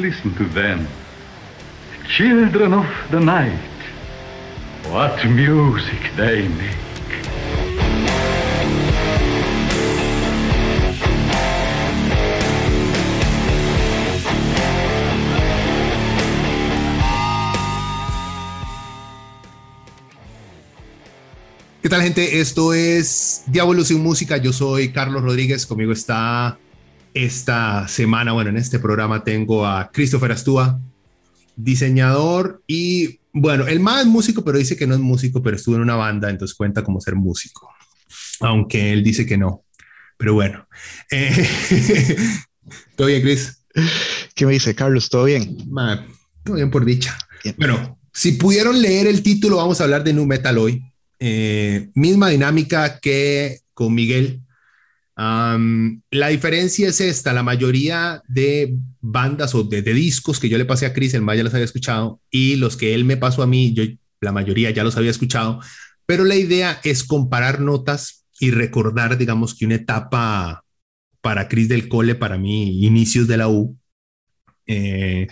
Listen to them. Children of the night. What music they make. ¿Qué tal gente? Esto es Diablo sin Música. Yo soy Carlos Rodríguez. Conmigo está esta semana, bueno, en este programa tengo a Christopher Astúa, diseñador y, bueno, el más músico, pero dice que no es músico, pero estuvo en una banda, entonces cuenta como ser músico, aunque él dice que no. Pero bueno, eh, ¿todo bien, Chris? ¿Qué me dice, Carlos? ¿Todo bien? todo bien por dicha. Bueno, si pudieron leer el título, vamos a hablar de Nu Metal hoy. Eh, misma dinámica que con Miguel la diferencia es esta, la mayoría de bandas o de, discos que yo le pasé a Chris, el más ya los había escuchado, y los que él me pasó a mí, yo la mayoría ya los había escuchado, pero la idea es comparar notas y recordar, digamos, que una etapa para Chris del cole, para mí, inicios de la U, eh,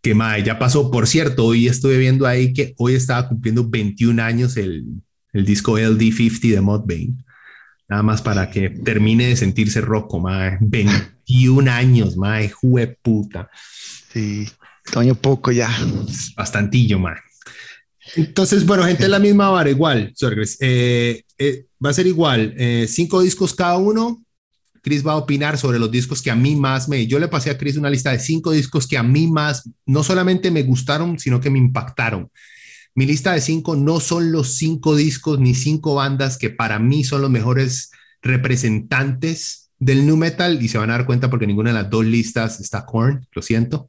que mae, ya pasó, por cierto, hoy estuve viendo ahí que hoy estaba cumpliendo 21 años el, el disco LD50 de Mudvayne. Nada más para que termine de sentirse roco, mae. 21 años, mae, jue puta. Sí, coño poco ya. Bastantillo, mae. Entonces, bueno, gente, es la misma vara, igual, eh, eh, va a ser igual, eh, cinco discos cada uno. Chris va a opinar sobre los discos que a mí más me. Yo le pasé a Chris una lista de cinco discos que a mí más no solamente me gustaron, sino que me impactaron. Mi lista de cinco no son los cinco discos ni cinco bandas que para mí son los mejores representantes del nu metal y se van a dar cuenta porque ninguna de las dos listas está Korn, lo siento.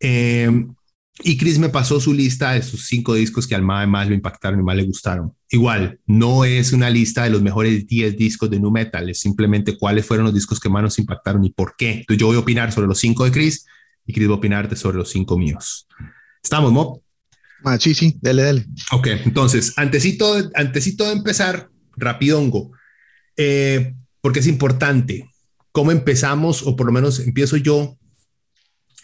Em, y Chris me pasó su lista de sus cinco discos que al más, más lo impactaron y más le gustaron. Igual, no es una lista de los mejores 10 discos de nu metal, es simplemente cuáles fueron los discos que más nos impactaron y por qué. Entonces yo voy a opinar sobre los cinco de Chris y Chris va a opinar sobre los cinco míos. ¿Estamos, Mo? Ah, sí, sí, dale, dale. Ok, entonces, antesito, de empezar, rapidongo, eh, porque es importante, cómo empezamos, o por lo menos empiezo yo,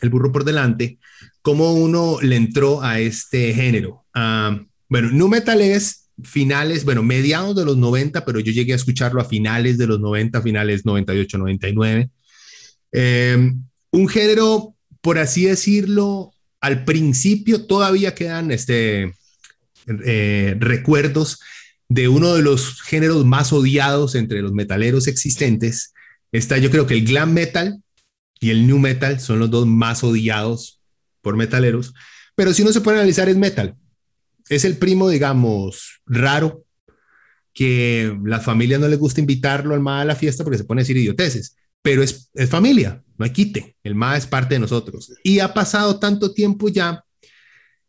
el burro por delante, cómo uno le entró a este género. Ah, bueno, nu metal es finales, bueno, mediados de los 90, pero yo llegué a escucharlo a finales de los 90, finales 98, 99. Eh, un género, por así decirlo, al principio todavía quedan este, eh, recuerdos de uno de los géneros más odiados entre los metaleros existentes. Está, yo creo que el glam metal y el new metal son los dos más odiados por metaleros, pero si uno se puede analizar es metal. Es el primo, digamos, raro que las familias no les gusta invitarlo al más a la fiesta porque se pone a decir idioteces pero es, familia, no hay quite, el MA es parte de nosotros. Y ha pasado tanto tiempo ya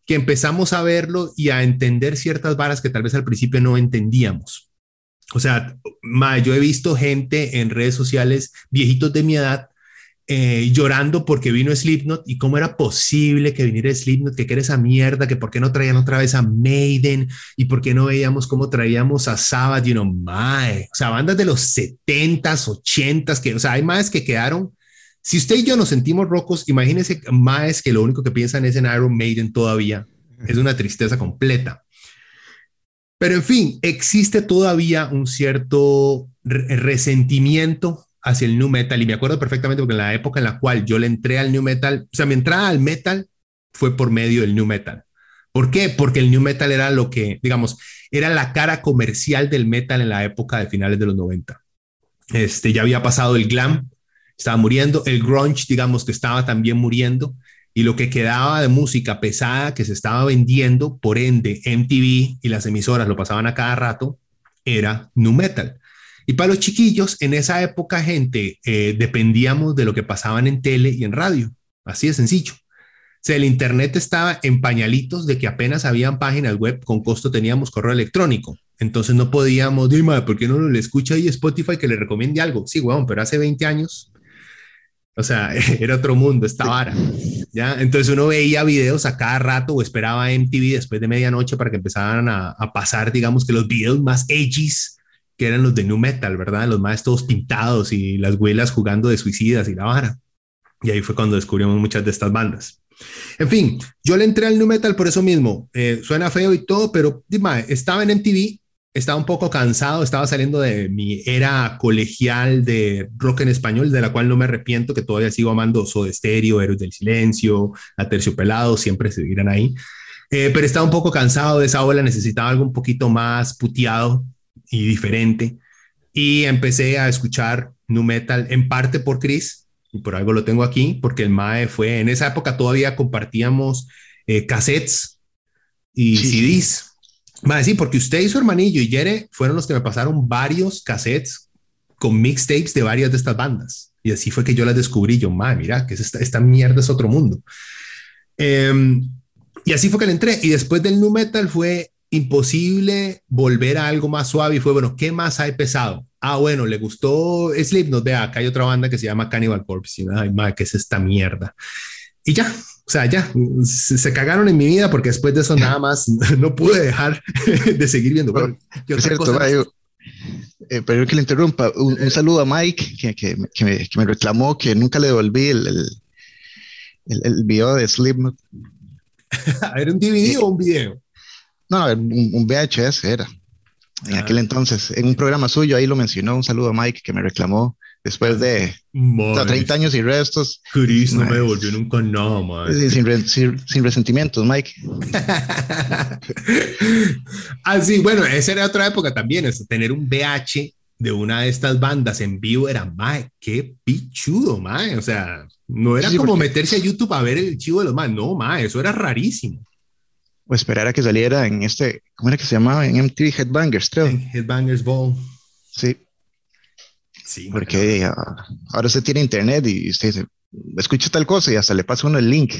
que empezamos a verlo y a entender ciertas varas que tal vez al principio no entendíamos. O sea, ma, yo he visto gente en redes sociales, viejitos de mi edad, eh, llorando porque vino Slipknot y cómo era posible que viniera Slipknot, que era esa mierda, que por qué no traían otra vez a Maiden y por qué no veíamos cómo traíamos a Sabbath, you know, mae. o sea, bandas de los 70s, 80s, que, o sea, hay más que quedaron. Si usted y yo nos sentimos rocos, imagínese más que lo único que piensan es en Iron Maiden todavía. Es una tristeza completa. Pero en fin, existe todavía un cierto resentimiento hacia el new metal y me acuerdo perfectamente porque en la época en la cual yo le entré al new metal, o sea, mi entrada al metal fue por medio del new metal. ¿Por qué? Porque el new metal era lo que, digamos, era la cara comercial del metal en la época de finales de los 90. Este, ya había pasado el glam, estaba muriendo, el grunge, digamos, que estaba también muriendo, y lo que quedaba de música pesada que se estaba vendiendo, por ende, MTV y las emisoras lo pasaban a cada rato, era new metal. Y para los chiquillos, en esa época, gente, eh, dependíamos de lo que pasaban en tele y en radio. Así de sencillo. O sea, el Internet estaba en pañalitos de que apenas habían páginas web con costo, teníamos correo electrónico. Entonces no podíamos, dime, ¿por qué no le escucha ahí Spotify que le recomiende algo? Sí, weón, pero hace 20 años, o sea, era otro mundo, esta vara. ¿ya? Entonces uno veía videos a cada rato o esperaba MTV después de medianoche para que empezaran a, pasar, digamos que los videos más edgys que eran los de New Metal, ¿verdad? Los más todos pintados y las huelas jugando de suicidas y la vara. Y ahí fue cuando descubrimos muchas de estas bandas. En fin, yo le entré al nu metal por eso mismo. Eh, suena feo y todo, pero dime, estaba en MTV, estaba un poco cansado, estaba saliendo de mi era colegial de rock en español, de la cual no me arrepiento, que todavía sigo amando Soda Stereo, Héroes del Silencio, Aterciopelado, siempre seguirán ahí. Eh, pero estaba un poco cansado de esa ola, necesitaba algo un poquito más puteado y diferente. Y empecé a escuchar nu metal en parte por Chris, y por algo lo tengo aquí, porque el MAE fue, en esa época todavía compartíamos eh, cassettes y CDs. Mae, sí, porque usted y su hermanillo y Yere fueron los que me pasaron varios cassettes con mixtapes de varias de estas bandas. Y así fue que yo las descubrí. Yo, mae, mira, que esta, esta mierda es otro mundo. Em, y así fue que le entré. Y después del nu metal fue imposible volver a algo más suave. Y fue, bueno, ¿qué más hay pesado? ah, bueno, le gustó Slipknot, vea, acá hay otra banda que se llama Cannibal Corpse, y ay, madre, ¿qué es esta mierda? Y ya, o sea, ya, se, cagaron en mi vida porque después de eso nada más no pude dejar de seguir viendo. Bueno, es cierto, eh, pero que le interrumpa, un, saludo a Mike que, que, que, me, que, me, reclamó que nunca le devolví el, el, el, video de Slipknot. ¿Era un DVD o un video? No, un, un VHS era. En aquel entonces, en un programa suyo, ahí lo mencionó, un saludo a Mike que me reclamó después de 30 años y restos. Chris no me devolvió nunca nada, sin, sin, resentimientos, Mike. ah, sí, bueno, esa era otra época también, es tener un VH de una de estas bandas en vivo era, mae, qué pichudo, mae, o sea, no era como meterse a YouTube a ver el chivo de los más, no, mae, eso era rarísimo o esperar a que saliera en este, ¿cómo era que se llamaba? En MTV Headbangers, creo. Headbangers Ball. Sí. Sí. Porque ahora usted tiene internet y usted dice, escucha tal cosa y hasta le pasa uno el link.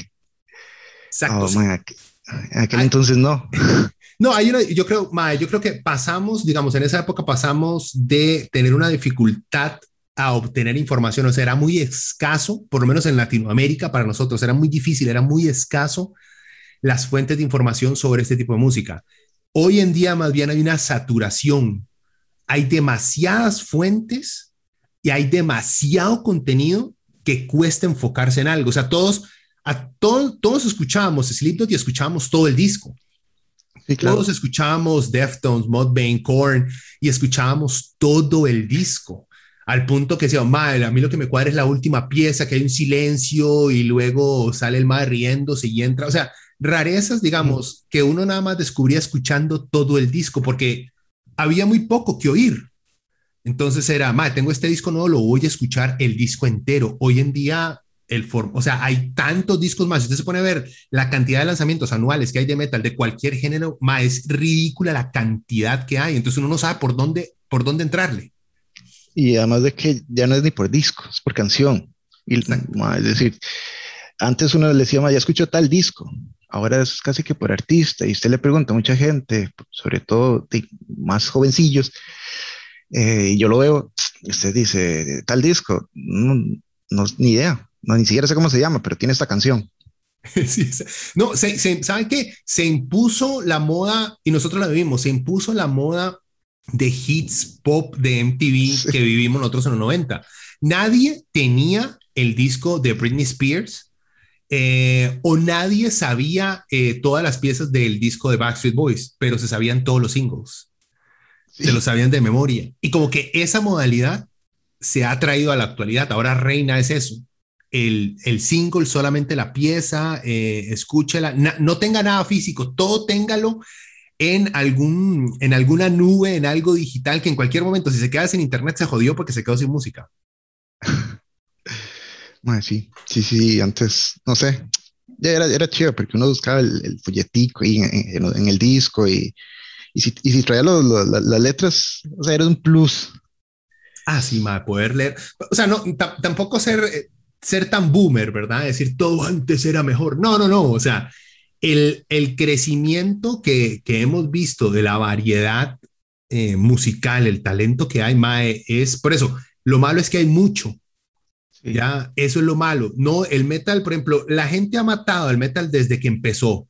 Exacto. Oh, en aquel entonces no. No, hay una, yo creo, yo creo que pasamos, digamos, en esa época pasamos de tener una dificultad a obtener información, o sea, era muy escaso, por lo menos en Latinoamérica para nosotros, era muy difícil, era muy escaso las fuentes de información sobre este tipo de música. Hoy en día más bien hay una saturación. Hay demasiadas fuentes y hay demasiado contenido que cuesta enfocarse en algo. O sea, todos, a todos, todos escuchábamos Slipknot y escuchábamos todo el disco. Todos escuchábamos Deftones, Mudvayne, Korn y escuchábamos todo el disco. Al punto que decía, madre, a mí lo que me cuadra es la última pieza, que hay un silencio y luego sale el madre riéndose y entra. O sea, rarezas, digamos, que uno nada más descubría escuchando todo el disco, porque había muy poco que oír. Entonces era, ma, tengo este disco nuevo, lo voy a escuchar el disco entero. Hoy en día, el o sea, hay tantos discos más. Si usted se pone a ver la cantidad de lanzamientos anuales que hay de metal de cualquier género, ma, es ridícula la cantidad que hay. Entonces uno no sabe por dónde, por dónde entrarle. Y además de que ya no es ni por disco, es por canción. Y, es decir, antes uno le decía, ma, ya escuchó tal disco ahora es casi que por artista, y usted le pregunta a mucha gente, sobre todo más jovencillos, eh, y yo lo veo, usted dice, tal disco, no, no, ni idea, no, ni siquiera sé cómo se llama, pero tiene esta canción. Sí, no, se, ¿saben qué? Se impuso la moda, y nosotros la vivimos, se impuso la moda de hits pop de MTV que vivimos nosotros en los 90. Nadie tenía el disco de Britney Spears eh, o nadie sabía eh, todas las piezas del disco de Backstreet Boys, pero se sabían todos los singles. Se lo sabían de memoria. Y como que esa modalidad se ha traído a la actualidad. Ahora reina es eso. El, el single, solamente la pieza, eh, escúchela, no tenga nada físico, todo téngalo en, algún, en alguna nube, en algo digital, que en cualquier momento, si se queda sin internet, se jodió porque se quedó sin música. sí, sí, sí, antes, no sé, ya era, era chido porque uno buscaba el, el folletico ahí en, el disco y, y, si, y si traía las letras, o sea, era un plus. Ah, sí, ma, poder leer. O sea, no, tampoco ser, eh, ser tan boomer, ¿verdad? Decir todo antes era mejor. No, no, no. O sea, el, el crecimiento que, que hemos visto de la variedad eh, musical, el talento que hay, Mae, es por eso. Lo malo es que hay mucho, ya, eso es lo malo. No, el metal, por ejemplo, la gente ha matado al metal desde que empezó.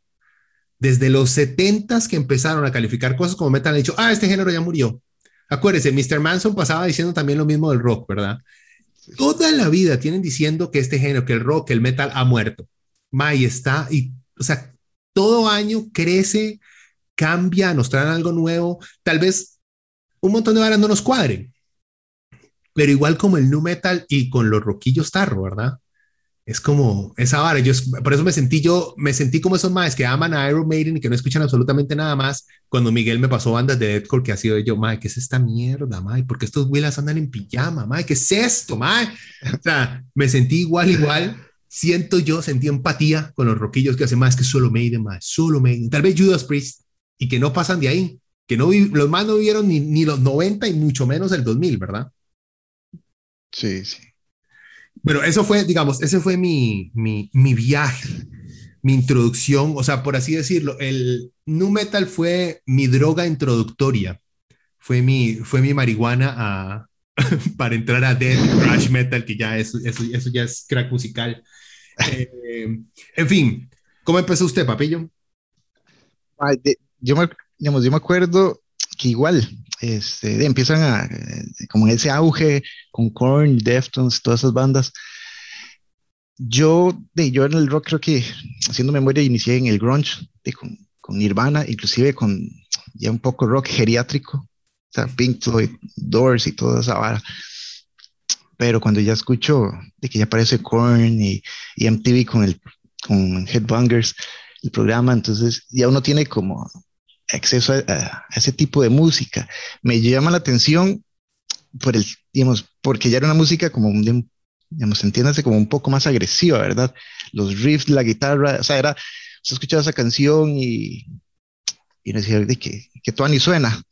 Desde los 70 que empezaron a calificar cosas como metal, han dicho, ah, este género ya murió. Acuérdese, Mr. Manson pasaba diciendo también lo mismo del rock, ¿verdad? toda la vida tienen diciendo que este género, que el rock, el metal ha muerto. May está, y, o sea, todo año crece, cambia, nos traen algo nuevo. Tal vez un montón de varas no nos cuadren, pero igual como el nu metal y con los roquillos tarro, ¿verdad? Es como esa vara. Yo, por eso me sentí yo, me sentí como esos más que aman a Iron Maiden y que no escuchan absolutamente nada más. Cuando Miguel me pasó bandas de deathcore que ha sido yo, madre, ¿qué es esta mierda, madre? ¿Por qué estos willas andan en pijama, madre? ¿Qué es esto, madre? O sea, me sentí igual, igual. Siento yo, sentí empatía con los roquillos que hacen más que solo Maiden, madre, solo Maiden. Tal vez Judas Priest y que no pasan de ahí, que no los más no vivieron ni, ni los 90 y mucho menos el 2000, ¿verdad? Sí, sí. Bueno, eso fue, digamos, ese fue mi, mi, mi viaje, mi introducción, o sea, por así decirlo, el nu metal fue mi droga introductoria, fue mi, fue mi marihuana a, para entrar a death thrash metal, que ya es, eso, eso ya es crack musical. Eh, en fin, ¿cómo empezó usted, papillo? yo, me, digamos, yo me acuerdo que igual este, empiezan a, eh, como en ese auge con Korn, Deftones, todas esas bandas. Yo, de, yo en el rock creo que, haciendo memoria, inicié en el grunge, de, con, con, Nirvana, inclusive con ya un poco rock geriátrico, o sea, Pink Floyd, Doors y toda esa vara. Pero cuando ya escucho de que ya aparece Korn y, y MTV con, el, con Headbangers, el programa, entonces ya uno tiene como acceso a, ese tipo de música. Me llama la atención por el, digamos, porque ya era una música como, digamos, entiéndase como un poco más agresiva, ¿verdad? Los riffs, la guitarra, o sea, era, se escuchaba esa canción y, y decía de que, que ni suena.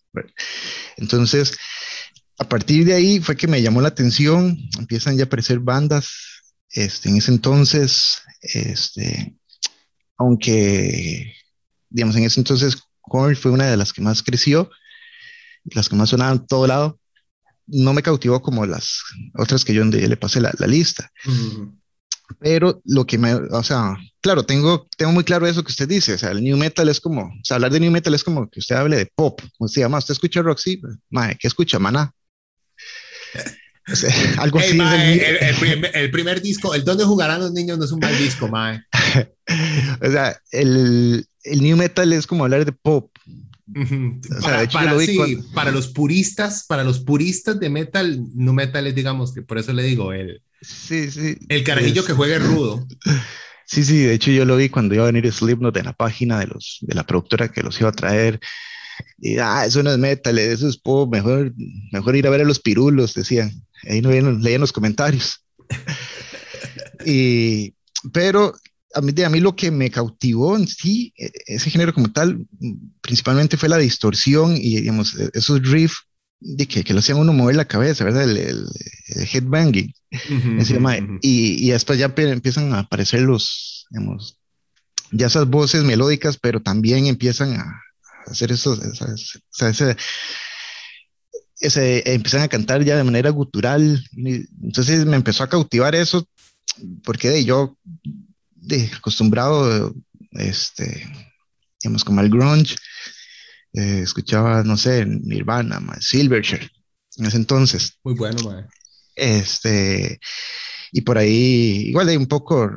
Entonces, a partir de ahí fue que me llamó la atención, empiezan ya a aparecer bandas, este, en ese entonces, este, aunque, digamos, en ese entonces Korn fue una de las que más creció, las que más sonaban en todo lado. No me cautivó como las otras que yo le pasé la, lista. Pero lo que me, o sea, claro, tengo, tengo muy claro eso que usted dice, o sea, el new metal es como, o sea, hablar de new metal es como que usted hable de pop, como se llama, usted escucha Roxy, mae, ¿qué escucha, maná? O sea, algo así. el, primer, el, primer, disco, el Donde jugarán los niños no es un mal disco, mae. o sea, el, el new metal es como hablar de pop. para, los puristas, para los puristas de metal, new metal es, digamos, que por eso le digo, el, sí, sí, el carajillo que juega rudo. Sí, sí, de hecho yo lo vi cuando iba a venir Slipknot en la página de, los, de la productora que los iba a traer. Y, ah, eso no es metal, eso es pop, mejor, mejor ir a ver a los pirulos, decían. Ahí no leían los comentarios. y, pero a mí, a mí lo que me cautivó en sí, e, ese género como tal, principalmente fue la distorsión y digamos, e, esos riffs de que, que lo hacían uno mover la cabeza, ¿verdad? El, el, headbanging. y, y, después ya empiezan a aparecer los, digamos, ya esas voces melódicas, pero también empiezan a, hacer esos, ese, ese, empiezan a cantar ya de manera gutural. Entonces me empezó a cautivar eso, porque de, yo de, acostumbrado, este, digamos, como el grunge, eh, escuchaba, no sé, Nirvana, Silverchair, en ese entonces. Muy bueno, man. Este, y por ahí, igual hay un poco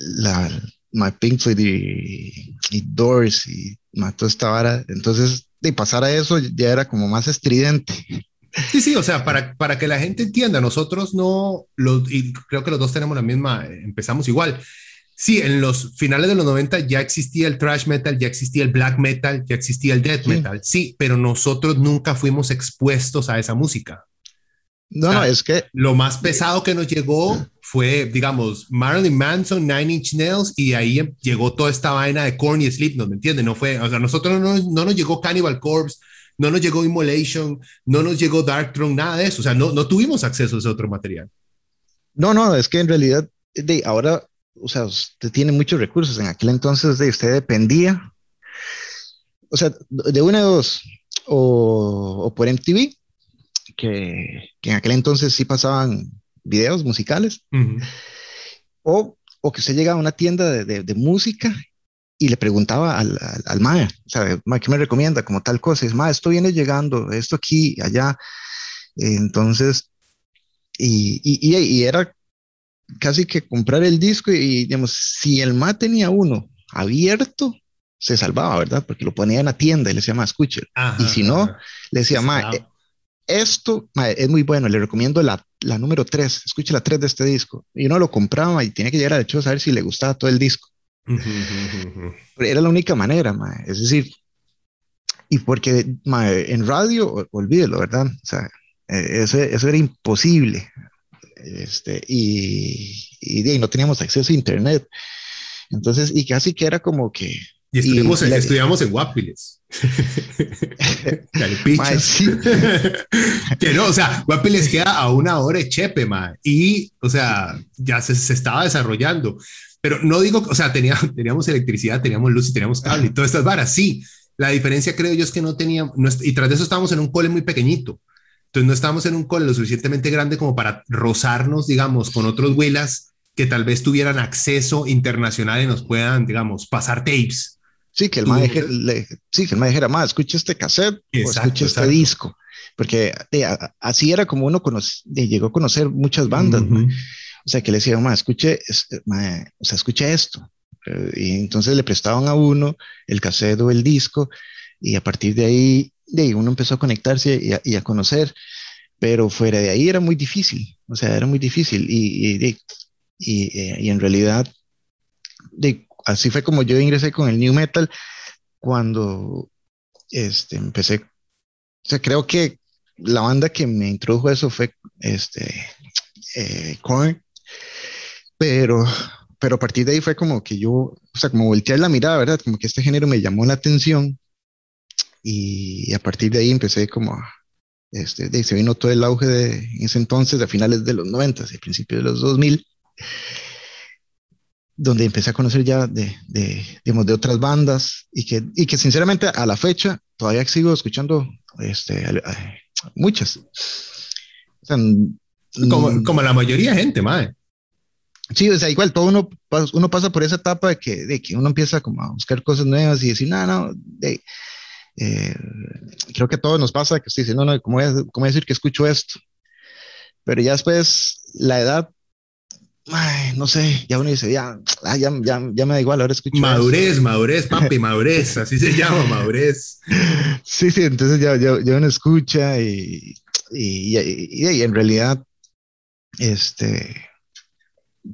la, my Pink Floyd y, Doors y toda esta vara. Entonces, de pasar a eso ya era como más estridente. Sí, sí, o sea, para, para que la gente entienda, nosotros no, y creo que los dos tenemos la misma, empezamos igual. Sí, en los finales de los 90 ya existía el thrash metal, ya existía el black metal, ya existía el death metal, sí, pero nosotros nunca fuimos expuestos a esa música. No, no, es que... Lo más pesado que nos llegó fue, digamos, Marilyn Manson, Nine Inch Nails, y ahí llegó toda esta vaina de Korn y Sleep, ¿no me entiende? No fue, o sea, nosotros no, no nos llegó Cannibal Corpse, no nos llegó Immolation, no nos llegó Darkthrone, nada de eso. O sea, no, no tuvimos acceso a ese otro material. No, no, es que en realidad de ahora, o sea, usted tiene muchos recursos. En aquel entonces de usted dependía, o sea, de una de dos, o, por MTV, que, que, en aquel entonces sí pasaban videos musicales, o, o, que usted llega a una tienda de, de, de música y le preguntaba al, al, mae, ¿qué me recomienda? Como tal cosa, es, mae, esto viene llegando, esto aquí, allá. Entonces, y, y, y, era casi que comprar el disco y, digamos, si el ma tenía uno abierto, se salvaba, ¿verdad? Porque lo ponía en la tienda y le decía, ma, escuche. Y si no, le decía, ma, esto es muy bueno, le recomiendo la, la número 3, escuche la 3 de este disco. Y uno lo compraba y tenía que llegar a hecho a saber si le gustaba todo el disco. Era la única manera, ma. es decir, y porque en radio, olvídelo, ¿verdad? O sea, e, eso, eso era imposible. Este, y, y, no teníamos acceso a internet. Entonces, y casi que era como que... Y, estuvimos, estudiamos en Guapiles. sí. que no, o sea, Guapiles queda a una hora de Chepe, ma, y, o sea, ya se, se, estaba desarrollando. Pero no digo, o sea, tenía, teníamos electricidad, teníamos luz y teníamos cable y todas estas varas, sí, la diferencia creo yo es que no teníamos, y tras de eso estábamos en un cole muy pequeñito. Entonces no estábamos en un cole lo suficientemente grande como para rozarnos, digamos, con otros huelas que tal vez tuvieran acceso internacional y nos puedan, digamos, pasar tapes. Sí, que el maestro sí, que el dijera, más escucha este cassette o escucha este disco. Porque así era como uno llegó a conocer muchas bandas. O sea, que le decía, más escuche, o sea, escucha esto. Eh, y entonces le prestaban a uno el cassette o el disco y a partir de ahí, de uno empezó a conectarse y a, conocer, pero fuera de ahí era muy difícil, o sea, era muy difícil y, y, y, eh, y en realidad, de, así fue como yo ingresé con el New Metal cuando este, empecé, o sea, creo que la banda que me introdujo eso fue este, eh, pero pero a partir de ahí fue como que yo, o sea, como voltear la mirada, ¿verdad? Como que este género me llamó la atención y a partir de ahí empecé como, este, de, se vino todo el auge de en ese entonces, a finales de los 90 y principios de los 2000, donde empecé a conocer ya de, de, digamos, de otras bandas y que, y que sinceramente a la fecha todavía sigo escuchando este, muchas. O sea, como, como la mayoría de gente, madre. Sí, o sea, igual todo uno, uno pasa por esa etapa de que, de que uno empieza como a buscar cosas nuevas y decir, no, no, de, eh, creo que a todos nos pasa que usted dice, no, no, ¿cómo voy, a, ¿cómo voy a decir que escucho esto? Pero ya después, la edad, ay, no sé, ya uno dice, ya, ah, ya, ya, ya, me da igual, ahora escucho. Madurez, madurez, papi, madurez, así se llama, madurez. Sí, sí, entonces ya, ya, ya uno escucha y, y, y, y en realidad, este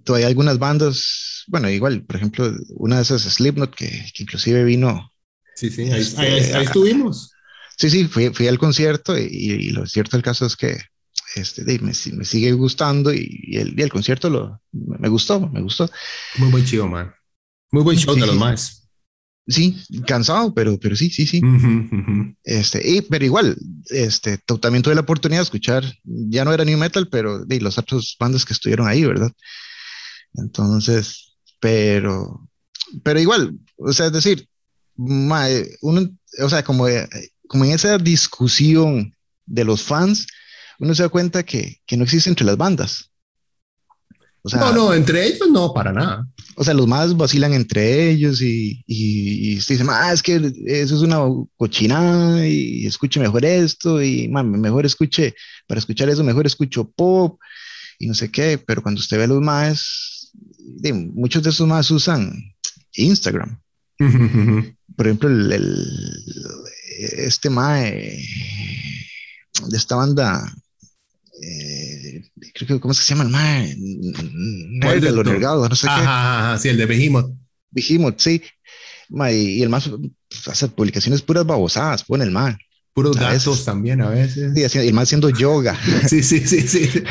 todavía algunas bandas, bueno, igual, por ejemplo, una de esas Slipknot que, que inclusive vino. Sí, sí, ahí, este, estuvimos. Sí, sí, fui, fui al concierto y, lo cierto del caso es que este, me, me sigue gustando y, el, y el concierto lo, me gustó, me gustó. Muy buen chido, man. Muy buen show de los más. Sí, cansado, pero, pero sí, sí, sí. Este, y, pero igual, este, también tuve la oportunidad de escuchar, ya no era New Metal, pero de los otros bandas que estuvieron ahí, ¿verdad? Entonces, pero, pero igual, o sea, es decir, uno, o sea, como, como en esa discusión de los fans, uno se da cuenta que, que no existe entre las bandas. O sea, no, no, entre ellos no, para nada. O sea, los más vacilan entre ellos y, y, se dicen, ah, es que eso es una cochinada y escuche mejor esto y mejor escuche, para escuchar eso, mejor escucho pop y no sé qué, pero cuando usted ve a los más, muchos de esos más usan Instagram. Por ejemplo, el, este mae de esta banda, eh, creo que, ¿cómo es que se llama el mae? El de los delgados, no sé qué. sí, el de Behemoth. Behemoth, sí. y, el más hace publicaciones puras babosadas, pone el mae. Puros gatos también a veces. Sí, y el más haciendo yoga. sí, sí, sí, sí.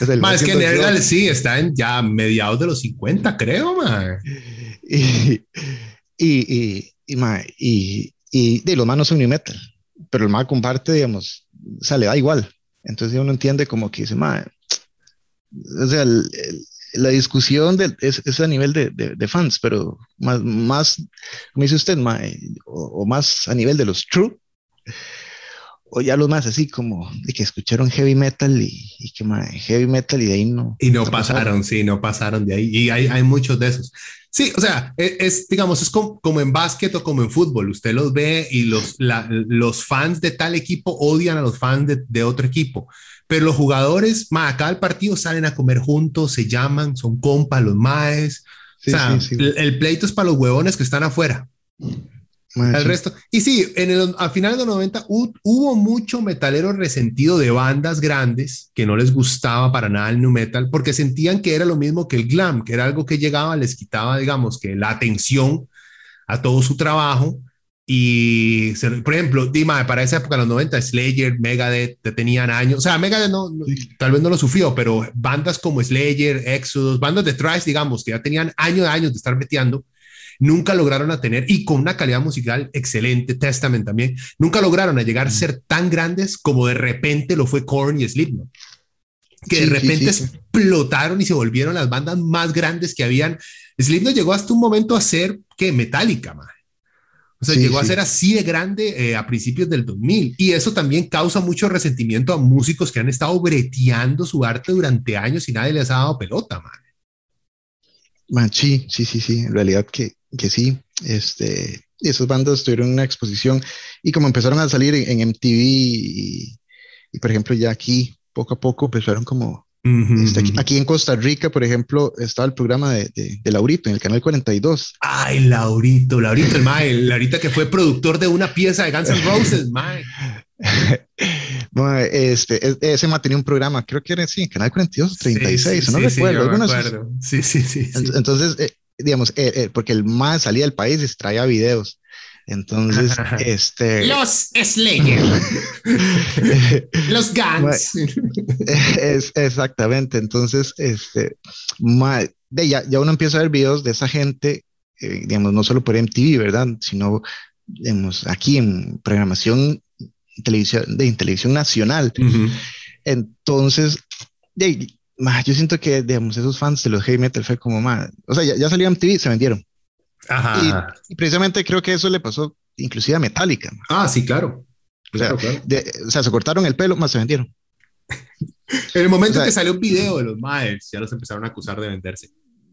es, que Nergal sí está en ya mediados de los 50, creo, man. Y, y, y, y, y, de los más no son ni metal, pero el más comparte, digamos, o sea, le da igual. Entonces uno entiende como que dice, ma, o sea, la discusión de, es, a nivel de, de, fans, pero más, más, como dice usted, ma, o, o, más a nivel de los true, o ya los más así como de que escucharon heavy metal y, y que heavy metal y de ahí no. Y no pasaron, sí, no pasaron de ahí. Y hay, hay muchos de esos. Sí, o sea, e, es, digamos, es como, en básquet o como en fútbol. Usted los ve y los, los fans de tal equipo odian a los fans de, otro equipo. Pero los jugadores, más acá al partido salen a comer juntos, se llaman, son compas, los maes. o sea, el, pleito es para los huevones que están afuera. El resto. Y sí, en el, a finales de los 90 hubo mucho metalero resentido de bandas grandes que no les gustaba para nada el new metal porque sentían que era lo mismo que el glam, que era algo que llegaba, les quitaba, digamos, que la atención a todo su trabajo. Y, por ejemplo, Dima, para esa época, los 90, Slayer, Megadeth, tenían años. O sea, Megadeth no, tal vez no lo sufrió, pero bandas como Slayer, Exodus, bandas de thrash, digamos, que ya tenían años de años de estar metiendo nunca lograron a tener, y con una calidad musical excelente, Testament también, nunca lograron a llegar a ser tan grandes como de repente lo fue Korn y Slipknot. Que de repente explotaron y se volvieron las bandas más grandes que habían. Slipknot llegó hasta un momento a ser que Metallica, man. O sea, llegó a ser así de grande eh, a principios del 2000. Y eso también causa mucho resentimiento a músicos que han estado breteando su arte durante años y nadie les ha dado pelota, man. Man, sí, sí, sí, sí. En realidad que, que sí, este, esas bandas tuvieron una exposición y como empezaron a salir en, MTV y, por ejemplo ya aquí poco a poco empezaron como este, aquí, en Costa Rica, por ejemplo, estaba el programa de, de, Laurito en el canal 42. Ay, Laurito, Laurito, el Mae, Laurito que fue productor de una pieza de Guns N' Roses, Mae. bueno, este, e, ese Mae tenía un programa, creo que era sí, en Canal 42, 36, no recuerdo. Sí, sí, sí, Entonces, eh, digamos, eh, eh, porque el más salía del país y traía videos. Entonces, este. Los Slayer. los Guns. es, exactamente. Entonces, este. de ya, ya uno empieza a ver videos de esa gente, eh, digamos, no solo por MTV, ¿verdad? Sino, digamos, aquí en programación televisión, de televisión nacional. Entonces, de, yo siento que, digamos, esos fans de los heavy metal fue como, más, o sea, ya, ya salió MTV, se vendieron. Ajá. Y, precisamente creo que eso le pasó inclusive a Metallica. Ah, sí, claro. O, sea, o sea, se cortaron el pelo, más se vendieron. en el momento que salió un video de los Maes, ya los empezaron a acusar de venderse.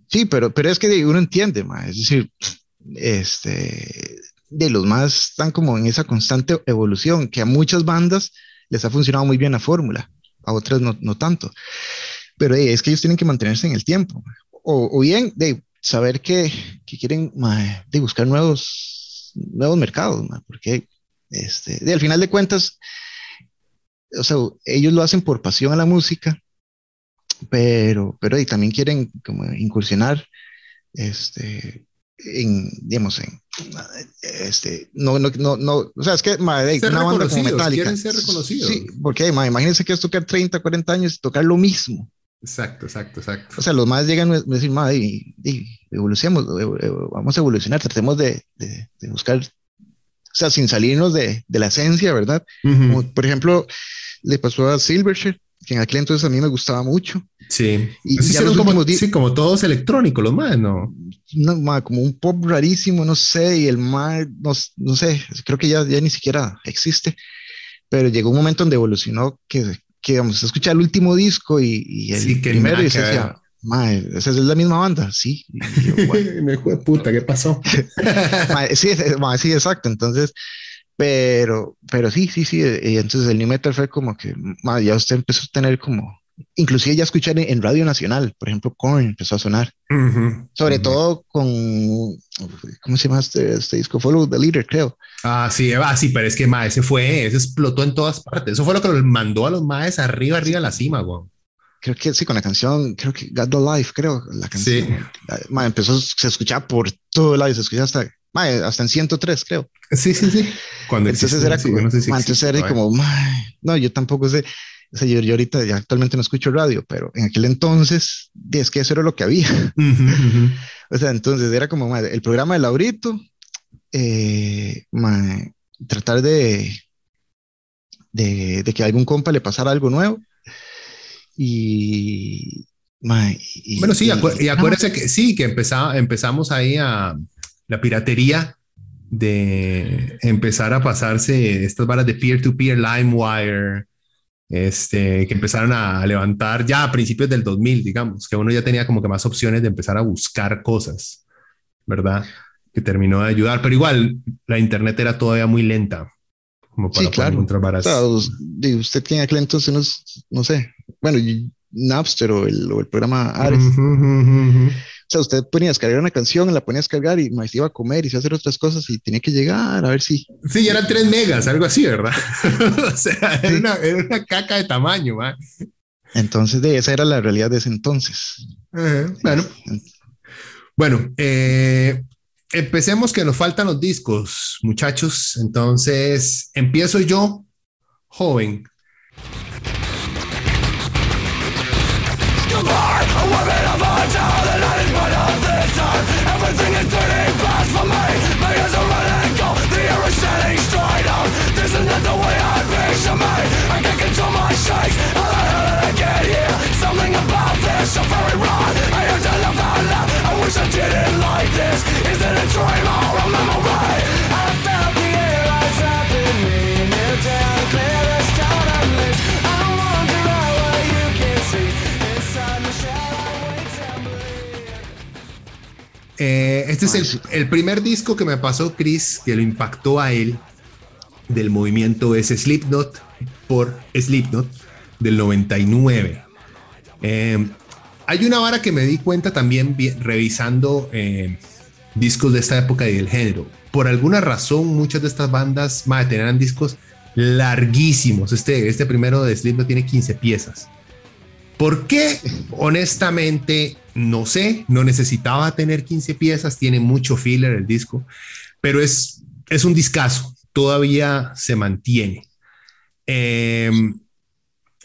Sí, pero, pero es que uno entiende, más es decir, este, de los más están como en esa constante evolución, que a muchas bandas les ha funcionado muy bien la fórmula, a otras no, no tanto pero es que ellos tienen que mantenerse en el tiempo. O, o bien de saber que, que quieren de buscar nuevos, nuevos mercados, porque este, de, al final de cuentas, o sea, ellos lo hacen por pasión a la música, pero, pero y también quieren como incursionar este, en, digamos, en, este, no, no, no, no, o sea, es que, madre, una banda como Metallica. Quieren ser reconocidos. Sí, porque, imagínense que es tocar 30, 40 años y tocar lo mismo. Exacto, exacto, exacto. O sea, los más llegan a decir, madre, y, evolucionemos, vamos a evolucionar, tratemos de, de, buscar, o sea, sin salirnos de, de la esencia, ¿verdad? por ejemplo, le pasó a Silverchair, que en aquel entonces a mí me gustaba mucho. Sí. Y sí, como, sí, como todos electrónicos, los más, ¿no? No, como un pop rarísimo, no sé, y el más, no, no sé, creo que ya, ya ni siquiera existe, pero llegó un momento donde evolucionó que que vamos a escuchar el último disco y, el sí, primero y se decía, esa es la misma banda, sí. Me fue puta, ¿qué pasó? sí, sí, exacto. Entonces, pero, pero sí, sí, sí. Y entonces el New Metal fue como que ya usted empezó a tener como inclusive ya escuchar en, Radio Nacional, por ejemplo, Korn empezó a sonar, sobre todo con, ¿cómo se llama este, este, disco? Follow the Leader, creo. Ah, sí, ah, sí, pero es que ma, ese fue, ese explotó en todas partes. Eso fue lo que los mandó a los maes arriba, arriba a la cima, güey. Creo que sí, con la canción, creo que God the Life, creo, la canción. Sí. Ma, empezó, se escuchaba por todo lado y se escuchaba hasta, ma, hasta en 103, creo. Sí, sí, sí. Cuando entonces era como, no sé si entonces era como, no, yo tampoco sé o sea, yo, ahorita ya actualmente no escucho radio, pero en aquel entonces es que eso era lo que había. O sea, entonces era como el programa de Laurito, eh, tratar de, de, de, que a algún compa le pasara algo nuevo. Y, bueno, sí, y, acuérdense que sí, que empezaba, empezamos ahí a la piratería de empezar a pasarse estas varas de peer-to-peer, LimeWire, este, que empezaron a levantar ya a principios del 2000, digamos, que uno ya tenía como que más opciones de empezar a buscar cosas. ¿verdad? Que terminó de ayudar, pero igual la internet era todavía muy lenta. Como para sí, claro. encontrar varas. usted tiene aquel entonces, no, no sé, bueno, Napster o el, o el programa Ares. O sea, usted ponía a descargar una canción, la ponía a descargar y más iba a comer y se a hacer otras cosas y tenía que llegar a ver si. Sí, eran 3 megas, algo así, ¿verdad? o sea, era, una, era, una, caca de tamaño, ¿va? Entonces, de esa era la realidad de ese entonces. bueno. Bueno, eh, empecemos que nos faltan los discos, muchachos. Entonces, empiezo yo, joven. Everything is turning fast for me. My ears are cold The air is straight This is not the way I picture me. I can't control my shakes. How the hell did I get here? Something about this very wrong. I to I wish I didn't like this. Is it a dream or a memory? Eh, este es el, primer disco que me pasó Chris, que lo impactó a él del movimiento es Slipknot por Slipknot del 99. Eh, hay una vara que me di cuenta también revisando eh, discos de esta época y del género. Por alguna razón, muchas de estas bandas tenían discos larguísimos. Este, este primero de Slipknot tiene 15 piezas. ¿Por qué? Honestamente, no sé, no necesitaba tener 15 piezas, tiene mucho filler el disco, pero es, es un discazo, todavía se mantiene. Em,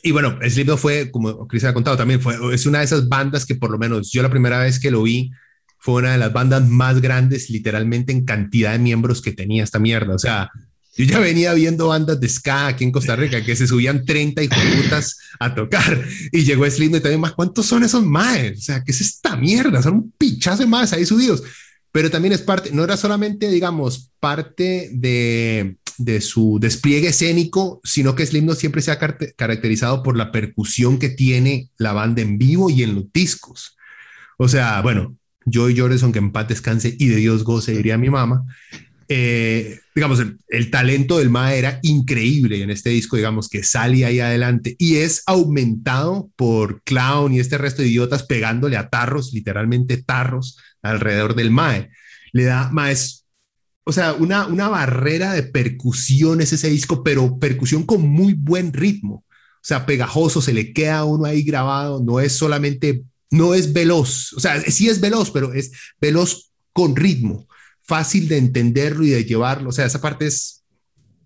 y bueno, Slipknot fue, como Chris ha contado también, fue, es una de esas bandas que por lo menos yo la primera vez que lo vi fue una de las bandas más grandes literalmente en cantidad de miembros que tenía esta mierda. O sea, yo ya venía viendo bandas de ska aquí en Costa Rica que se subían 30 y putas a tocar y llegó Slim y también más, ¿cuántos son esos maes? O sea, ¿qué es esta mierda? Son un pichazo de más ahí subidos. Pero también es parte, no era solamente, digamos, parte de, de su despliegue escénico, sino que Slim siempre se ha caracterizado por la percusión que tiene la banda en vivo y en los discos. O sea, bueno, Joy Jordison, que en paz descanse y de Dios goce, diría mi mamá. Eh, digamos, el, talento del Ma era increíble en este disco, digamos, que sale ahí adelante y es aumentado por Clown y este resto de idiotas pegándole a tarros, literalmente tarros, alrededor del Mae. Le da, más o sea, una, una barrera de percusiones ese disco, pero percusión con muy buen ritmo. O sea, pegajoso, se le queda uno ahí grabado, no es solamente, no es veloz, o sea, sí es veloz, pero es veloz con ritmo fácil de entenderlo y de llevarlo. O sea, esa parte es,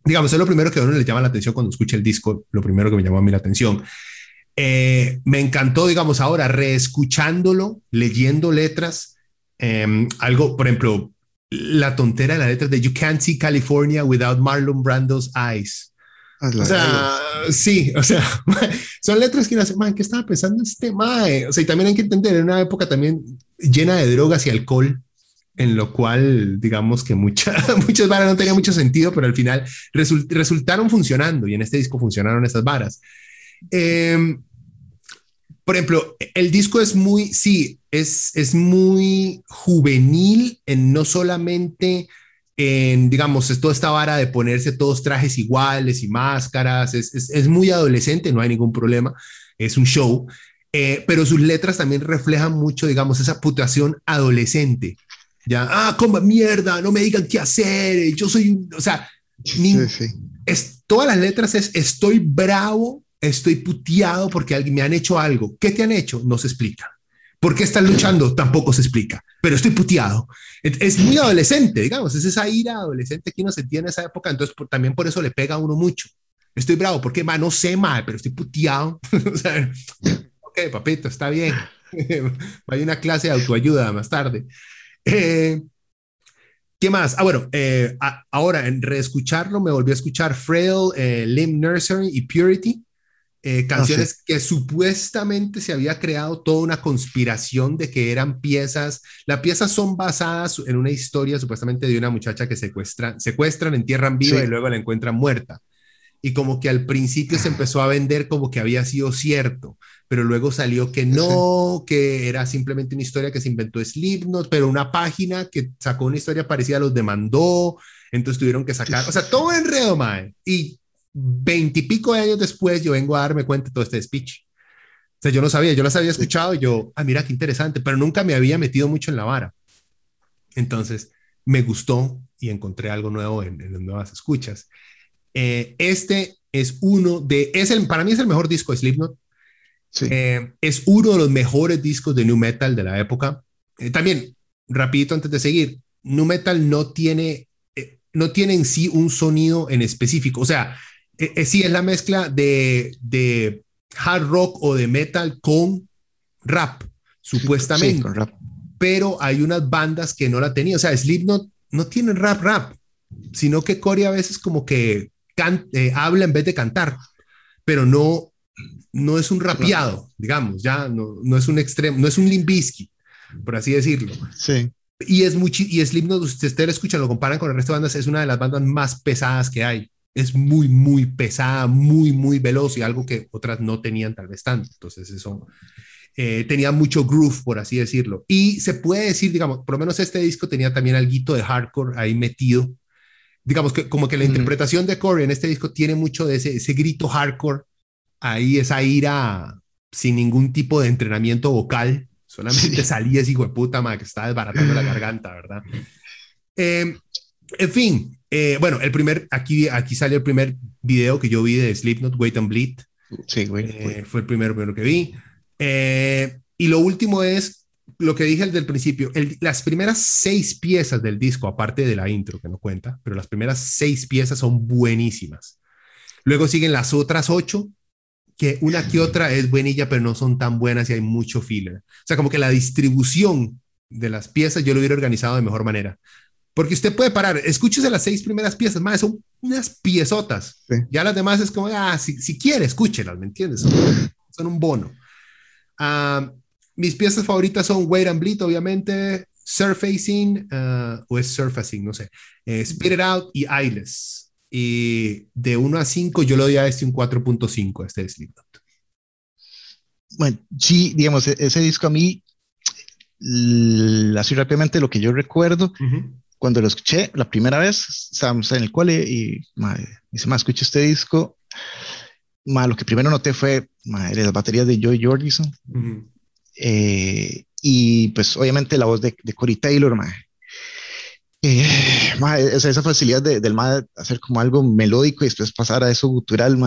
digamos, es lo primero que a uno le llama la atención cuando escucha el disco, lo primero que me llamó a mí la atención. Eh, me encantó, digamos, ahora reescuchándolo, leyendo letras, em, algo, por ejemplo, la tontera de la letra de You Can't See California Without Marlon Brando's Eyes. Ah, o sea, sí, o sea, son letras que no hacen, ¿qué estaba pensando este mae? O sea, y también hay que entender, en una época también llena de drogas y alcohol, en lo cual, digamos que mucha, muchas varas no tenían mucho sentido, pero al final resultaron funcionando y en este disco funcionaron esas varas. Em, por ejemplo, el disco es muy, sí, es, es muy juvenil en no solamente en, digamos, es toda esta vara de ponerse todos trajes iguales y máscaras, es, es, muy adolescente, no hay ningún problema, es un show, eh, pero sus letras también reflejan mucho, digamos, esa putación adolescente ya, ah, como mierda, no me digan qué hacer, yo soy, o sea, Es, todas las letras es estoy bravo, estoy puteado porque alguien me han hecho algo. ¿Qué te han hecho? No se explica. ¿Por qué están luchando? Tampoco se explica, pero estoy puteado. Es muy adolescente, digamos, es esa ira adolescente que uno sentía en esa época, entonces también por eso le pega a uno mucho. Estoy bravo, porque ma, no sé mal, pero estoy puteado. o sea, ok, papito, está bien. Hay una clase de autoayuda más tarde. Eh, ¿Qué más? Ah, bueno, eh, ahora en reescucharlo me volví a escuchar Frail, eh, Limb Nursery y Purity, eh, ah, canciones que supuestamente se había creado toda una conspiración de que eran piezas. Las piezas son basadas en una historia supuestamente de una muchacha que secuestran, secuestran entierran viva y luego la encuentran muerta. Y como que al principio se empezó a vender como que había sido cierto, pero luego salió que no, que era simplemente una historia que se inventó Slipknot, pero una página que sacó una historia parecida los demandó, entonces tuvieron que sacar, o sea, todo enredo, mae. Y veintipico de años después yo vengo a darme cuenta de todo este speech. O sea, yo no sabía, yo las había escuchado y yo, ah, mira qué interesante, pero nunca me había metido mucho en la vara. Entonces, me gustó y encontré algo nuevo en, en las nuevas escuchas. Eh, este es uno de, es el, para mí es el mejor disco de Slipknot. Eh, es uno de los mejores discos de New Metal de la época. Eh, también, rapidito antes de seguir, New Metal no tiene, no tiene en sí un sonido en específico. O sea, sí es la mezcla de, de hard rock o de metal con rap, supuestamente. Pero hay unas bandas que no la tenían. O sea, Slipknot no tiene rap rap, sino que Corey a veces como que eh, habla en vez de cantar, pero no, no es un rapeado, digamos, ya no, no es un extremo, no es un limbisky, por así decirlo. Sí. Y es mucho, y Slipknot, ustedes lo escuchan, lo comparan con el resto de bandas, es una de las bandas más pesadas que hay. Es muy, muy pesada, muy, muy veloz y algo que otras no tenían tal vez tanto. Entonces, eso eh, tenía mucho groove, por así decirlo. Y se puede decir, digamos, por lo menos este disco tenía también algo de hardcore ahí metido, digamos que como que la interpretación de Corey en este disco tiene mucho de ese, ese grito hardcore, ahí esa ira sin ningún tipo de entrenamiento vocal, solamente salía ese hijo de puta, ma, que estaba desbaratando la garganta, ¿verdad? Em, en fin, eh, bueno, el primer, aquí, aquí salió el primer video que yo vi de Slipknot, Wait and Bleed. Sí, güey. Eh, fue el primero, primero que vi. Eh, y lo último es lo que dije del principio, las primeras seis piezas del disco, aparte de la intro que no cuenta, pero las primeras seis piezas son buenísimas. Luego siguen las otras ocho, que una que otra es buenilla, pero no son tan buenas y hay mucho filler. O sea, como que la distribución de las piezas yo lo hubiera organizado de mejor manera. Porque usted puede parar, escúchese las seis primeras piezas, más son unas piezotas. Ya las demás es como, ah, si, si quiere, escúchelas, ¿me entiendes? Son, un bono. Ah, mis piezas favoritas son Wait and Bleed, obviamente, Surfacing, uh, o es Surfacing, no sé, eh, Spit It Out y Eyeless. Y de 1 a 5 yo le doy a este un 4.5, este es Slipknot. Bueno, sí, digamos, e-, ese disco a mí, así rápidamente lo que yo recuerdo, cuando lo escuché la primera vez, estábamos en el cole y me dice, más escucha este disco, ma, lo que primero noté fue madre, las baterías de Joy Jordison. Eh, y pues obviamente la voz de, de Corey Taylor, eh, esa, facilidad del mae hacer como algo melódico y después pasar a eso gutural,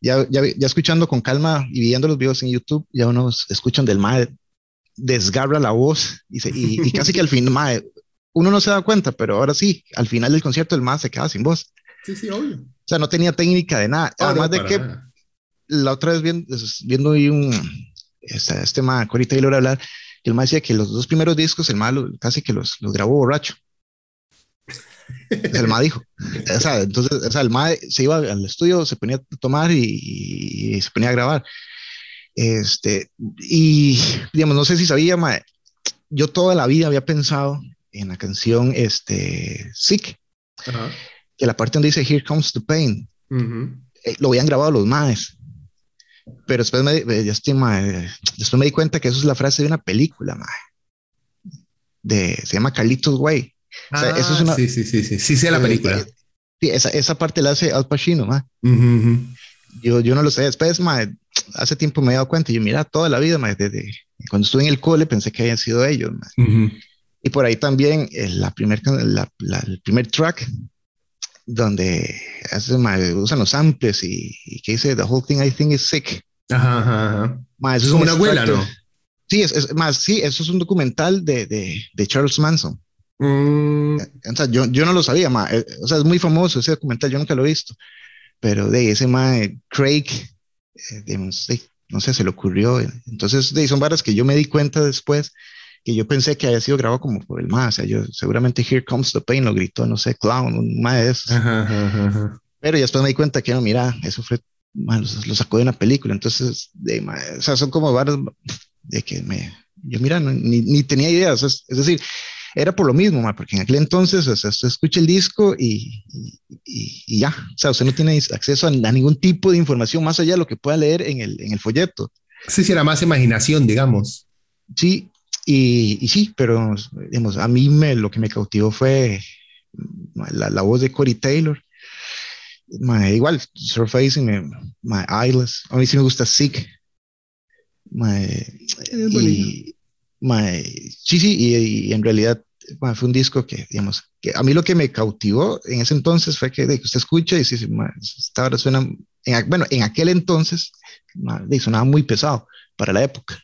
Ya, ya, ya, escuchando con calma y viendo los videos en YouTube, ya uno escuchan del mae desgarra la voz y, y, casi que al fin, uno no se da cuenta, pero ahora sí, al final del concierto el mae se queda sin voz. Sí, sí, obvio. O sea, no tenía técnica de nada. Además de que la otra vez viendo, viendo un, este, este ma, Corey Taylor hablar, y el ma decía que los dos primeros discos, el ma casi que los, los grabó borracho. el ma dijo. O sea, entonces, o sea, el ma se iba al estudio, se ponía a tomar y, se ponía a grabar. Este, y digamos, no sé si sabía, ma, yo toda la vida había pensado en la canción este, Sick, que la parte donde dice Here Comes the Pain, eh, lo habían grabado los maes. Pero después me, después me di cuenta que eso es la frase de una película, De, se llama Carlitos Way. Ah, eso es una, sí, sí, sí, sí, sí, sé la eh, película. Eh, sí, esa, esa parte la hace Al Pacino, Yo, yo no lo sé. Después, hace tiempo me he dado cuenta. Yo, mira, toda la vida, desde cuando estuve en el cole, pensé que habían sido ellos. Y por ahí también, eh, la primer, la, el primer track donde hace, usan los samples y, que dice The whole thing I think is sick. Ajá, eso es una abuela, ¿no? Sí, es, más, sí, eso es un documental de, de, de Charles Manson. Mm. O sea, yo, yo no lo sabía, ma. Eh, o sea, es muy famoso ese documental, yo nunca lo he visto. Pero de ese ma, Craig, eh, no sé, se le ocurrió. Entonces, de, son varas que yo me di cuenta después que yo pensé que había sido grabado como por el más, o sea, yo seguramente Here Comes the Pain lo gritó, no sé, Clown, un más de esos. Pero ya después me di cuenta que no, mira, eso fue, lo, sacó de una película, entonces, de, o sea, son como varios de que me, yo mira, ni, ni, tenía ideas, es, decir, era por lo mismo, porque en aquel entonces, o sea, usted escucha el disco y, y, ya, o sea, usted no tiene acceso a, ningún tipo de información más allá de lo que pueda leer en el, en el folleto. Sí, sí, era más imaginación, digamos. Sí, y, sí, pero digamos, a mí me, lo que me cautivó fue la, la voz de Corey Taylor. igual, Surfacing, my, Eyeless. A mí sí me gusta Sick. y, sí, sí, y, en realidad fue un disco que, digamos, que a mí lo que me cautivó en ese entonces fue que, de que usted escucha y dice, esta hora suena, bueno, en aquel entonces sonaba muy pesado para la época.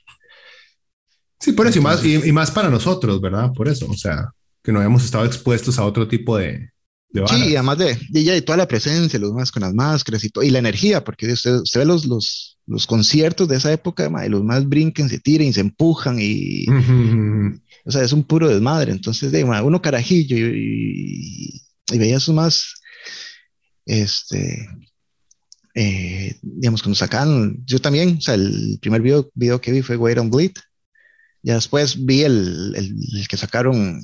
Sí, por eso, y más, y, más para nosotros, ¿verdad? Por eso, o sea, que no habíamos estado expuestos a otro tipo de... de sí, y además de, de, toda la presencia, los más con las máscaras y, todo, y la energía, porque usted, usted ve los, los, los, conciertos de esa época, y los más brinquen, se tiran, se empujan y... O sea, es un puro desmadre. Entonces, de, uno carajillo y, y, veía eso más, este, eh, digamos, cuando sacan, yo también, o sea, el primer video, video que vi fue Wait on Bleed, ya después vi el, el, que sacaron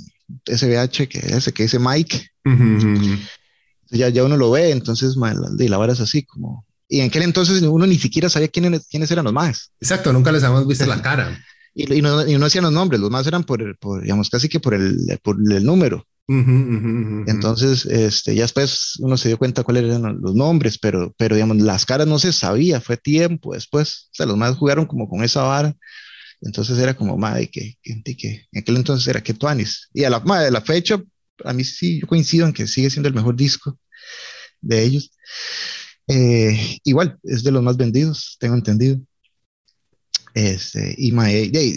SBH, que ese que dice Mike. Ya, ya uno lo ve, entonces de la vara es así como. Y en aquel entonces uno ni siquiera sabía quiénes, quiénes eran los más. Exacto, nunca les habíamos visto la cara. Y, y, no, y no hacían los nombres, los más eran por, por, digamos, casi que por el, por el número. Entonces, este, ya después uno se dio cuenta cuáles eran los nombres, pero, pero digamos, las caras no se sabía, fue tiempo después. O sea, los más jugaron como con esa vara. Entonces era como, madre, que, que, que, en aquel entonces era que Tuanis. Y a la, madre, de la fecha, a mí sí, yo coincido en que sigue siendo el mejor disco de ellos. Eh, igual, es de los más vendidos, tengo entendido. Este, y,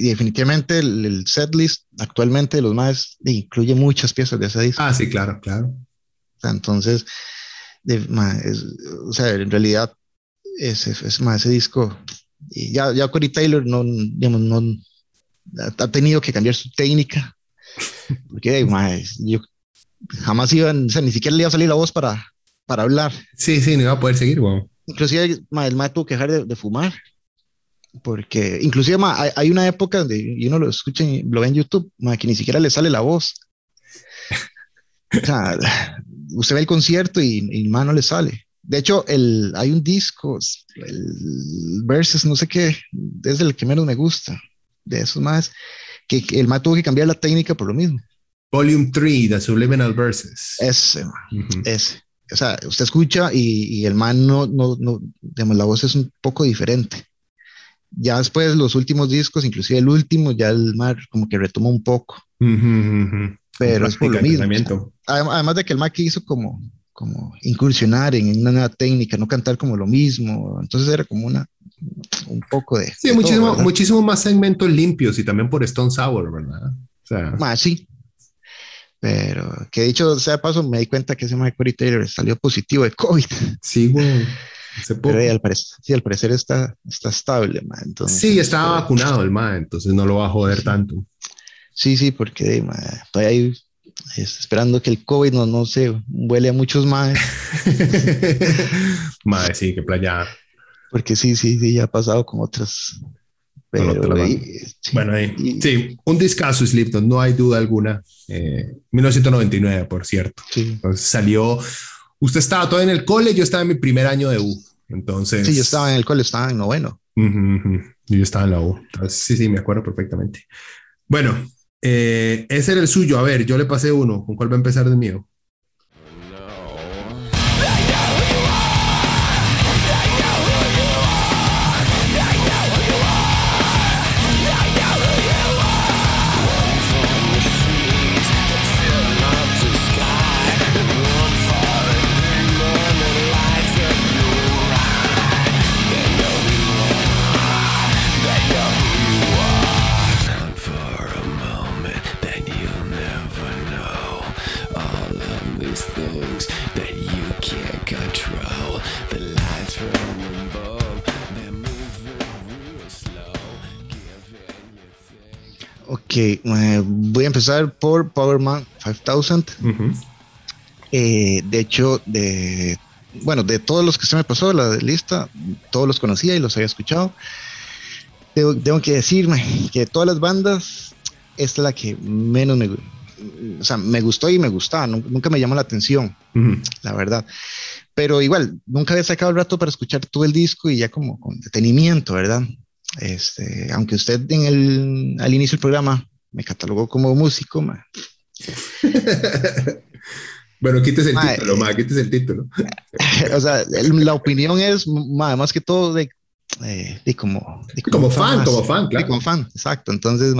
definitivamente el, el setlist actualmente de los más incluye muchas piezas de ese disco. Ah, sí, claro, claro. entonces, de, o sea, en realidad, ese, ese, ese disco y ya, ya Corey Taylor no, digamos, no ha tenido que cambiar su técnica. Porque yo jamás iba, o sea, ni siquiera le iba a salir la voz para, para hablar. Sí, sí, no iba a poder seguir, wow. Inclusive el mae tuvo que dejar de, fumar. Porque inclusive hay, hay, una época donde y uno lo escucha y lo ve en YouTube, que ni siquiera le sale la voz. o sea, usted ve el concierto y, y no le sale. De hecho, el, hay un disco, el Versus, no sé qué, es el que menos me gusta de esos más, que, el más tuvo que cambiar la técnica por lo mismo. Volume 3, The Subliminal Verses. Ese, ese. O sea, usted escucha y, el man no, no, no, digamos, la voz es un poco diferente. Ya después, los últimos discos, inclusive el último, ya el mar como que retomó un poco. Pero es por lo mismo. además de que el Mac hizo como como incursionar en una nueva técnica, no cantar como lo mismo. Entonces era como una, un poco de... Sí, muchísimo, muchísimo más segmentos limpios y también por Stone Sour, ¿verdad? O sea... Más, sí. Pero que dicho sea paso, me di cuenta que ese Mike Taylor salió positivo de COVID. Sí, güey. Pero al parecer, sí, al parecer está, está estable, man. Entonces, sí, estaba vacunado el man, entonces no lo va a joder tanto. Sí, sí, porque man, todavía hay esperando que el COVID no, no se huele a muchos más. más, sí, que playa. Porque sí, sí, sí, ya ha pasado con otras. bueno, sí, un discazo Slipknot, no hay duda alguna. 1999, eh, por cierto. Entonces salió. Usted estaba todo en el cole, yo estaba en mi primer año de U. Entonces. Sí, yo estaba en el cole, estaba en noveno. Yo estaba en la U. Entonces, sí, sí, me acuerdo perfectamente. Bueno, eh, ese era el suyo. A ver, yo le pasé uno. ¿Con cuál va a empezar de mío? Eh, voy a empezar por Powerman 5000. Eh, de hecho, de, bueno, de todos los que se me pasó la lista, todos los conocía y los había escuchado. Tengo, que decirme que de todas las bandas, es la que menos me, o sea, me gustó y me gustaba, nunca me llamó la atención, la verdad. Pero igual, nunca había sacado el rato para escuchar todo el disco y ya como con detenimiento, ¿verdad? Este, aunque usted en el, al inicio del programa me catalogó como músico, bueno, quites el título, ma, quites el título. o sea, la opinión es, más que todo, de eh, como, como, fan, como fan, claro. como fan, exacto. Entonces,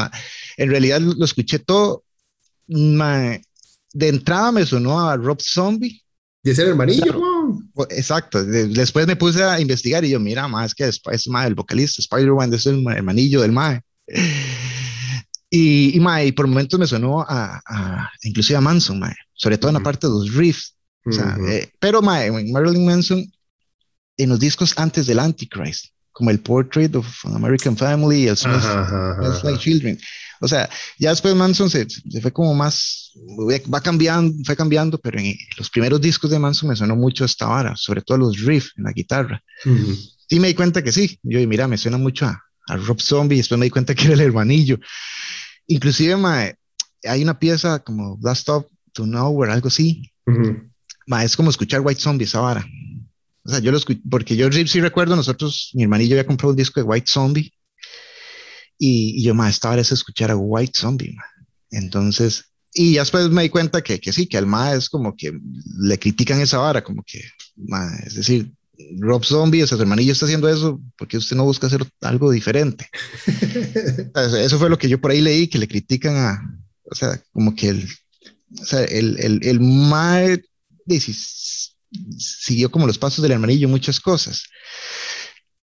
en realidad lo escuché todo. de entrada me sonó a Rob Zombie. Y ese hermanillo. Exacto. después me puse a investigar y yo, mira, más que es, es el vocalista, Spider-Man es el hermanillo del Mae. Y, y, por momentos me sonó a, a inclusive a Manson, mae, sobre todo en la parte de los riffs. O sea, eh, pero mae, Marilyn Manson en los discos antes del Antichrist, como el Portrait of an American Family, el Smells, Like Children. O sea, ya después Manson se, se, fue como más, va cambiando, fue cambiando, pero en los primeros discos de Manson me sonó mucho esta vara, sobre todo los riffs en la guitarra. Sí me di cuenta que sí, yo mira, me suena mucho a, a Rob Zombie, y después me di cuenta que era el hermanillo. Inclusive hay una pieza como Last Stop to Nowhere, algo así. es como escuchar White Zombie esa vara. O sea, yo lo escuché, porque yo sí recuerdo, nosotros, mi hermanillo había comprado un disco de White Zombie y, yo, más estaba es escuchar a White Zombie, Entonces, y después me di cuenta que, que sí, que al ma es como que le critican esa vara, como que, es decir, Rob Zombie, o sea, su hermanillo está haciendo eso porque usted no busca hacer algo diferente. eso fue lo que yo por ahí leí, que le critican a, o sea, como que el, o sea, el, el, el ma siguió como los pasos del hermanillo muchas cosas.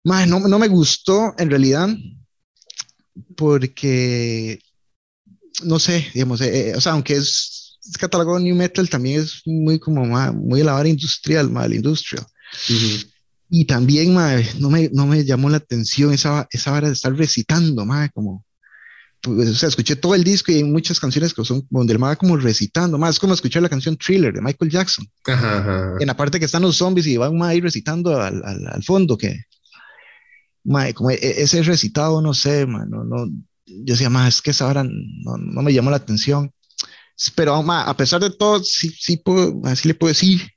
no, no me gustó en realidad porque, no sé, digamos, eh, eh, o sea, aunque es, es catalogado New Metal, también es muy como muy la vara industrial, mal industrial. Y también, no, me, no me llamó la atención esa, esa vara de estar recitando, madre, como, pues, o sea, escuché todo el disco y hay muchas canciones que son donde el va como recitando, más como escuchar la canción Thriller de Michael Jackson. En la parte que están los zombies y van ahí recitando al, al, al fondo, que como e, ese recitado, no sé, no, no, yo decía, más es que esa hora no, no, me llamó la atención. Pero a pesar de todo, sí, sí puedo, así le puedo decir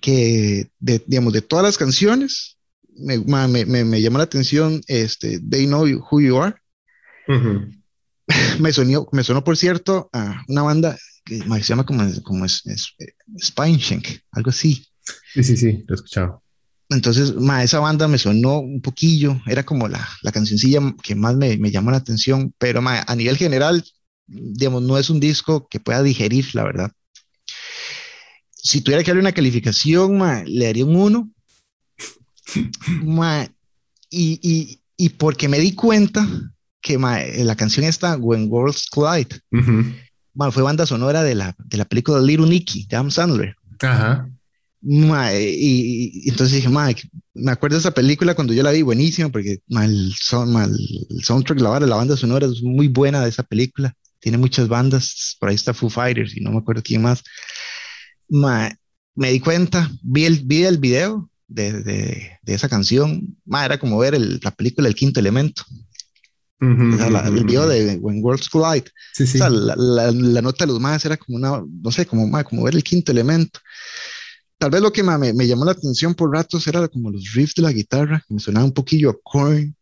que, de, digamos, de todas las canciones, me, me, me, llamó la atención este, They Know Who You Are me, sonó, me sonó, por cierto, a una banda que se llama como, como es, es, Spineshank, algo así. Sí, sí, sí, lo he escuchado. Entonces, ma, esa banda me sonó un poquillo, era como la, la cancioncilla que más me, me llamó la atención, pero ma, a nivel general, digamos, no es un disco que pueda digerir, la verdad. Si tuviera que darle una calificación, ma, le daría un 1. y, y, y porque me di cuenta que la canción esta, When Worlds Collide, fue banda sonora de la, de la película Little Nicky, de Adam Sandler. Ajá. Y, entonces dije, me acuerdo de esa película cuando yo la vi, buenísima, porque el, son, el soundtrack, la, la banda sonora es muy buena de esa película. Tiene muchas bandas, por ahí está Foo Fighters y no me acuerdo quién más. me di cuenta, vi el, vi el video de, de, de esa canción, era como ver la película El Quinto Elemento el video de When Worlds Collide. Sí, sí. O sea, la, la, nota de los más era como una, no sé, como, como ver el quinto elemento. Tal vez lo que me, me, llamó la atención por ratos era como los riffs de la guitarra, que me sonaba un poquillo a Korn.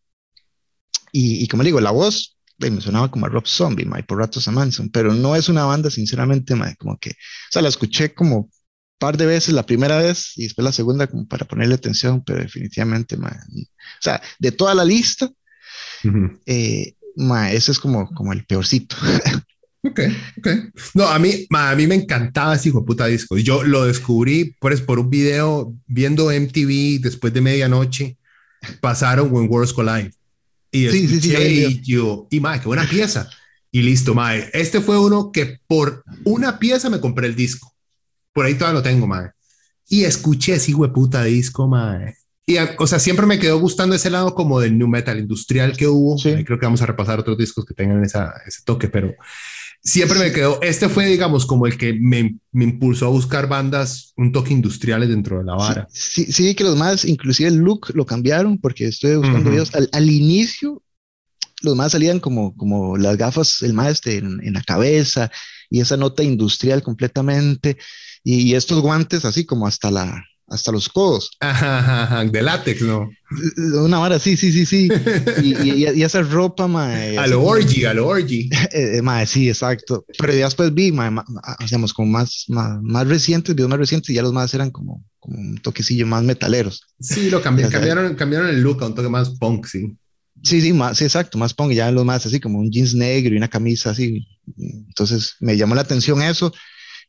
Y, y como digo, la voz me sonaba como a Rob Zombie, my, por ratos a Manson, pero no es una banda, sinceramente, como que, o sea, la escuché como par de veces la primera vez y después la segunda como para ponerle atención, pero definitivamente, o sea, de toda la lista, eh, ese es como, como el peorcito. Ok, ok. No, a mí, a mí me encantaba ese hijo de puta disco. Yo lo descubrí pues, por un video viendo MTV después de medianoche. Pasaron When Worlds Collide. Y sí, sí, sí, y yo, y mae, qué buena pieza. Y listo, mae. Este fue uno que por una pieza me compré el disco. Por ahí todavía lo tengo, mae. Y escuché ese hijo de puta disco, mae. Y, o sea, siempre me quedó gustando ese lado como del new metal industrial que hubo. Creo que vamos a repasar otros discos que tengan esa, ese toque, pero siempre me quedó. Este fue, digamos, como el que me, me, impulsó a buscar bandas un toque industriales dentro de la vara. Sí, sí, que los más, inclusive el look lo cambiaron porque estoy buscando videos. Al, al, inicio, los más salían como, como las gafas, el más en, en, la cabeza y esa nota industrial completamente y, estos guantes así como hasta la hasta los codos. Ajá, de látex, ¿no? Una hora, sí, sí, sí, sí. y, y, esa ropa, mae. A lo orgy, a lo orgy. Eh, mae, sí, exacto. Pero ya después vi, mae, digamos, como más, más, más recientes, videos más recientes, y ya los más eran como, como un toquecillo más metaleros. Sí, lo cambiaron, cambiaron, cambiaron el look a un toque más punk, sí. Sí, sí, más, sí, exacto, más punk, ya los más así como un jeans negro y una camisa así. Entonces me llamó la atención eso,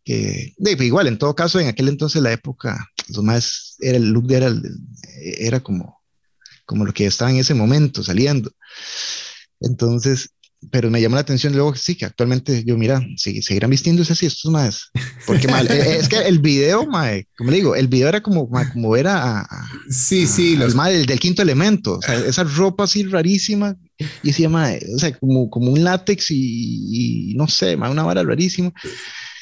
que de, pues, igual, en todo caso, en aquel entonces la época, los más, era el look de era, era como, como lo que estaba en ese momento saliendo. Entonces, pero me llamó la atención luego sí que actualmente yo mira si seguirán vistiéndose así estos más porque mal, eh, es que el video mae, como digo el video era como como era sí sí los más del, del, quinto elemento o sea, esa ropa así rarísima y se llama o sea como como un látex y, no sé mae, una vara rarísima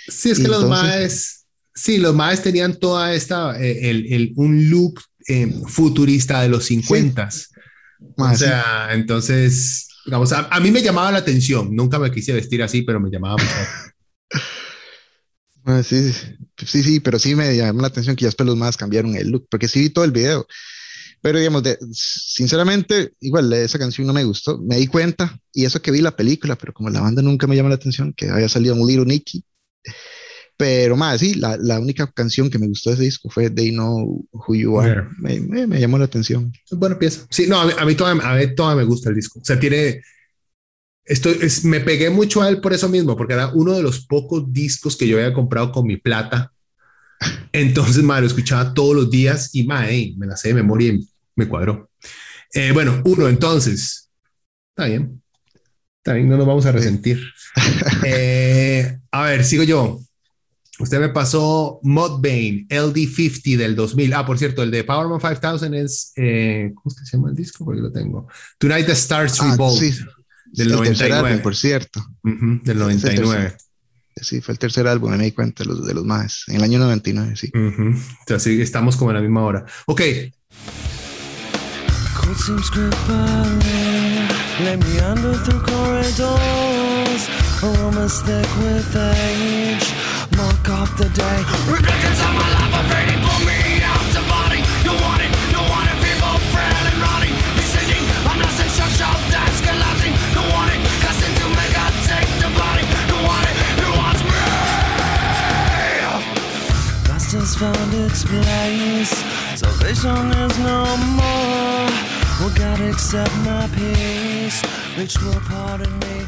sí es que los maes sí los maes tenían toda esta eh, el, el, un look eh, futurista de los 50 o sea entonces Digamos, a, mí me llamaba la atención. Nunca me quise vestir así, pero me llamaba mucho. Ah, sí, sí, sí, pero sí me llamó la atención que ya después los más cambiaron el look, porque sí vi todo el video. Pero digamos, de, sinceramente, igual esa canción no me gustó. Me di cuenta, y eso que vi la película, pero como la banda nunca me llamó la atención, que había salido un Little Nicky. Pero más, sí, la, la, única canción que me gustó de ese disco fue They Know Who You Are. Me, me, llamó la atención. Buena pieza. Sí, no, a mí, a mí, todavía, a mí todavía me gusta el disco. O sea, tiene. Estoy, es, me pegué mucho a él por eso mismo, porque era uno de los pocos discos que yo había comprado con mi plata. Entonces, madre, lo escuchaba todos los días y, madre, me la sé de memoria y me cuadró. Eh, bueno, uno, entonces. Está bien. Bien, no nos vamos a resentir. eh, a ver, sigo yo. Usted me pasó Mudvayne, LD50 del 2000. Ah, por cierto, el de Powerman 5000 es, eh, ¿cómo se llama el disco? Porque lo tengo. Tonight the Stars ah, Revolt. Sí. Del el 99. Álbum, por cierto. Uh -huh, del 99. Sí, fue el tercer álbum, me di cuenta de los, de los más. En el año 99, sí. Uh -huh. Sí, estamos como en la misma hora. Ok. Let me under through corridors, aromas thick with age. mark off the day. Reflections of my life are fading, pull me out to body. Don't want it, don't want it, people frail and rotting. Descending, I'm lost in shock, shock, that's collapsing. Don't want it, casting to make I take the body. Don't want it, it wants me. Past has found its place. Salvation is no more. Accept my me. My life.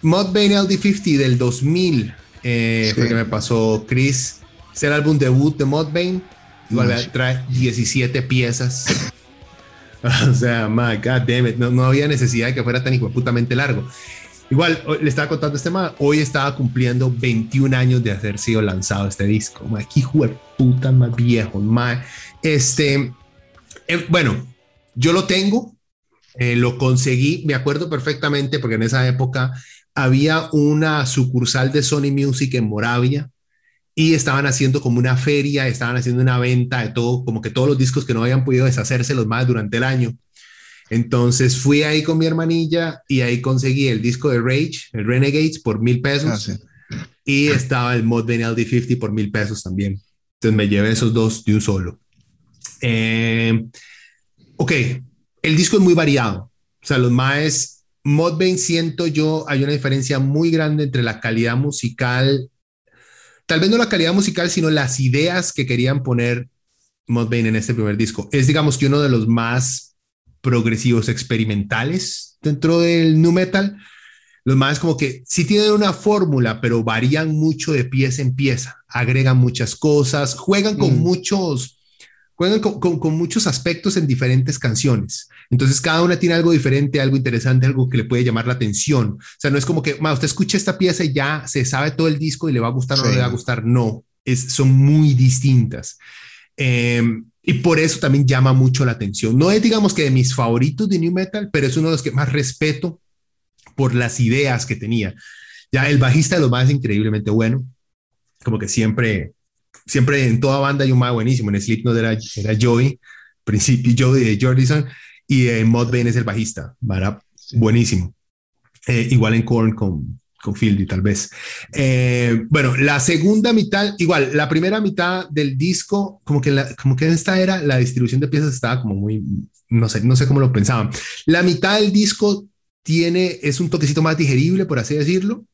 Mudvayne LD50 del 2000 eh, fue que me pasó Chris. Es el álbum debut de Mudvayne. Igual trae 17 piezas. o sea, my god damn it. No, había necesidad de que fuera tan putamente largo. Igual, le estaba contando este tema. Hoy estaba cumpliendo 21 años de haber sido lanzado este disco. Ma, qué puta más viejo. Ma. Este, eh, bueno, yo lo tengo. Eh, lo conseguí. Me acuerdo perfectamente porque en esa época había una sucursal de Sony Music en Moravia y estaban haciendo como una feria, estaban haciendo una venta de todo, como que todos los discos que no habían podido deshacerse los más durante el año. Entonces fui ahí con mi hermanilla y ahí conseguí el disco de Rage, el Renegades, por mil pesos. Ah, y estaba el Mod LD50 por mil pesos también. Entonces me llevé esos dos de un solo. Eh, ok, el disco es muy variado. O sea, los más Modbane siento yo, hay una diferencia muy grande entre la calidad musical, tal vez no la calidad musical, sino las ideas que querían poner Modbane en este primer disco. Es digamos que uno de los más progresivos experimentales dentro del nu metal. Los más como que sí tienen una fórmula, pero varían mucho de pieza en pieza, agregan muchas cosas, juegan con mm. muchos juegan con, muchos aspectos en diferentes canciones. Entonces, cada una tiene algo diferente, algo interesante, algo que le puede llamar la atención. O sea, no es como que, usted escucha esta pieza y ya se sabe todo el disco y le va a gustar o no le va a gustar. No, es, son muy distintas. Em, y por eso también llama mucho la atención. No es, digamos, que de mis favoritos de New Metal, pero es uno de los que más respeto por las ideas que tenía. Ya el bajista de lo más increíblemente bueno, como que siempre siempre en toda banda hay un mae buenísimo. En Slipknot era, era Joey, principio Joey de Jordison, y en Mudvayne es el bajista, ¿verdad? Buenísimo. Eh, igual en Korn con, con Fieldy, tal vez. Eh, bueno, la segunda mitad, igual, la primera mitad del disco, como que, la, como que esta era, la distribución de piezas estaba como muy, no sé, no sé cómo lo pensaban. La mitad del disco tiene, es un toquecito más digerible, por así decirlo.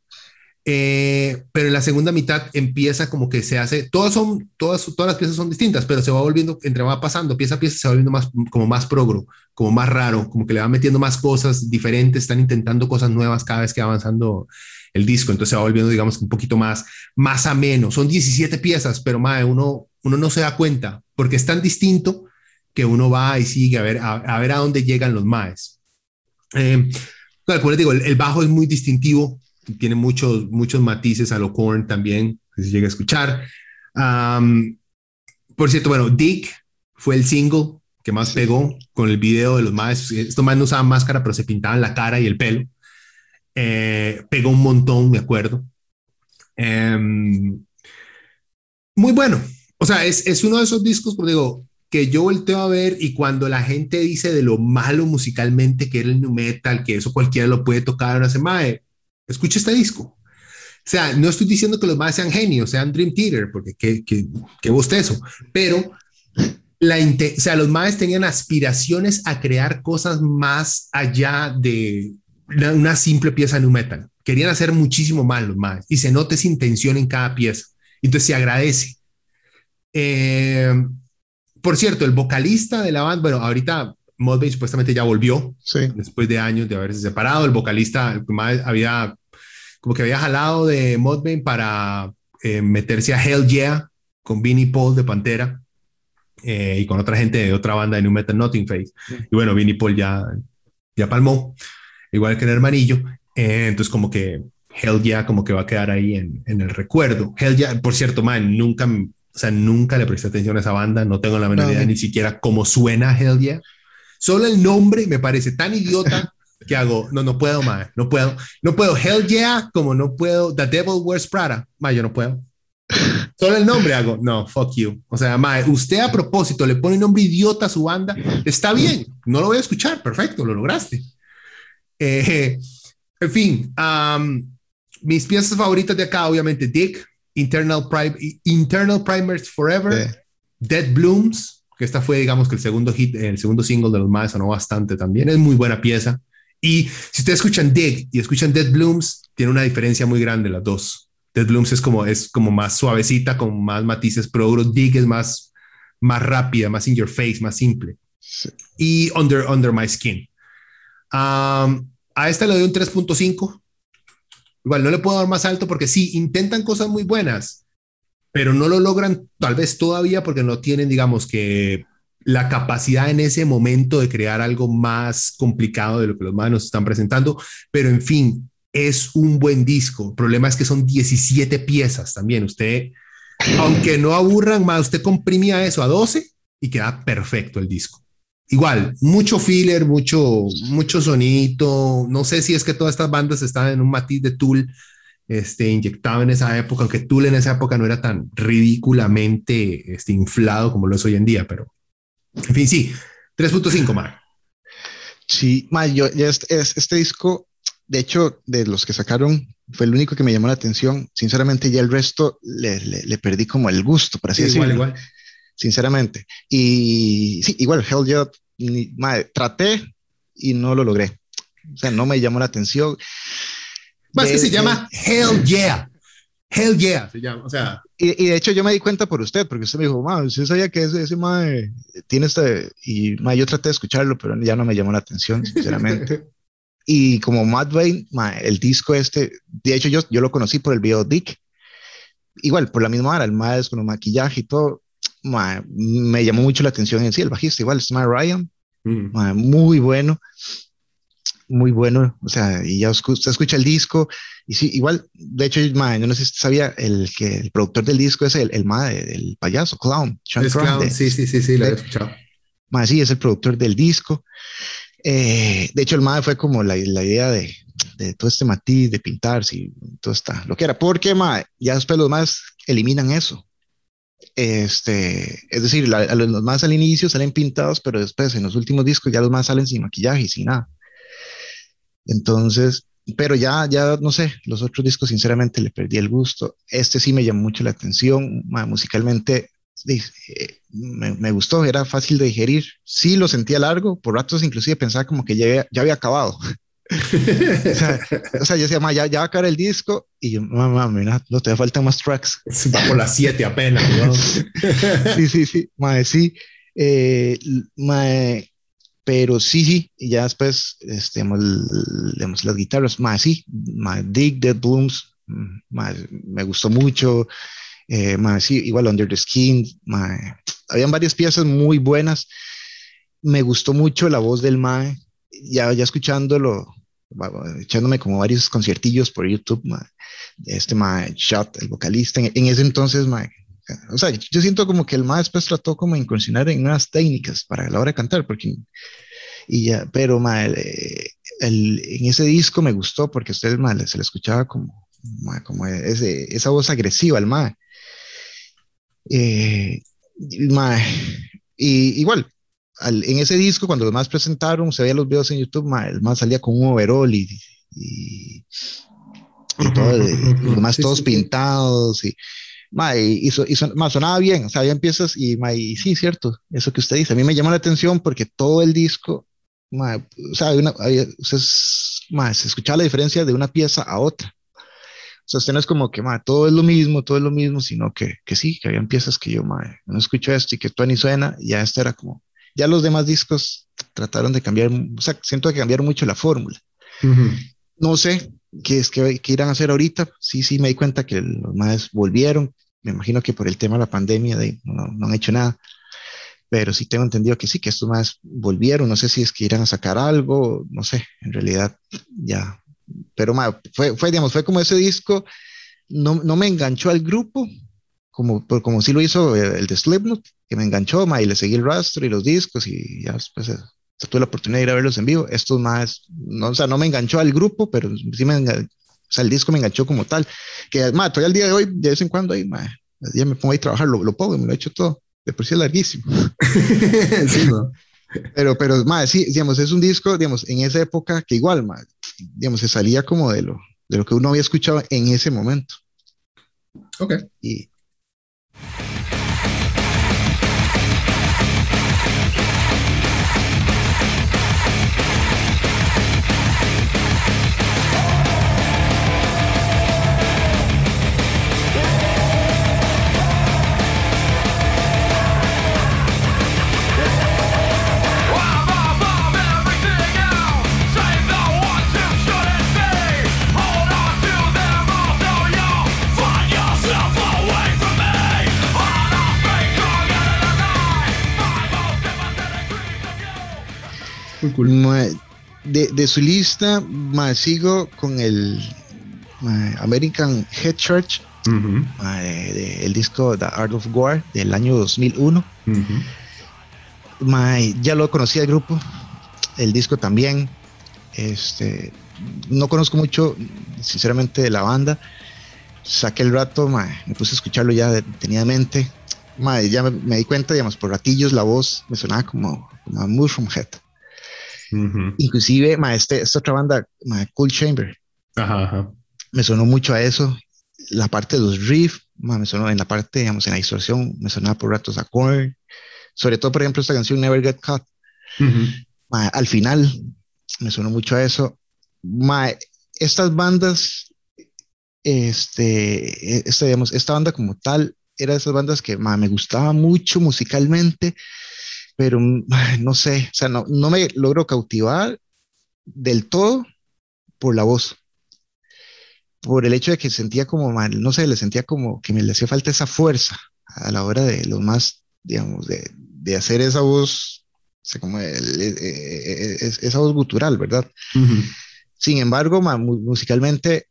Eh, pero en la segunda mitad empieza como que se hace, todas son, todas, todas las piezas son distintas, pero se va volviendo, entre va pasando pieza a pieza, se va volviendo más, como más progro, como más raro, como que le va metiendo más cosas diferentes, están intentando cosas nuevas cada vez que va avanzando el disco, entonces se va volviendo, digamos, un poquito más, más ameno. Son 17 piezas, pero mae, uno, uno no se da cuenta porque es tan distinto que uno va y sigue a ver a, ver a dónde llegan los maes. Eh, como les digo, el bajo es muy distintivo, tiene muchos, muchos matices a lo Korn también, que se llega a escuchar. por cierto, bueno, Dick fue el single que más pegó con el video de los más. Estos más no usaban máscara, pero se pintaban la cara y el pelo. Eh, pegó un montón, me acuerdo. Em, muy bueno. O sea, es, es uno de esos discos, como digo, que yo volteo a ver y cuando la gente dice de lo malo musicalmente que era el new metal, que eso cualquiera lo puede tocar, una semana, escucha este disco. O sea, no estoy diciendo que los más sean genios, sean Dream Theater, porque qué, qué, qué bostezo, pero la o sea, los más tenían aspiraciones a crear cosas más allá de una, simple pieza nu metal. Querían hacer muchísimo más los más y se nota esa intención en cada pieza. Entonces se agradece. Eh, por cierto, el vocalista de la banda, bueno, ahorita Mudvayne supuestamente ya volvió después de años de haberse separado. El vocalista había como que había jalado de Mudvayne para eh, meterse a Hell Yeah con Vinnie Paul de Pantera eh, y con otra gente de otra banda de New Metal Nothing Face. Y bueno, Vinnie Paul ya, ya palmó, igual que el hermanillo. Eh, entonces como que Hell Yeah como que va a quedar ahí en, en el recuerdo. Hell Yeah, por cierto, man, nunca, o sea, nunca le presté atención a esa banda, no tengo la menor idea ni siquiera cómo suena Hell Yeah. Solo el nombre me parece tan idiota que hago, no, no puedo, más, no puedo, no puedo, Hell Yeah, como no puedo, The Devil Wears Prada, ma, yo no puedo. Solo el nombre hago, no, fuck you. O sea, ma, usted a propósito le pone un nombre idiota a su banda, está bien, no lo voy a escuchar, perfecto, lo lograste. Eh, en fin, mis piezas favoritas de acá, obviamente, Dick, Internal, Internal Primers Forever, Dead Blooms, que esta fue, digamos, que el segundo hit, el segundo single de los más sonó bastante también. Es muy buena pieza. Y si ustedes escuchan Dig y escuchan Dead Blooms, tiene una diferencia muy grande las dos. Dead Blooms es como, es como más suavecita, con más matices, pero Dig es más, más rápida, más in your face, más simple. Y Under, Under My Skin. a esta le doy un 3.5. Igual no le puedo dar más alto porque sí, intentan cosas muy buenas, pero no lo logran tal vez todavía porque no tienen, digamos, que la capacidad en ese momento de crear algo más complicado de lo que los más nos están presentando, pero en fin, es un buen disco. El problema es que son 17 piezas también. Usted, aunque no aburran más, usted comprimía eso a 12 y queda perfecto el disco. Igual, mucho filler, mucho, mucho sonito. No sé si es que todas estas bandas están en un matiz de Tool este, inyectado en esa época, aunque Tool en esa época no era tan ridículamente este, inflado como lo es hoy en día, pero en fin, sí, 3.5, Mar. Sí, Mar, yo, este, este disco, de hecho, de los que sacaron, fue el único que me llamó la atención. Sinceramente, ya el resto le, le, perdí como el gusto, por así decirlo. Igual, igual. Sinceramente. Y sí, igual, Hell Yeah, traté y no lo logré. O sea, no me llamó la atención. Más que se llama Hell Yeah. Hell Yeah se llama. O sea. Y, de hecho yo me di cuenta por usted, porque usted me dijo, ma, usted sabía que ese, ese mae tiene este. Y ma, yo traté de escucharlo, pero ya no me llamó la atención, sinceramente. y como Matt Wayne, el disco este, de hecho yo, yo lo conocí por el video Dick. Igual, por la misma hora, el mae con el maquillaje y todo. me llamó mucho la atención en sí, el bajista, igual, es Ryan. Mm. muy bueno muy bueno, o sea, y ya usted escucha el disco, y sí, igual, de hecho, ma, yo no sé si sabía, el que el productor del disco es el, el del payaso, Clown, Sean Clown, sí, sí, sí, sí, lo he escuchado. Ma, sí, es el productor del disco. Eh, de hecho, el ma fue como la, la idea de, de, todo este matiz, de pintar, sí, todo está, lo que era, porque ma, ya después los más eliminan eso. Este, es decir, los más al inicio salen pintados, pero después en los últimos discos ya los más salen sin maquillaje y sin nada. Entonces, pero ya, ya no sé, los otros discos sinceramente le perdí el gusto. Este sí me llamó mucho la atención, musicalmente eh, me, gustó, era fácil de digerir. Sí lo sentía largo, por ratos inclusive pensaba como que ya, ya había acabado. o, sea, yo decía, ya, ya va a acabar el disco y yo, mamá, mira, no te faltan más tracks. Va por las siete apenas. sí, sí, sí, madre, sí. Eh, pero sí, sí, y ya después, este, digamos, las guitarras, más sí, más Dig, Dead Blooms, más, me gustó mucho, eh, más sí, igual Under the Skin, habían varias piezas muy buenas, me gustó mucho la voz del Mae, ya, ya escuchándolo, echándome como varios conciertillos por YouTube, este Mae, Shot, el vocalista, en, ese entonces, mae, o sea, yo siento como que el más después trató como de incursionar en nuevas técnicas para la hora de cantar, porque, y ya, pero el, en ese disco me gustó porque a ustedes se le escuchaba como, como ese, esa voz agresiva al mae. Eh, y igual, en ese disco, cuando los más presentaron, se veían los videos en YouTube, el más salía con un overall y, y, todo, los más todos pintados y y, sonaba bien, o sea, ya empiezas y, y, sí, cierto, eso que usted dice, a mí me llama la atención porque todo el disco, o sea, una, se escuchaba la diferencia de una pieza a otra. O sea, usted no es como que todo es lo mismo, todo es lo mismo, sino que, que sí, que habían piezas que yo no escucho esto y que tú ni suena, y ya esto era como, ya los demás discos trataron de cambiar, o sea, siento que cambiaron mucho la fórmula. No sé qué es que, que, irán a hacer ahorita. Sí, sí, me di cuenta que los más volvieron, me imagino que por el tema de la pandemia de, no, no, han hecho nada, pero sí tengo entendido que sí, que estos más volvieron, no sé si es que irán a sacar algo, no sé, en realidad ya, pero fue, fue, digamos, fue como ese disco, no, no me enganchó al grupo, como, como sí lo hizo el de Slipknot, que me enganchó, ma, y le seguí el rastro y los discos y ya después eh, tuve la oportunidad de ir a verlos en vivo. Estos más, no, o sea, no me enganchó al grupo, pero sí me, o sea, el disco me enganchó como tal. Que, además, todavía el día de hoy, de vez en cuando, ahí, ya me pongo ahí a trabajar, lo, lo pongo me lo he hecho todo. De por sí es larguísimo. sí, ¿no? Pero, pero, más, sí, digamos, es un disco, digamos, en esa época que igual, más, digamos, se salía como de lo, de lo que uno había escuchado en ese momento. Ok. Y, De, su lista, más sigo con el American Head Church, el disco The Art of War del año 2001. ya lo conocí el grupo, el disco también. Este, no conozco mucho, sinceramente, de la banda. Saqué el rato, me puse a escucharlo ya detenidamente. ya me, di cuenta, digamos, por ratillos la voz me sonaba como, como a Mushroom Head. Inclusive, ma, este, esta otra banda, Cool Chamber, me sonó mucho a eso. La parte de los riffs, me sonó en la parte, digamos, en la distorsión, me sonaba por ratos a Korn. Sobre todo, por ejemplo, esta canción Never Get Caught. al final, me sonó mucho a eso. estas bandas, este, esta, digamos, esta banda como tal, era de esas bandas que me gustaba mucho musicalmente, pero mm, no sé, o sea, no, no me logro cautivar del todo por la voz, por el hecho de que sentía como mal, no sé, le sentía como que me le hacía falta esa fuerza a la hora de lo más, digamos, de, de hacer esa voz, o sea, como esa voz gutural, ¿verdad? Sin embargo, musicalmente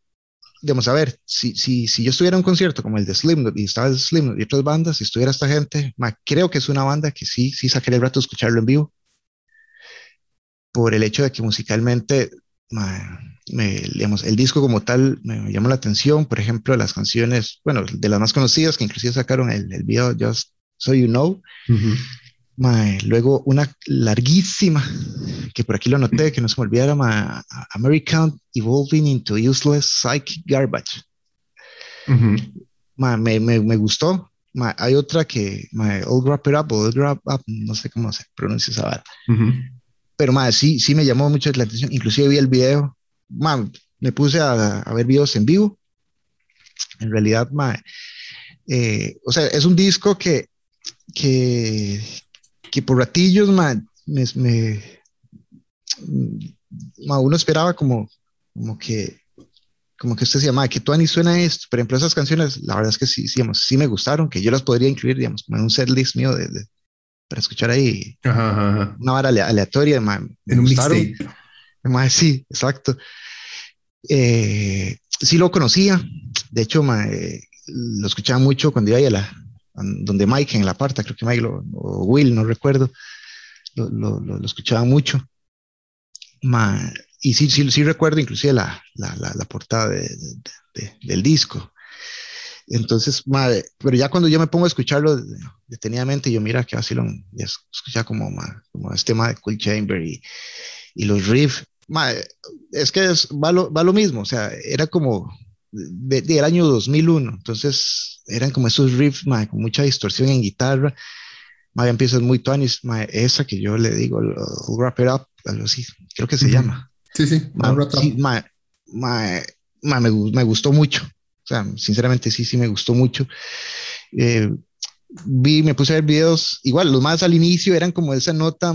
digamos, a ver, si, si, si yo estuviera en un concierto como el de Slim y estaba Slim y otras bandas, si estuviera esta gente, creo que es una banda que sí, sí saqué el rato de escucharlo en vivo. Por el hecho de que musicalmente, me, digamos, el disco como tal me, llamó la atención, por ejemplo, las canciones, bueno, de las más conocidas que inclusive sacaron el, el video Just So You Know. Luego una larguísima, que por aquí lo anoté, que no se me olvidara, American Evolving into Useless Psychic Garbage. me, me, me, gustó. hay otra que, All Wrap It Up, All Wrap Up, no sé cómo se pronuncia esa vara. Pero sí, sí me llamó mucho la atención. Inclusive vi el video me puse a, ver videos en vivo. En realidad, eh, o sea, es un disco que, que, que por ratillos, me, uno esperaba como, como que como que usted decía, ma, que Tuani suena esto, por ejemplo, esas canciones, la verdad es que sí, sí, digamos, sí me gustaron, que yo las podría incluir, digamos, como en un setlist mío de, para escuchar ahí una vara aleatoria, en un mixtape. sí, exacto. Eh, sí lo conocía, de hecho lo escuchaba mucho cuando iba a la, donde Mike en la parta, creo que Mike o Will, no recuerdo, lo, lo, escuchaba mucho. y sí, sí, sí recuerdo inclusive la, la, la, portada de, del disco. Entonces, pero ya cuando yo me pongo a escucharlo detenidamente, yo mira que así lo escuchaba como, como este tema de Cool Chamber y, y los riffs es que es, va, lo, va, lo, mismo, o sea, era como del año 2001, entonces eran como esos riffs con mucha distorsión en guitarra, más empiezas muy tuanis, esa que yo le digo, Wrap It Up, algo así, creo que se llama. Sí, sí, me, me, gustó mucho, o sea, sinceramente sí, sí me gustó mucho. Eh, vi, me puse a ver videos, igual, los más al inicio eran como esa nota,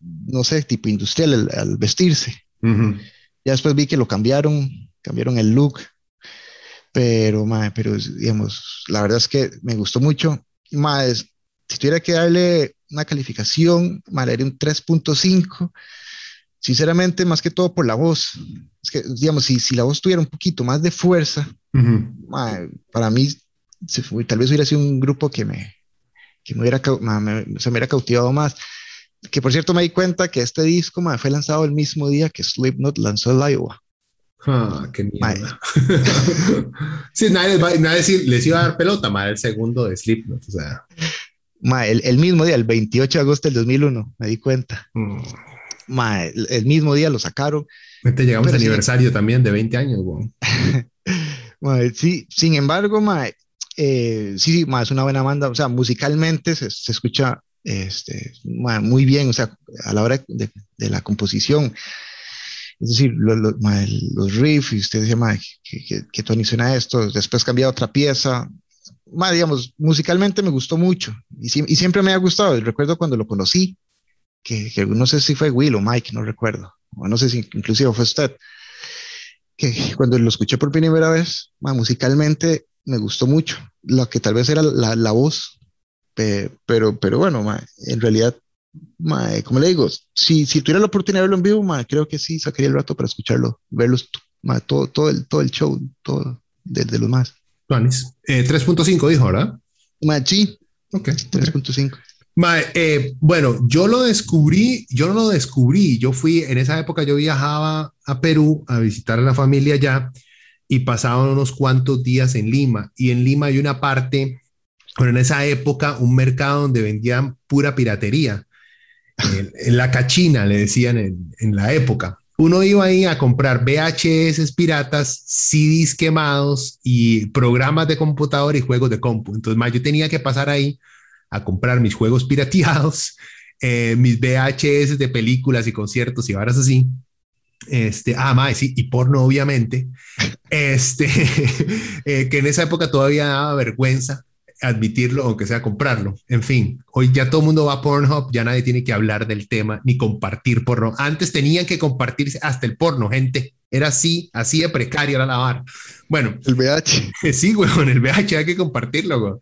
no sé, tipo industrial al, vestirse. Ya después vi que lo cambiaron, cambiaron el look, pero, pero digamos, la verdad es que me gustó mucho. Más, si tuviera que darle una calificación, me daría un 3.5. Sinceramente, más que todo por la voz. Es que, digamos, si, si la voz tuviera un poquito más de fuerza, para mí, tal vez hubiera sido un grupo que me, que me hubiera, se me hubiera cautivado más que por cierto me di cuenta que este disco fue lanzado el mismo día que Slipknot lanzó el Iowa. Ah, qué mierda. sí, nadie, les, iba a dar pelota, ma, el segundo de Slipknot, o sea. el, mismo día, el 28 de agosto del 2001, me di cuenta. Mm. el, mismo día lo sacaron. Este llegamos al aniversario también de 20 años, sí, sin embargo, eh, sí, sí, es una buena banda, o sea, musicalmente se, se escucha este, muy bien, o sea, a la hora de, la composición. Es decir, los riffs, y usted dice, que, que, que, Tony suena esto, después cambia otra pieza. digamos, musicalmente me gustó mucho y, siempre me ha gustado. recuerdo cuando lo conocí, que, que, no sé si fue Will o Mike, no recuerdo, no sé si inclusive fue usted, que cuando lo escuché por primera vez, musicalmente me gustó mucho. Lo que tal vez era la, la voz, pero, pero bueno, en realidad, como le digo, si, si tuviera la oportunidad de verlo en vivo, creo que sí sacaría el rato para escucharlo, verlos, todo, todo, el, todo el show, todo de, los más. 3.5 eh, dijo, ¿verdad? sí. Ok. 3.5. Eh, bueno, yo lo descubrí, yo no lo descubrí, yo fui, en esa época yo viajaba a Perú a visitar a la familia allá y pasaba unos cuantos días en Lima y en Lima hay una parte bueno, en esa época un mercado donde vendían pura piratería. En, la cachina, le decían en, la época. Uno iba ahí a comprar VHS piratas, CDs quemados y programas de computador y juegos de compu. Entonces, más yo tenía que pasar ahí a comprar mis juegos pirateados, eh, mis VHS de películas y conciertos y varas así. Este, ah, más, sí, y porno, obviamente. Este, eh, que en esa época todavía daba vergüenza admitirlo, aunque sea comprarlo. En fin, hoy ya todo el mundo va a Pornhub, ya nadie tiene que hablar del tema ni compartir porno. Antes tenían que compartirse hasta el porno, gente. Era así, así de precario era la barra. Bueno. El VH. Sí, güey, con el VH hay que compartirlo, güey.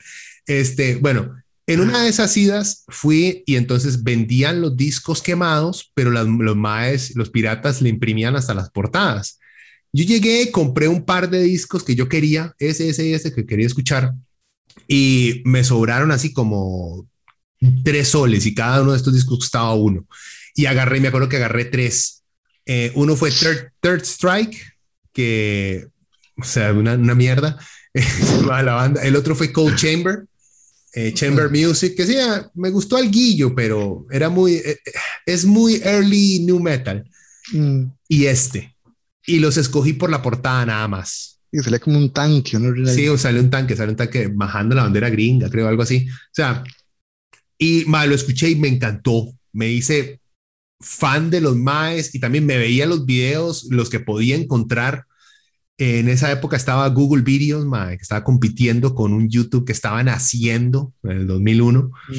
Este, bueno, en una de esas idas fui y entonces vendían los discos quemados, pero los maes, los piratas le imprimían hasta las portadas. Yo llegué, compré un par de discos que yo quería, ese, ese, ese que quería escuchar y me sobraron así como tres soles y cada uno de estos discos costaba uno. Y agarré, me acuerdo que agarré tres Eh, uno fue Third, Third, Strike, que, o sea, una, una mierda. la banda. El otro fue Cold Chamber, eh, Chamber Music, que sí, ah, me gustó al guillo, pero era muy, eh, es muy early new metal. Mm. Y este. Y los escogí por la portada nada más. Y sale como un tanque, ¿no? Sí, sale un tanque, sale un tanque bajando la bandera gringa, creo, algo así. O sea, y ma, lo escuché y me encantó. Me hice fan de los maes y también me veía los videos, los que podía encontrar. En esa época estaba Google Videos, ma, que estaba compitiendo con un YouTube que estaban haciendo en el 2001. Mm.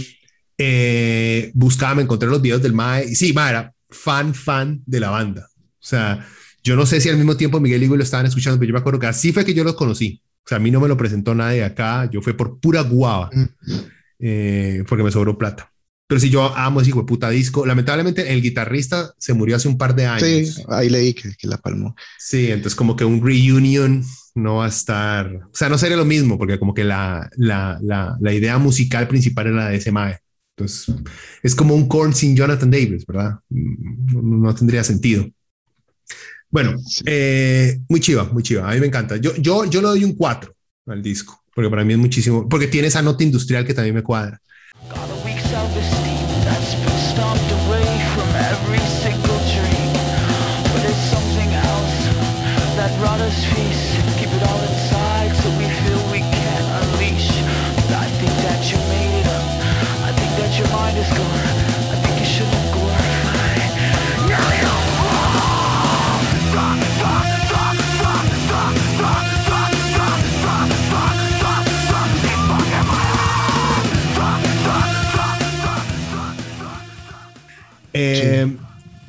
Eh, buscaba, me encontré los videos del mae y sí, ma, era fan, fan de la banda. O sea, yo no sé si al mismo tiempo Miguel y Hugo lo estaban escuchando, pero yo me acuerdo que así fue que yo los conocí. O sea, a mí no me lo presentó nadie acá, yo fue por pura guava, mm. eh, porque me sobró plata. Pero si yo amo ese hijo de puta disco, lamentablemente el guitarrista se murió hace un par de años. Sí, ahí leí que, que la palmó. Sí, entonces como que un reunion no va a estar, o sea, no sería lo mismo, porque como que la, la, la, la idea musical principal era la de ese mae. Entonces, es como un corn sin Jonathan Davis, ¿verdad? No, no tendría sentido. Bueno, eh, muy chiva, muy chiva. A mí me encanta. Yo, yo, yo le doy un 4 al disco, porque para mí es muchísimo, porque tiene esa nota industrial que también me cuadra. Eh,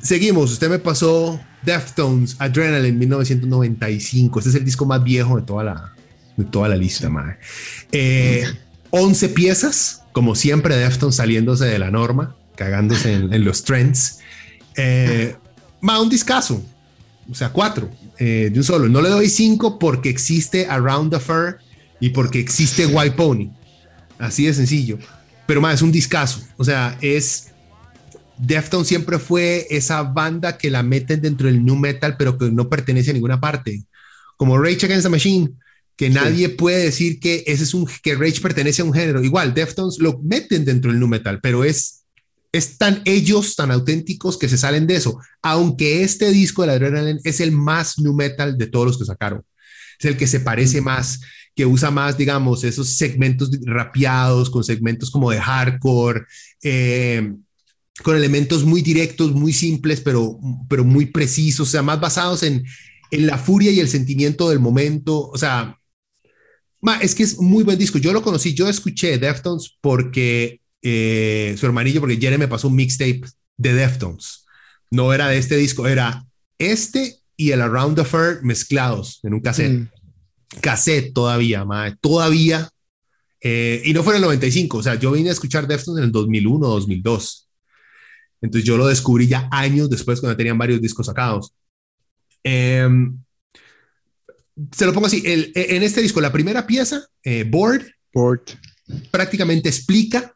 seguimos. Usted me pasó Deftones Adrenaline 1995. Este es el disco más viejo de toda la, de toda la lista, madre. 11 eh, piezas, como siempre, Deftones saliéndose de la norma, cagándose en, los trends. Eh, un discazo, o sea, cuatro eh, de un solo. No le doy cinco porque existe Around the Fur y porque existe White Pony. Así de sencillo. Pero más, es un discazo. O sea, es Deftones siempre fue esa banda que la meten dentro del new metal, pero que no pertenece a ninguna parte. Como Rage Against the Machine, que nadie puede decir que ese es un que Rage pertenece a un género. Igual, Deftones lo meten dentro del new metal, pero es es tan ellos tan auténticos que se salen de eso. Aunque este disco de la Adrenaline es el más new metal de todos los que sacaron. Es el que se parece mm. más, que usa más, digamos, esos segmentos rapeados con segmentos como de hardcore, eh, con elementos muy directos, muy simples, pero, pero muy precisos, o sea, más basados en, en la furia y el sentimiento del momento. O sea, es que es muy buen disco. Yo lo conocí, yo escuché Deftones porque eh, su hermanillo, porque Jeremy me pasó un mixtape de Deftones. No era de este disco, era este y el Around the Fur mezclados en un cassette. Mm. Cassette todavía, todavía. Eh, y no fue en el 95, o sea, yo vine a escuchar Deftones en el 2001 o 2002. Entonces yo lo descubrí ya años después cuando tenían varios discos sacados. Em, se lo pongo así, e, en este disco, la primera pieza, eh, Board, Board, prácticamente explica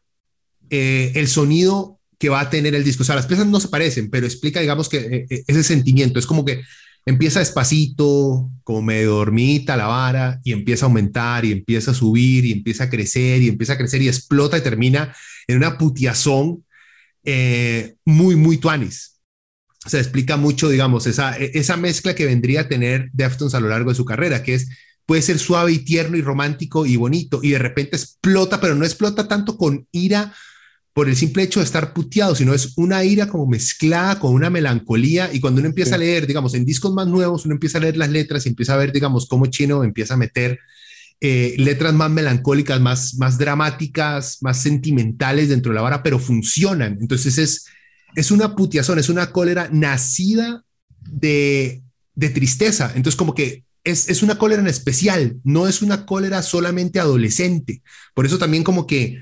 eh, el sonido que va a tener el disco. O sea, las piezas no se parecen, pero explica, digamos, que eh, ese sentimiento es como que empieza despacito, como medio dormita la vara, y empieza a aumentar, y empieza a subir, y empieza a crecer, y empieza a crecer, y explota y termina en una putiazón eh, muy, muy tuanis. Se explica mucho, digamos, esa, esa mezcla que vendría a tener Deftones a lo largo de su carrera, que es, puede ser suave y tierno y romántico y bonito, y de repente explota, pero no explota tanto con ira por el simple hecho de estar puteado, sino es una ira como mezclada con una melancolía. Y cuando uno empieza a leer, digamos, en discos más nuevos, uno empieza a leer las letras y empieza a ver, digamos, cómo Chino empieza a meter eh, letras más melancólicas, más, más dramáticas, más sentimentales dentro de la vara, pero funcionan. Entonces es, es una putiazón, es una cólera nacida de, de tristeza. Entonces como que es, es, una cólera en especial, no es una cólera solamente adolescente. Por eso también como que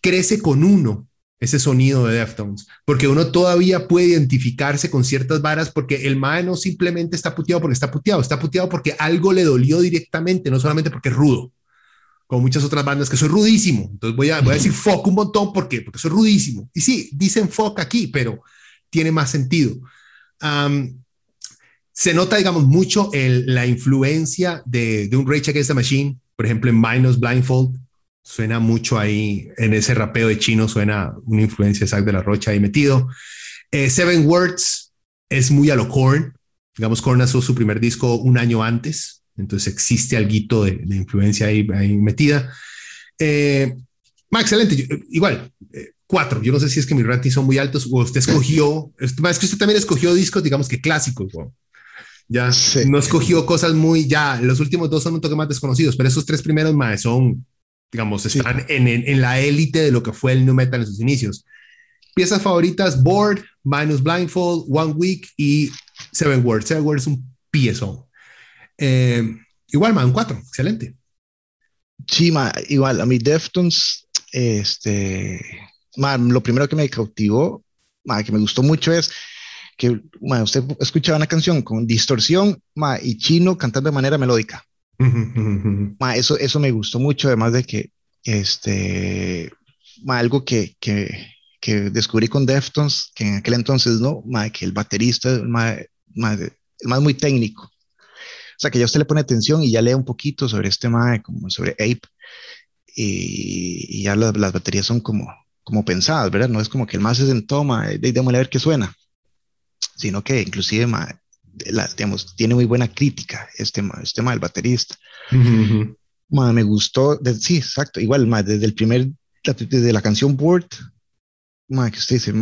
crece con uno ese sonido de Deftones, porque uno todavía puede identificarse con ciertas varas porque el mae no simplemente está puteado porque está puteado, está puteado porque algo le dolió directamente, no solamente porque es rudo, como muchas otras bandas que soy rudísimo. Entonces voy a, voy a decir fuck un montón porque porque soy rudísimo. Y sí, dicen fuck aquí, pero tiene más sentido. se nota, digamos, mucho el, la influencia de, de un Rage Against the Machine, por ejemplo, en Minus Blindfold, suena mucho ahí, en ese rapeo de chino suena una influencia de Zack de la Rocha ahí metido. Eh, Seven Words es muy a lo Korn, digamos, Korn hizo su primer disco un año antes, entonces existe algo de, de influencia ahí, ahí metida. Eh, excelente, igual, eh, cuatro. Yo no sé si es que mis ratings son muy altos o usted escogió, más que usted también escogió discos, digamos que clásicos. Ya no escogió cosas muy, ya los últimos dos son un toque más desconocidos, pero esos tres primeros más son, digamos, están en, en, la élite de lo que fue el new metal en sus inicios. Piezas favoritas: Board, Minus Blindfold, One Week y Seven Words. Seven Words es un piezo. Eh, igual, man, cuatro, excelente. Sí, ma, igual, a mí Deftones, este, lo primero que me cautivó, que me gustó mucho es que usted escuchaba una canción con distorsión y chino cantando de manera melódica. Eso, eso me gustó mucho, además de que este, algo que, que, que, descubrí con Deftones, que en aquel entonces no, que el baterista es más, muy técnico. O sea, que ya usted le pone atención y ya lee un poquito sobre este tema, como sobre Ape, y, ya las, las baterías son como, como pensadas, ¿verdad? No es como que el más se sentó, de, démosle a ver qué suena, sino que inclusive, digamos, tiene muy buena crítica este, este tema del baterista. me gustó, sí, exacto, igual, desde el primer, desde la canción Board, que usted dice,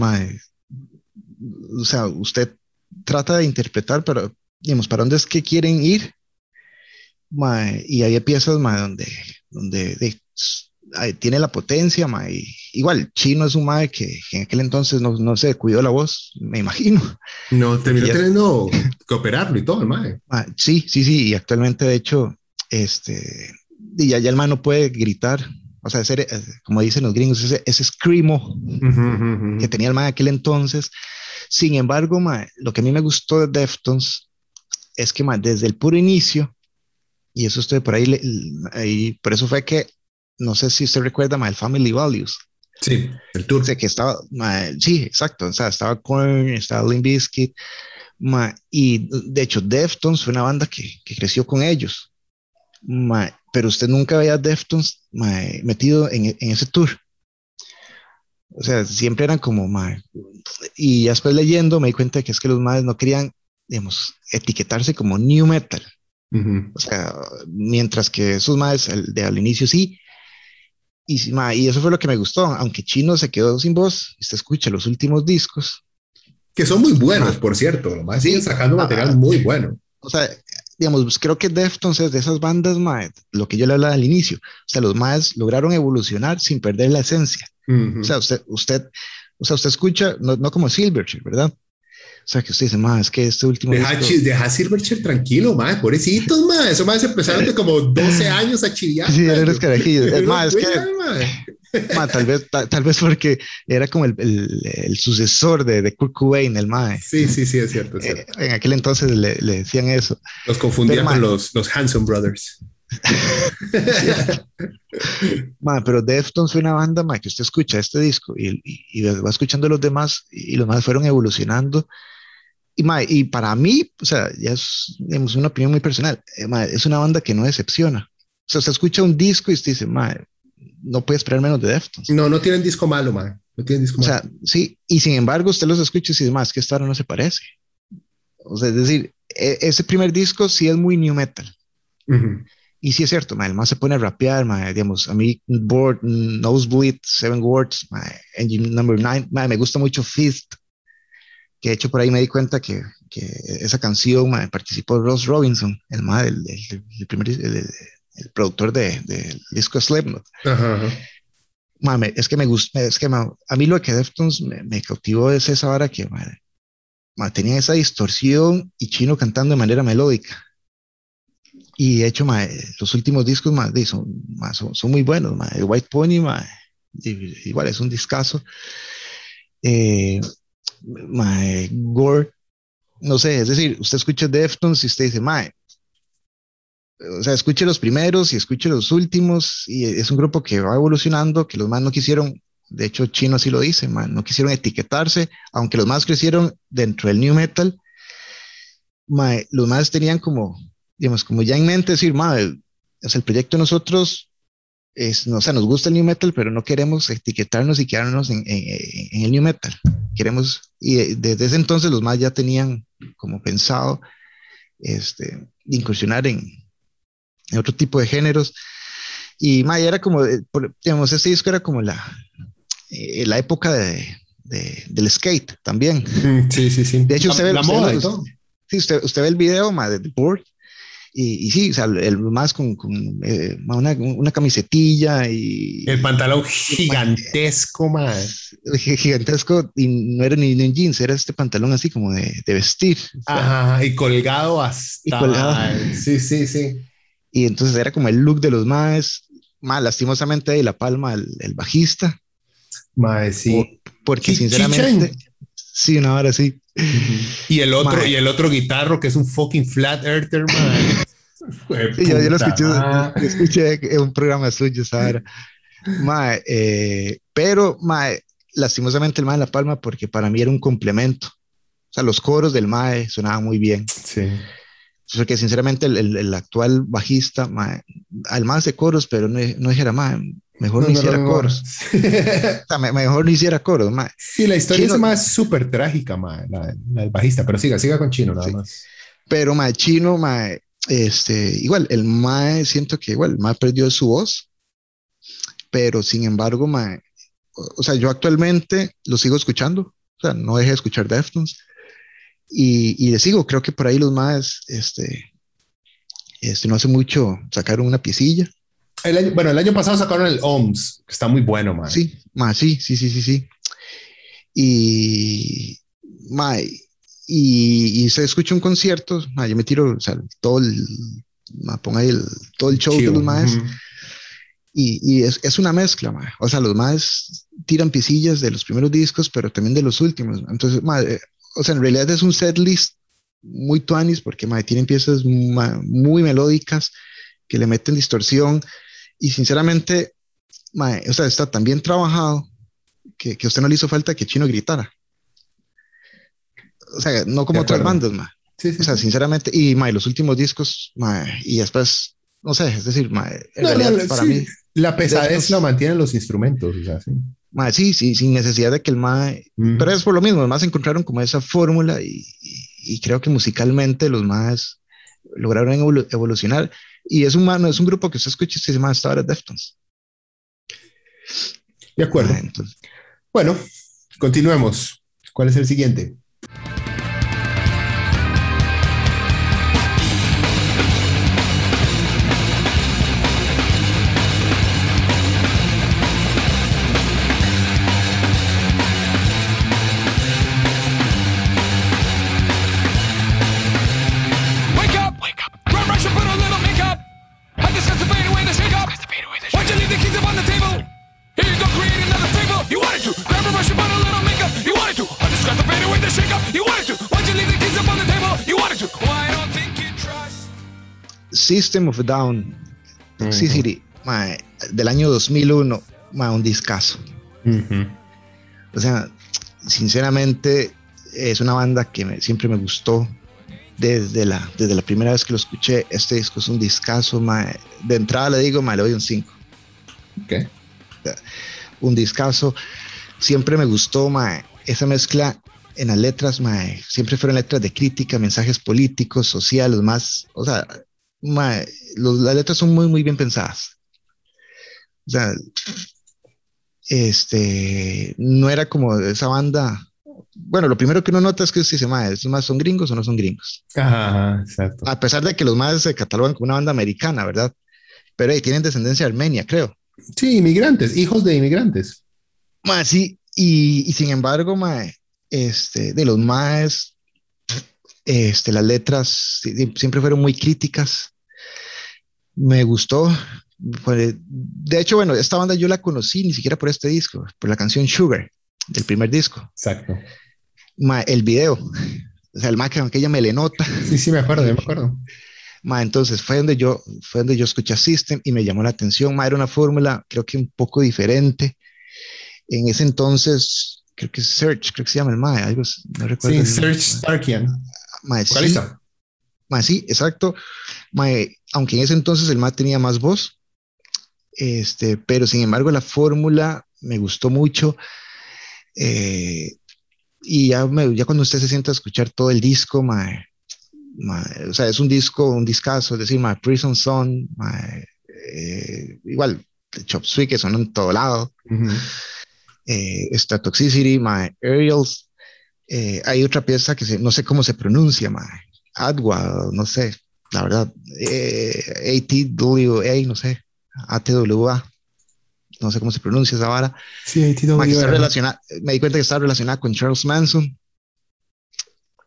o sea, usted trata de interpretar, pero, digamos, ¿para dónde es que quieren ir? y hay piezas, donde, donde de, tiene la potencia, ma, igual, Chino es un mae que, en aquel entonces no, no, se cuidó la voz, me imagino. No, terminó teniendo que operarlo y todo, el mae. sí, sí, sí, y actualmente, de hecho, este, y ya, ya el mae no puede gritar, o sea, ese, eh, como dicen los gringos, ese, ese screamo que tenía el mae aquel entonces. Sin embargo, mae, lo que a mí me gustó de Deftones es que mae, desde el puro inicio, y eso estoy por ahí, ahí, por eso fue que no sé si usted recuerda, My Family Values. Sí, el tour. que estaba, sí, exacto, o sea, estaba Korn, estaba Limp Bizkit, y de hecho Deftones fue una banda que, que creció con ellos, pero usted nunca veía Deftones metido en, en, ese tour. O sea, siempre eran como, y después leyendo me di cuenta que es que los madres no querían, digamos, etiquetarse como new metal. O sea, mientras que esos madres de al inicio sí, y, y eso fue lo que me gustó, aunque Chino se quedó sin voz, usted escucha los últimos discos. Que son muy buenos, por cierto, más siguen sacando material muy bueno. O sea, digamos, pues, creo que Deftones es de esas bandas, mae, lo que yo le hablaba al inicio, o sea, los más lograron evolucionar sin perder la esencia. O sea, usted, usted, o sea, usted escucha, no, no como Silverchair, ¿verdad? O sea, que usted dice, más es que este último. Deja, disco... deja Silverchair tranquilo, más, pobrecitos, más. Eso más empezaron de como 12 años a chiviar. Sí, eres carajillos. Es más, es que. Ma, tal, vez, tal, vez porque era como el, el, el sucesor de, de, Kurt Cobain, el Mae. Sí, sí, sí, es cierto. Es cierto. Eh, en aquel entonces le, le, decían eso. Los confundían con los, los Hanson Brothers. ma, pero Deftones fue una banda ma, que usted escucha este disco y, y, y, va escuchando los demás y los demás fueron evolucionando y, y para mí, o sea, ya es una opinión muy personal, eh, es una banda que no decepciona. O sea, usted escucha un disco y usted dice, no puede esperar menos de Deftones. No, no tienen disco malo, mae. No tienen disco o sea, sí, y sin embargo, usted los escucha y dice, más que esta no se parece. O sea, es decir, e, ese primer disco sí es muy new metal. Y sí es cierto, mae, el más se pone a rapear, mae, digamos, a mí, Board, Nosebleed, Seven Words, Engine Number Nine, me gusta mucho Fist, que de hecho por ahí me di cuenta que, que esa canción participó Ross Robinson, el, el, primer, el, productor del de, disco Slipknot. es que me gusta, es que a mí lo que Deftones me, me cautivó es esa hora que tenía esa distorsión y chino cantando de manera melódica. Y de hecho, los últimos discos son, son, son, muy buenos. El White Pony, igual es un discazo. Eh, mae, gore, no sé, es decir, usted escucha Deftones y usted dice, mae, o sea, escuche los primeros y escuche los últimos, y es un grupo que va evolucionando, que los más no quisieron, de hecho, Chino así lo dice, man, no quisieron etiquetarse, aunque los más crecieron dentro del new metal, mae, los más tenían como, digamos, como ya en mente decir, mae, sea, el proyecto de nosotros es, no, o sea, nos gusta el new metal, pero no queremos etiquetarnos y quedarnos en el new metal. Queremos, y desde ese entonces los más ya tenían como pensado este, incursionar en, en otro tipo de géneros. Y mae, era como, digamos, ese disco era como la, eh, la época de, de, del skate también. Sí, sí, sí. De hecho, usted ve, la usted, moda usted, y todo. Sí, usted, usted ve el video ma, de The Board y, y, sí, o sea, el más con, con eh, una, una, camisetilla y... El pantalón gigantesco, man. Gigantesco y no era ni, ni jeans, era este pantalón así como de, de vestir. O sea, Ajá, y colgado hasta... Y colgado. Sí, sí, sí. Y entonces era como el look de los más, más lastimosamente de La Palma, el, el bajista. Mae, sí. Por, porque sinceramente... Chichen. Sí, una hora sí. Y el otro, y el otro guitarro que es un fucking flat earther, man. Sí, yo, yo lo escuché, yo escuché en un programa suyo, Sara. Mae, eh, pero, mae, lastimosamente el Mae de La Palma, porque para mí era un complemento. O sea, los coros del Mae sonaban muy bien. Sí. Porque sinceramente el, el, el actual bajista, mae, al más de coros, pero no, no dijera, mae, mejor no, No, hiciera no, coros. O sea, me- mejor no hiciera coros, mae. Sí, la historia Chino- es más súper trágica, mae, la, la del bajista, pero siga, siga con Chino nada Sí. más. Pero mae, chino, mae, este, igual, el mae, siento que igual, el mae perdió su voz, pero sin embargo, mae, o, o sea, yo actualmente lo sigo escuchando, o sea, no dejé de escuchar Deftones, y, y le sigo, creo que por ahí los maes, este, este, no hace mucho sacaron una piecilla, El año- bueno, el año pasado sacaron el OMS, que está muy bueno, man. sí, mae, sí, sí, sí, sí, sí, y, mae, y, y se escucha un concierto, mae, yo me tiro, o sea, todo el, ahí el, todo el show de los maes. Y, y es, es, una mezcla, ma. o sea, los más tiran pisillas de los primeros discos, pero también de los últimos. Entonces, ma, eh, o sea, en realidad es un set list muy tuanis porque ma, tienen piezas ma, muy melódicas que le meten distorsión y sinceramente, ma, o sea, está tan bien trabajado que, que usted no le hizo falta que Chino gritara. O sea, no como otras bandas, ma. Sí, sí, O sea, sí. sinceramente, y ma, los últimos discos, ma, y después, no sé, es decir, ma, en No, no, realidad no, para sí. mí, La pesadez estos- la mantienen los instrumentos, o sea, sí. Ma, sí, sí, sin necesidad de que el MAE, Ujú. pero es por lo mismo, los más encontraron como esa fórmula y, y- y creo que musicalmente los más lograron evolu- evolucionar y es un, ma- no, es un grupo que usted escucha y se llama hasta ahora Deftones. De acuerdo. Ma, entonces, Bueno, continuemos. ¿Cuál es el siguiente? System of Down, Toxicity, del año 2001, ma, un discazo. O sea, sinceramente es una banda que me- siempre me gustó desde la, desde la primera vez que lo escuché. Este disco es un discazo, ma. de entrada le digo, ma, le doy un 5. Ok. un discazo. Siempre me gustó ma, esa mezcla en las letras, ma, siempre fueron letras de crítica, mensajes políticos, sociales, más, o sea, ma, los- las letras son muy, muy bien pensadas. O sea, este, no era como esa banda. Bueno, lo primero que uno nota es que se dice, ma, ¿estos más son gringos o no son gringos? Ajá, ajá, exacto. A pesar de que los más se catalogan como una banda americana, ¿verdad? Pero hey, tienen descendencia armenia, creo. Sí, inmigrantes, hijos de inmigrantes. Ma, sí, y, y sin embargo, ma, este, de los más, este, las letras siempre fueron muy críticas. Me gustó. De hecho, bueno, esta banda yo la conocí ni siquiera por este disco, por la canción Sugar, del primer disco. Exacto. Ma, el video, o sea, el ma, que aquella melenota. Sí, sí, me acuerdo, me acuerdo. Ma, entonces fue donde yo, fue donde yo escuché System y me llamó la atención. Ma, era una fórmula, creo que un poco diferente. En ese entonces, creo que es Search, creo que se llama el Ma, algo, no recuerdo. Sí. Serge Starkian. Ma, sí, Vocalista. Mae, sí, exacto. Mae, aunque en ese entonces el mae tenía más voz, este, pero sin embargo la fórmula me gustó mucho. eh, y ya, me- ya cuando usted se sienta a escuchar todo el disco, mae, mae, o sea, es un disco, un discazo, es decir, mae, Prison Son, mae, eh, igual, Chop Suey que son en todo lado, Ujú. eh, está Toxicity, my Aerials. eh, hay otra pieza que se- no sé cómo se pronuncia, my No sé, la verdad. Eh, ATWA, no sé, ATWA, no sé cómo se pronuncia esa vara. Sí, ATW. ma, que está era. relacionada, me di cuenta que está relacionada con Charles Manson.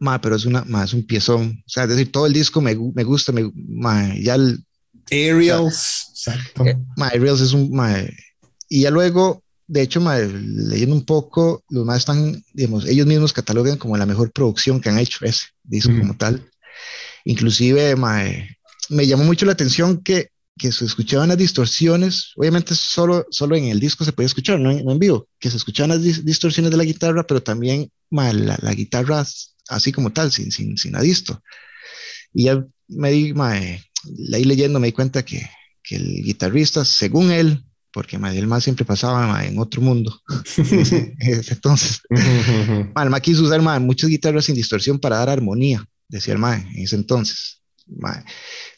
Ma, pero es, una, ma, es un piezón. O sea, es decir, todo el disco me, me gusta. Me, ma, ya el, Aerials. Exacto. Eh, mae, Reels es un mae, y ya luego, de hecho, mae, leyendo un poco, los más están, digamos, ellos mismos catalogan como la mejor producción que han hecho ese disco Ujú. como tal. Inclusive, mae, me llamó mucho la atención que, que se escuchaban las distorsiones, obviamente solo, solo en el disco se podía escuchar, no en, no en vivo, que se escuchaban las dis- distorsiones de la guitarra, pero también mae, la, la guitarra así como tal, sin, sin, sin la disto. Y ya me di, mae, ahí leyendo me di cuenta que, que el guitarrista, según él, porque mae, el más siempre pasaba mae, en otro mundo, entonces, mae quiso usar mae, muchas guitarras sin distorsión para dar armonía, decía el mae en ese entonces. mae.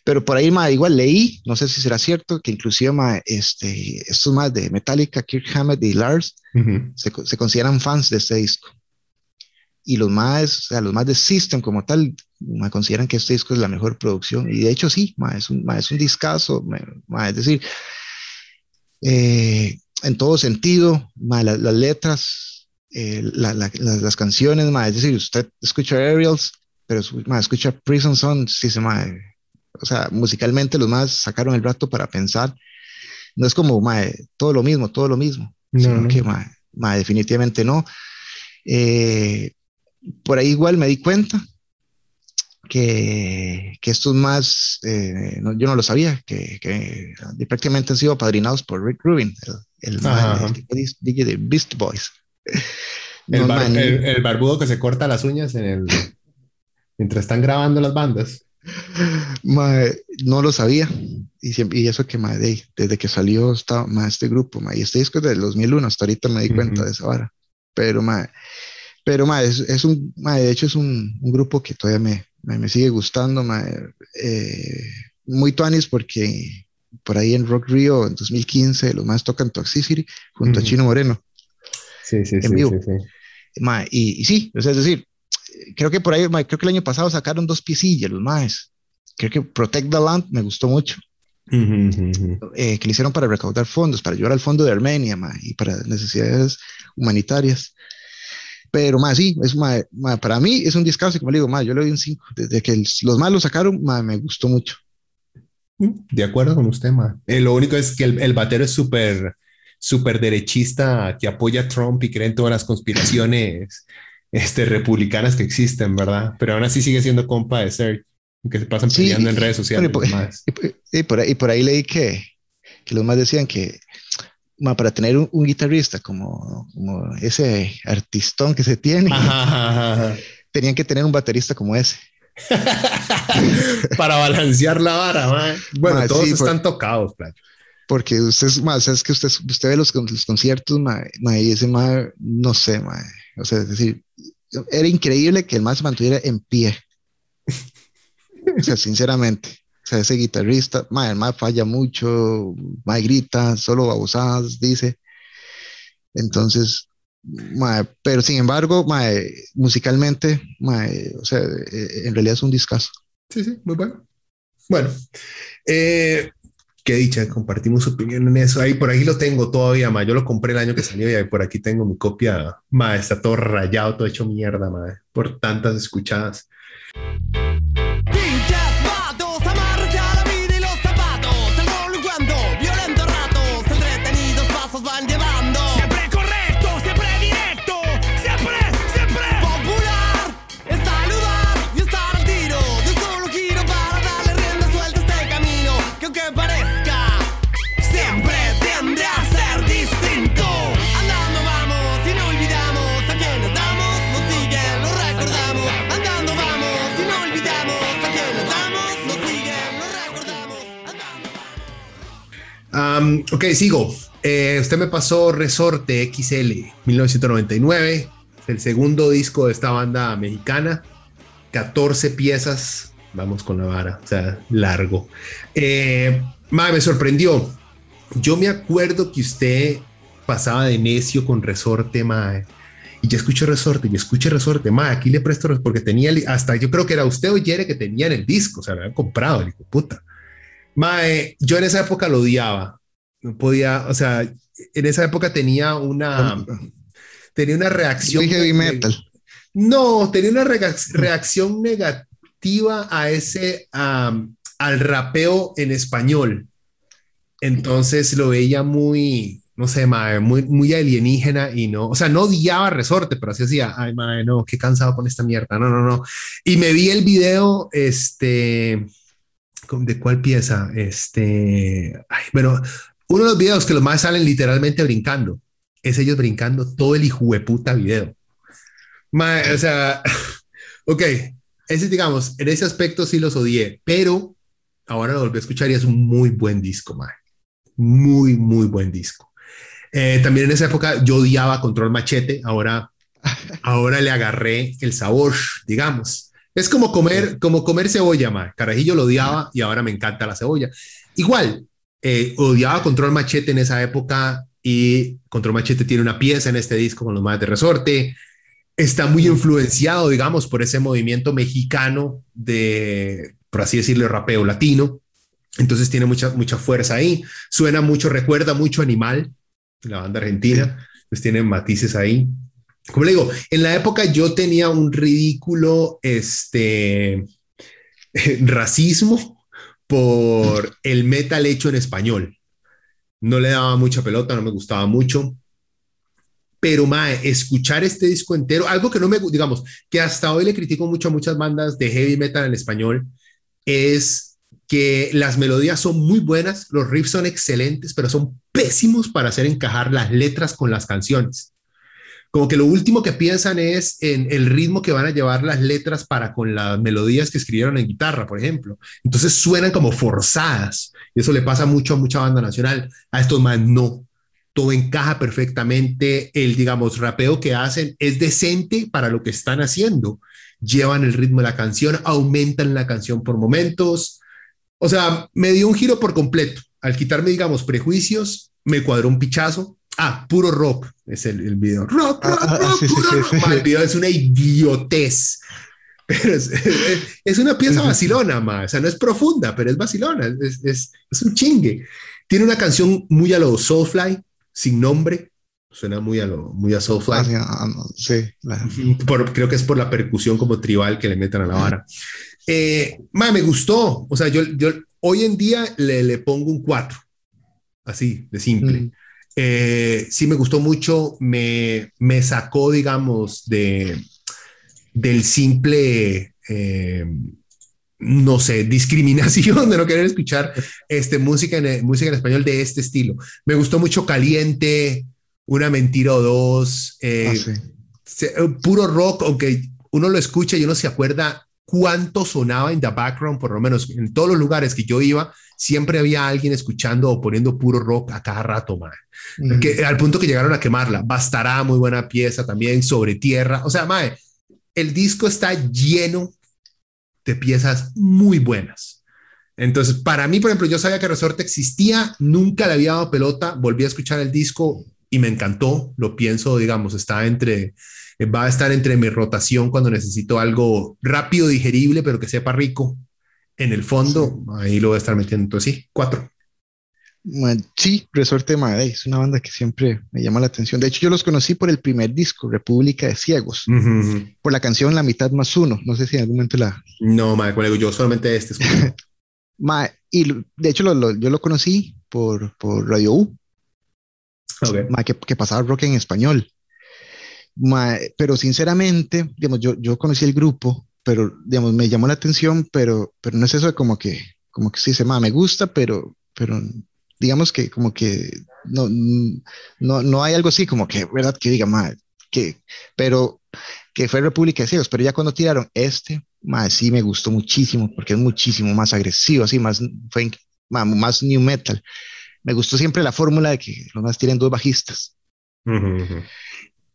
Pero por ahí mae, igual leí, no sé si será cierto, que inclusive mae, este, estos más de Metallica, Kirk Hammett y Lars, Ujú. se, co- se consideran fans de este disco. Y los más, o sea, los más de System como tal, ma, consideran que este disco es la mejor producción. Y de hecho sí, ma, es, un, ma, es un discazo, ma, ma, es decir, eh, en todo sentido, ma, la- las letras, eh, la- la- las, las canciones, ma, es decir, usted escucha Aerials, pero ma, escucha Prison Son, sí, se, ma, o sea, musicalmente los más sacaron el rato para pensar. No es como ma, todo lo mismo, todo lo mismo No, sino no. que ma, ma, definitivamente no. Eh, por ahí igual me di cuenta que, que estos más, eh, no, yo no lo sabía, que, que prácticamente han sido apadrinados por Rick Rubin, el, el, Ajá, el de- DJ de Beast Boys. El, bar- el- el barbudo que se corta las uñas en el, mientras están grabando las bandas. ma, no lo sabía. Y, siempre, y eso que ma, de- desde que salió está, ma, este grupo, ma, y este disco es del 2001, hasta ahorita me di cuenta Ujú. de esa vara. Pero, ma, pero ma, es, es un, ma, de hecho es un, un grupo que todavía me, me, me sigue gustando, ma, eh, muy tuanis porque por ahí en Rock Rio en 2015 los más tocan Toxicity junto a Ujú. Chino Moreno. Sí, sí, En vivo. Ma, y, y sí, o sea, es decir, creo que por ahí, ma, creo que el año pasado sacaron dos piecillas los maes. Creo que Protect the Land me gustó mucho, eh, que le hicieron para recaudar fondos, para ayudar al fondo de Armenia ma, y para necesidades humanitarias. Pero más sí, es, ma, para mí es un discazo, y como le digo, yo le doy un 5. Desde que el- los más lo sacaron, me gustó mucho. De acuerdo con usted, ma. Eh, lo único es que el, el batero es súper, súper derechista, que apoya a Trump y cree en todas las conspiraciones este, republicanas que existen, ¿verdad? Pero aún así sigue siendo compa de Serge, que se pasan Sí, peleando en redes sociales. Y, por- y por, ahí, y por ahí leí que, que los más decían que ma, para tener un, un guitarrista como, como ese artistón que se tiene, Ajá, ajá, ajá. tenían que tener un baterista como ese. Para balancear la vara. Bueno, Ma, todos sí, por- están tocados, playo. Porque usted, sea, es que usted, usted ve los, los conciertos, ma, ma, y ese ma, no sé, ma, o sea, es decir, era increíble que el más se mantuviera en pie. O sea, sinceramente, o sea, ese guitarrista, ma, el más falla mucho, ma, grita, solo babosadas, dice. Entonces, ma, pero sin embargo, ma, musicalmente, ma, o sea, eh, en realidad es un discazo. Sí, sí, muy bueno. Bueno, eh, qué dicha, compartimos opinión en eso. Ahí por ahí lo tengo todavía, ma. Yo lo compré el año que salió y ahí por aquí tengo mi copia. Ma, está todo rayado, todo hecho mierda, ma, por tantas escuchadas. Am, ok, sigo. Eh, usted me pasó Resorte XL 1999, el segundo disco de esta banda mexicana, 14 piezas, vamos con la vara, o sea, largo. Eh, mae, me sorprendió. Yo me acuerdo que usted pasaba de necio con Resorte, mae. Y yo escucho Resorte, yo escucho Resorte, mae, aquí le presto res- porque tenía hasta yo creo que era usted o Yere que tenían el disco, o sea, lo habían comprado, el hijo puta. Mae, yo en esa época lo odiaba. No podía, o sea, en esa época tenía una, tenía una reacción. Soy heavy metal. No, tenía una reac- reacción negativa a ese, al rapeo en español. Entonces lo veía muy, no sé, mae, muy, muy alienígena y no, o sea, no odiaba Resorte, pero así decía, ay, mae, no, qué cansado con esta mierda, no, no, no. Y me vi el video, este, ¿con- ¿de cuál pieza? Este, ay, bueno, uno de los videos que los más salen literalmente brincando, es ellos brincando todo el hijo de puta video. Mae, o sea, ok, ese digamos, en ese aspecto sí los odié, pero ahora lo volví a escuchar y es un muy buen disco, mae. Muy, muy buen disco. Eh, también en esa época yo odiaba Control Machete, ahora, ahora le agarré el sabor, digamos. Es como comer, como comer cebolla, mae. Carajillo lo odiaba y ahora me encanta la cebolla. Igual, eh, odiaba Control Machete en esa época y Control Machete tiene una pieza en este disco con los más de resorte. Está muy influenciado, digamos, por ese movimiento mexicano de, por así decirlo, rapeo latino. Entonces tiene mucha, mucha fuerza ahí. Suena mucho, recuerda mucho Animal, la banda argentina. Pues tiene matices ahí. Como le digo, en la época yo tenía un ridículo este, racismo por el metal hecho en español. No le daba mucha pelota, no me gustaba mucho. Pero, mae, escuchar este disco entero, algo que no me, digamos, que hasta hoy le critico mucho a muchas bandas de heavy metal en español, es que las melodías son muy buenas, los riffs son excelentes, pero son pésimos para hacer encajar las letras con las canciones. Como que lo último que piensan es en el ritmo que van a llevar las letras para con las melodías que escribieron en guitarra, por ejemplo. Entonces suenan como forzadas. Y eso le pasa mucho a mucha banda nacional. A estos más no. Todo encaja perfectamente. El, digamos, rapeo que hacen es decente para lo que están haciendo. Llevan el ritmo de la canción, aumentan la canción por momentos. O sea, me dio un giro por completo. Al quitarme, digamos, prejuicios, me cuadró un pichazo. Ah, puro rock es el, el video. Rock, rock, Ah, ah, rock, sí, puro sí, rock. sí. Ma, El video es una idiotez. Pero es, es- es una pieza vacilona, ma. O sea, no es profunda, pero es vacilona. Es, es, es un chingue. Tiene una canción muy a lo Soulfly, sin nombre. Suena muy a lo muy a Soulfly. Ah, ah, sí, la- Por- creo que es por la percusión como tribal que le metan a la vara. Eh, ma, me gustó. O sea, yo, yo hoy en día le, le pongo un 4. Así, de simple. Mm. Eh, sí me gustó mucho. Me, me sacó, digamos, de, del simple, eh, no sé, discriminación de no querer escuchar este, música, en, música en español de este estilo. Me gustó mucho Caliente, Una Mentira o Dos. eh, ah, sí. se- eh, puro rock, aunque uno lo escucha y uno se acuerda cuánto sonaba en the background, por lo menos en todos los lugares que yo iba, siempre había alguien escuchando o poniendo puro rock a cada rato. Mm. Que, al punto que llegaron a quemarla. Bastará, muy buena pieza también, sobre tierra. O sea, mae, el disco está lleno de piezas muy buenas. Entonces, para mí, por ejemplo, yo sabía que Resorte existía, nunca le había dado pelota, volví a escuchar el disco y me encantó. Lo pienso, digamos, está entre, va a estar entre mi rotación cuando necesito algo rápido, digerible, pero que sepa rico. En el fondo, ahí lo voy a estar metiendo. Entonces, sí, cuatro. Sí, Resorte de Madrid es una banda que siempre me llama la atención. De hecho, yo los conocí por el primer disco, República de Ciegos, por la canción La mitad más uno. No sé si en algún momento la. No, madre, colega, yo solamente este escucho. Ma, y de hecho, lo- lo- yo lo conocí por, por Radio U, Ok. ma, que, que pasaba rock en español. Ma, pero sinceramente, digamos, yo, yo conocí el grupo, pero digamos, me llamó la atención, pero, pero no es eso de como que, como que sí se me gusta, pero, pero digamos que como que no, no, no hay algo así como que, ¿verdad? Que diga, ma, que, pero que fue República de Ciegos, pero ya cuando tiraron este, ma, sí me gustó muchísimo, porque es muchísimo más agresivo, así, más, fue, ma, más new metal. me gustó siempre la fórmula de que los más tienen dos bajistas. Ujú, ujú.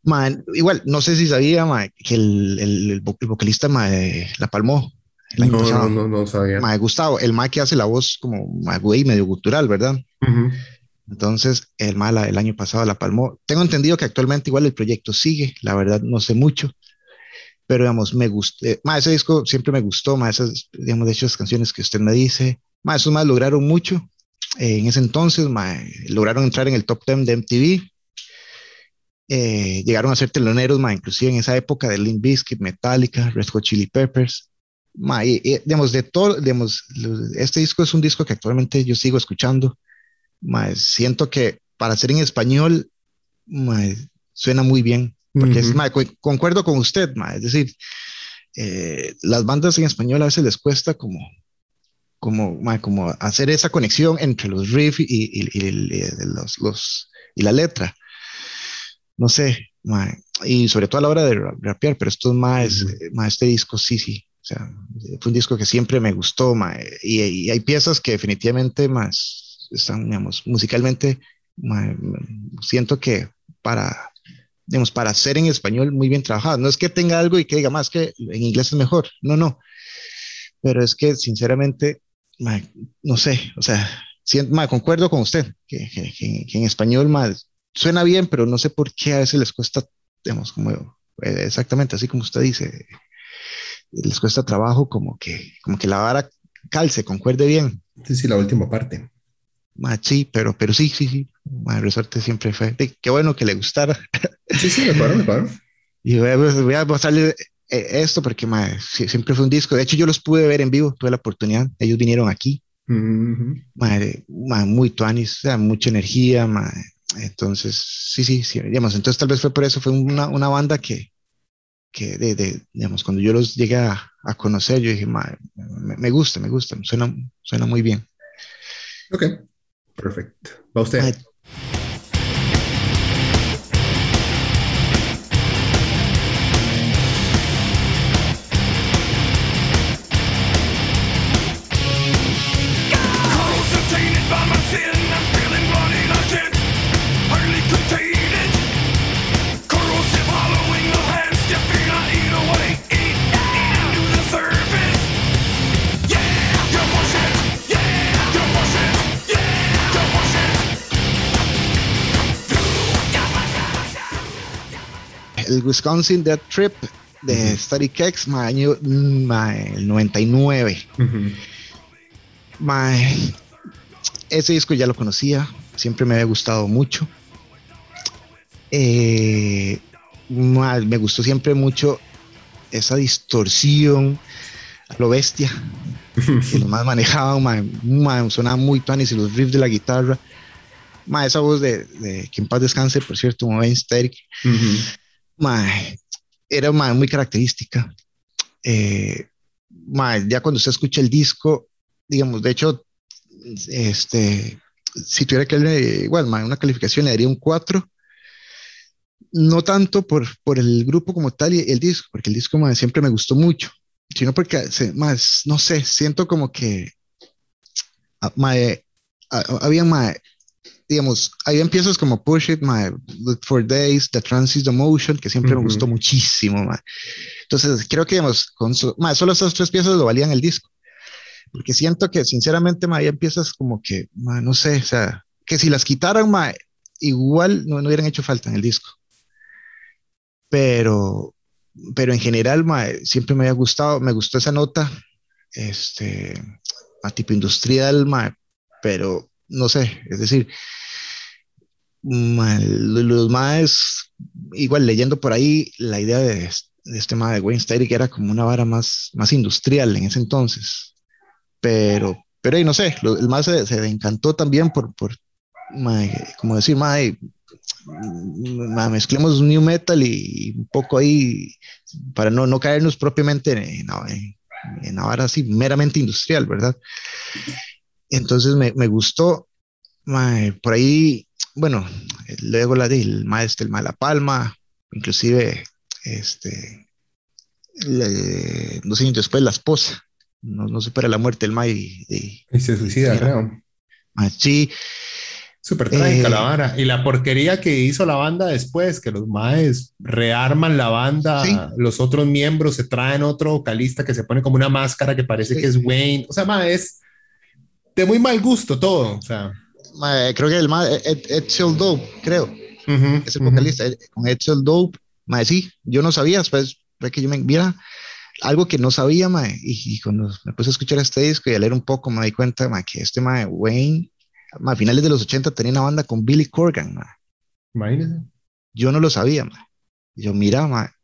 Ma, igual, no sé si sabía ma, que el, el, el vo- el vocalista ma, eh, la palmó año No, no, no, no sabía. Gustavo, el ma que hace la voz como güey, medio gutural, ¿verdad? Ujú. Entonces, el ma la- el año pasado la palmó. Tengo entendido que actualmente igual el proyecto sigue, la verdad no sé mucho, pero digamos, me gustó, ma, ese disco siempre me gustó, ma, esas, digamos, de hecho, esas canciones que usted me dice, ma, esos más lograron mucho. Eh, en ese entonces, ma, lograron entrar en el top 10 de MTV. Eh, llegaron a ser teloneros, ma, inclusive en esa época de Limp Bizkit, Metallica, Red Hot Chili Peppers. Ma, y, y, digamos, de todo, digamos, este disco es un disco que actualmente yo sigo escuchando. Ma, siento que para ser en español, suena muy bien. Porque es, Ujú. ma, co- concuerdo con usted, es decir, eh, las bandas en español a veces les cuesta como, como, como hacer esa conexión entre los riffs y, y- y y los, los- y la letra. No sé, y sobre todo a la hora de ra- rapear, pero esto es más, eh, ma, este disco sí, sí. O sea, fue un disco que siempre me gustó, ma, y, y hay piezas que definitivamente más están, digamos, musicalmente, siento que para, digamos, para hacer en español muy bien trabajado. No es que tenga algo y que diga más que en inglés es mejor, no, no. Pero es que sinceramente, no sé, o sea, sien- ma, concuerdo con usted, que, que- que- que en español ma, suena bien, pero no sé por qué a veces les cuesta, digamos, como eh, exactamente así como usted dice, les cuesta trabajo como que, como que la vara calce, concuerde bien. Sí, sí, la última parte. Ma, sí, pero, pero sí, sí, sí. Ma, el resorte siempre fue. de- Qué bueno que le gustara. Sí, sí, me paro, me paro. Y voy a, voy a pasarle eh, esto porque ma, siempre fue un disco. De hecho, yo los pude ver en vivo, tuve la oportunidad. Ellos vinieron aquí. Ma, de- ma, muy tuanis, mucha energía. Entonces, sí, sí, sí. Digamos, entonces tal vez fue por eso. Fue una, una banda que, que de, de, digamos, cuando yo los llegué a, a conocer, yo dije, me, me gusta, me gusta, suena, suena muy bien. Ok, perfecto. Va usted. Wisconsin Death Trip de Static X, ma, año ma, el 99. Ujú. Ma, ese disco ya lo conocía, siempre me había gustado mucho. Eh, me gustó siempre mucho esa distorsión a lo bestia que los más manejaban, ma, ma, sonaba muy tuanis y los riffs de la guitarra. Ma, esa voz de, de que en paz descanse, por cierto, Wayne Static, Ujú. Mae, era mae, muy característica. Eh, mae, ya cuando usted escucha el disco, digamos, de hecho, este, si tuviera que darle igual, mae, una calificación, le daría un 4. No tanto por, por el grupo como tal y el disco, porque el disco mae, siempre me gustó mucho, sino porque, se- más, no sé, siento como que ah, mae, ah, había mae, digamos, habían piezas como Push It, My Look for Days, The Transit the Motion, que siempre me Ujú. gustó muchísimo, ma. Entonces, creo que, digamos, con so- ma, solo esas tres piezas lo valían el disco. Porque siento que, sinceramente, ma, habían piezas como que, ma, no sé, o sea, que si las quitaran, ma, igual no, no hubieran hecho falta en el disco. Pero, pero en general, ma, siempre me había gustado, me gustó esa nota, este, a tipo industrial, ma, pero no sé, es decir, los más, igual leyendo por ahí, la idea de, de este ma de Wayne Static era como una vara más, más industrial en ese entonces, pero, pero ahí no sé, el más se, encantó también por, por como decir, ma, eh, ma, mezclemos new metal y un poco ahí, para no, no caernos propiamente en, en, en, en una vara así meramente industrial, ¿verdad? Entonces me, me gustó, mae, por ahí, bueno, luego la del maestro, el Mala Palma, inclusive, este, le- dos años después la esposa, no, no supera la muerte del Mae y, y- Y se suicida, creo. mae, sí, Súper trágica Eh, la vara. Y la porquería que hizo la banda después, que los maes rearman la banda, Sí. los otros miembros se traen otro vocalista que se pone como una máscara que parece Sí. que es Wayne. O sea, mae, es de muy mal gusto todo. O sea, mae, creo que el más, Ed, Edsel Dope, creo, ujú, es el vocalista, eh, con Edsel Dope, sí, yo no sabía, después fue que yo me viera algo que no sabía, mae, y, y cuando me puse a escuchar este disco y a leer un poco, me di cuenta, mae, que este mae, Wayne, a finales de los 80 tenía una banda con Billy Corgan, mae. Imagínense. yo no lo sabía. Y Yo, mira,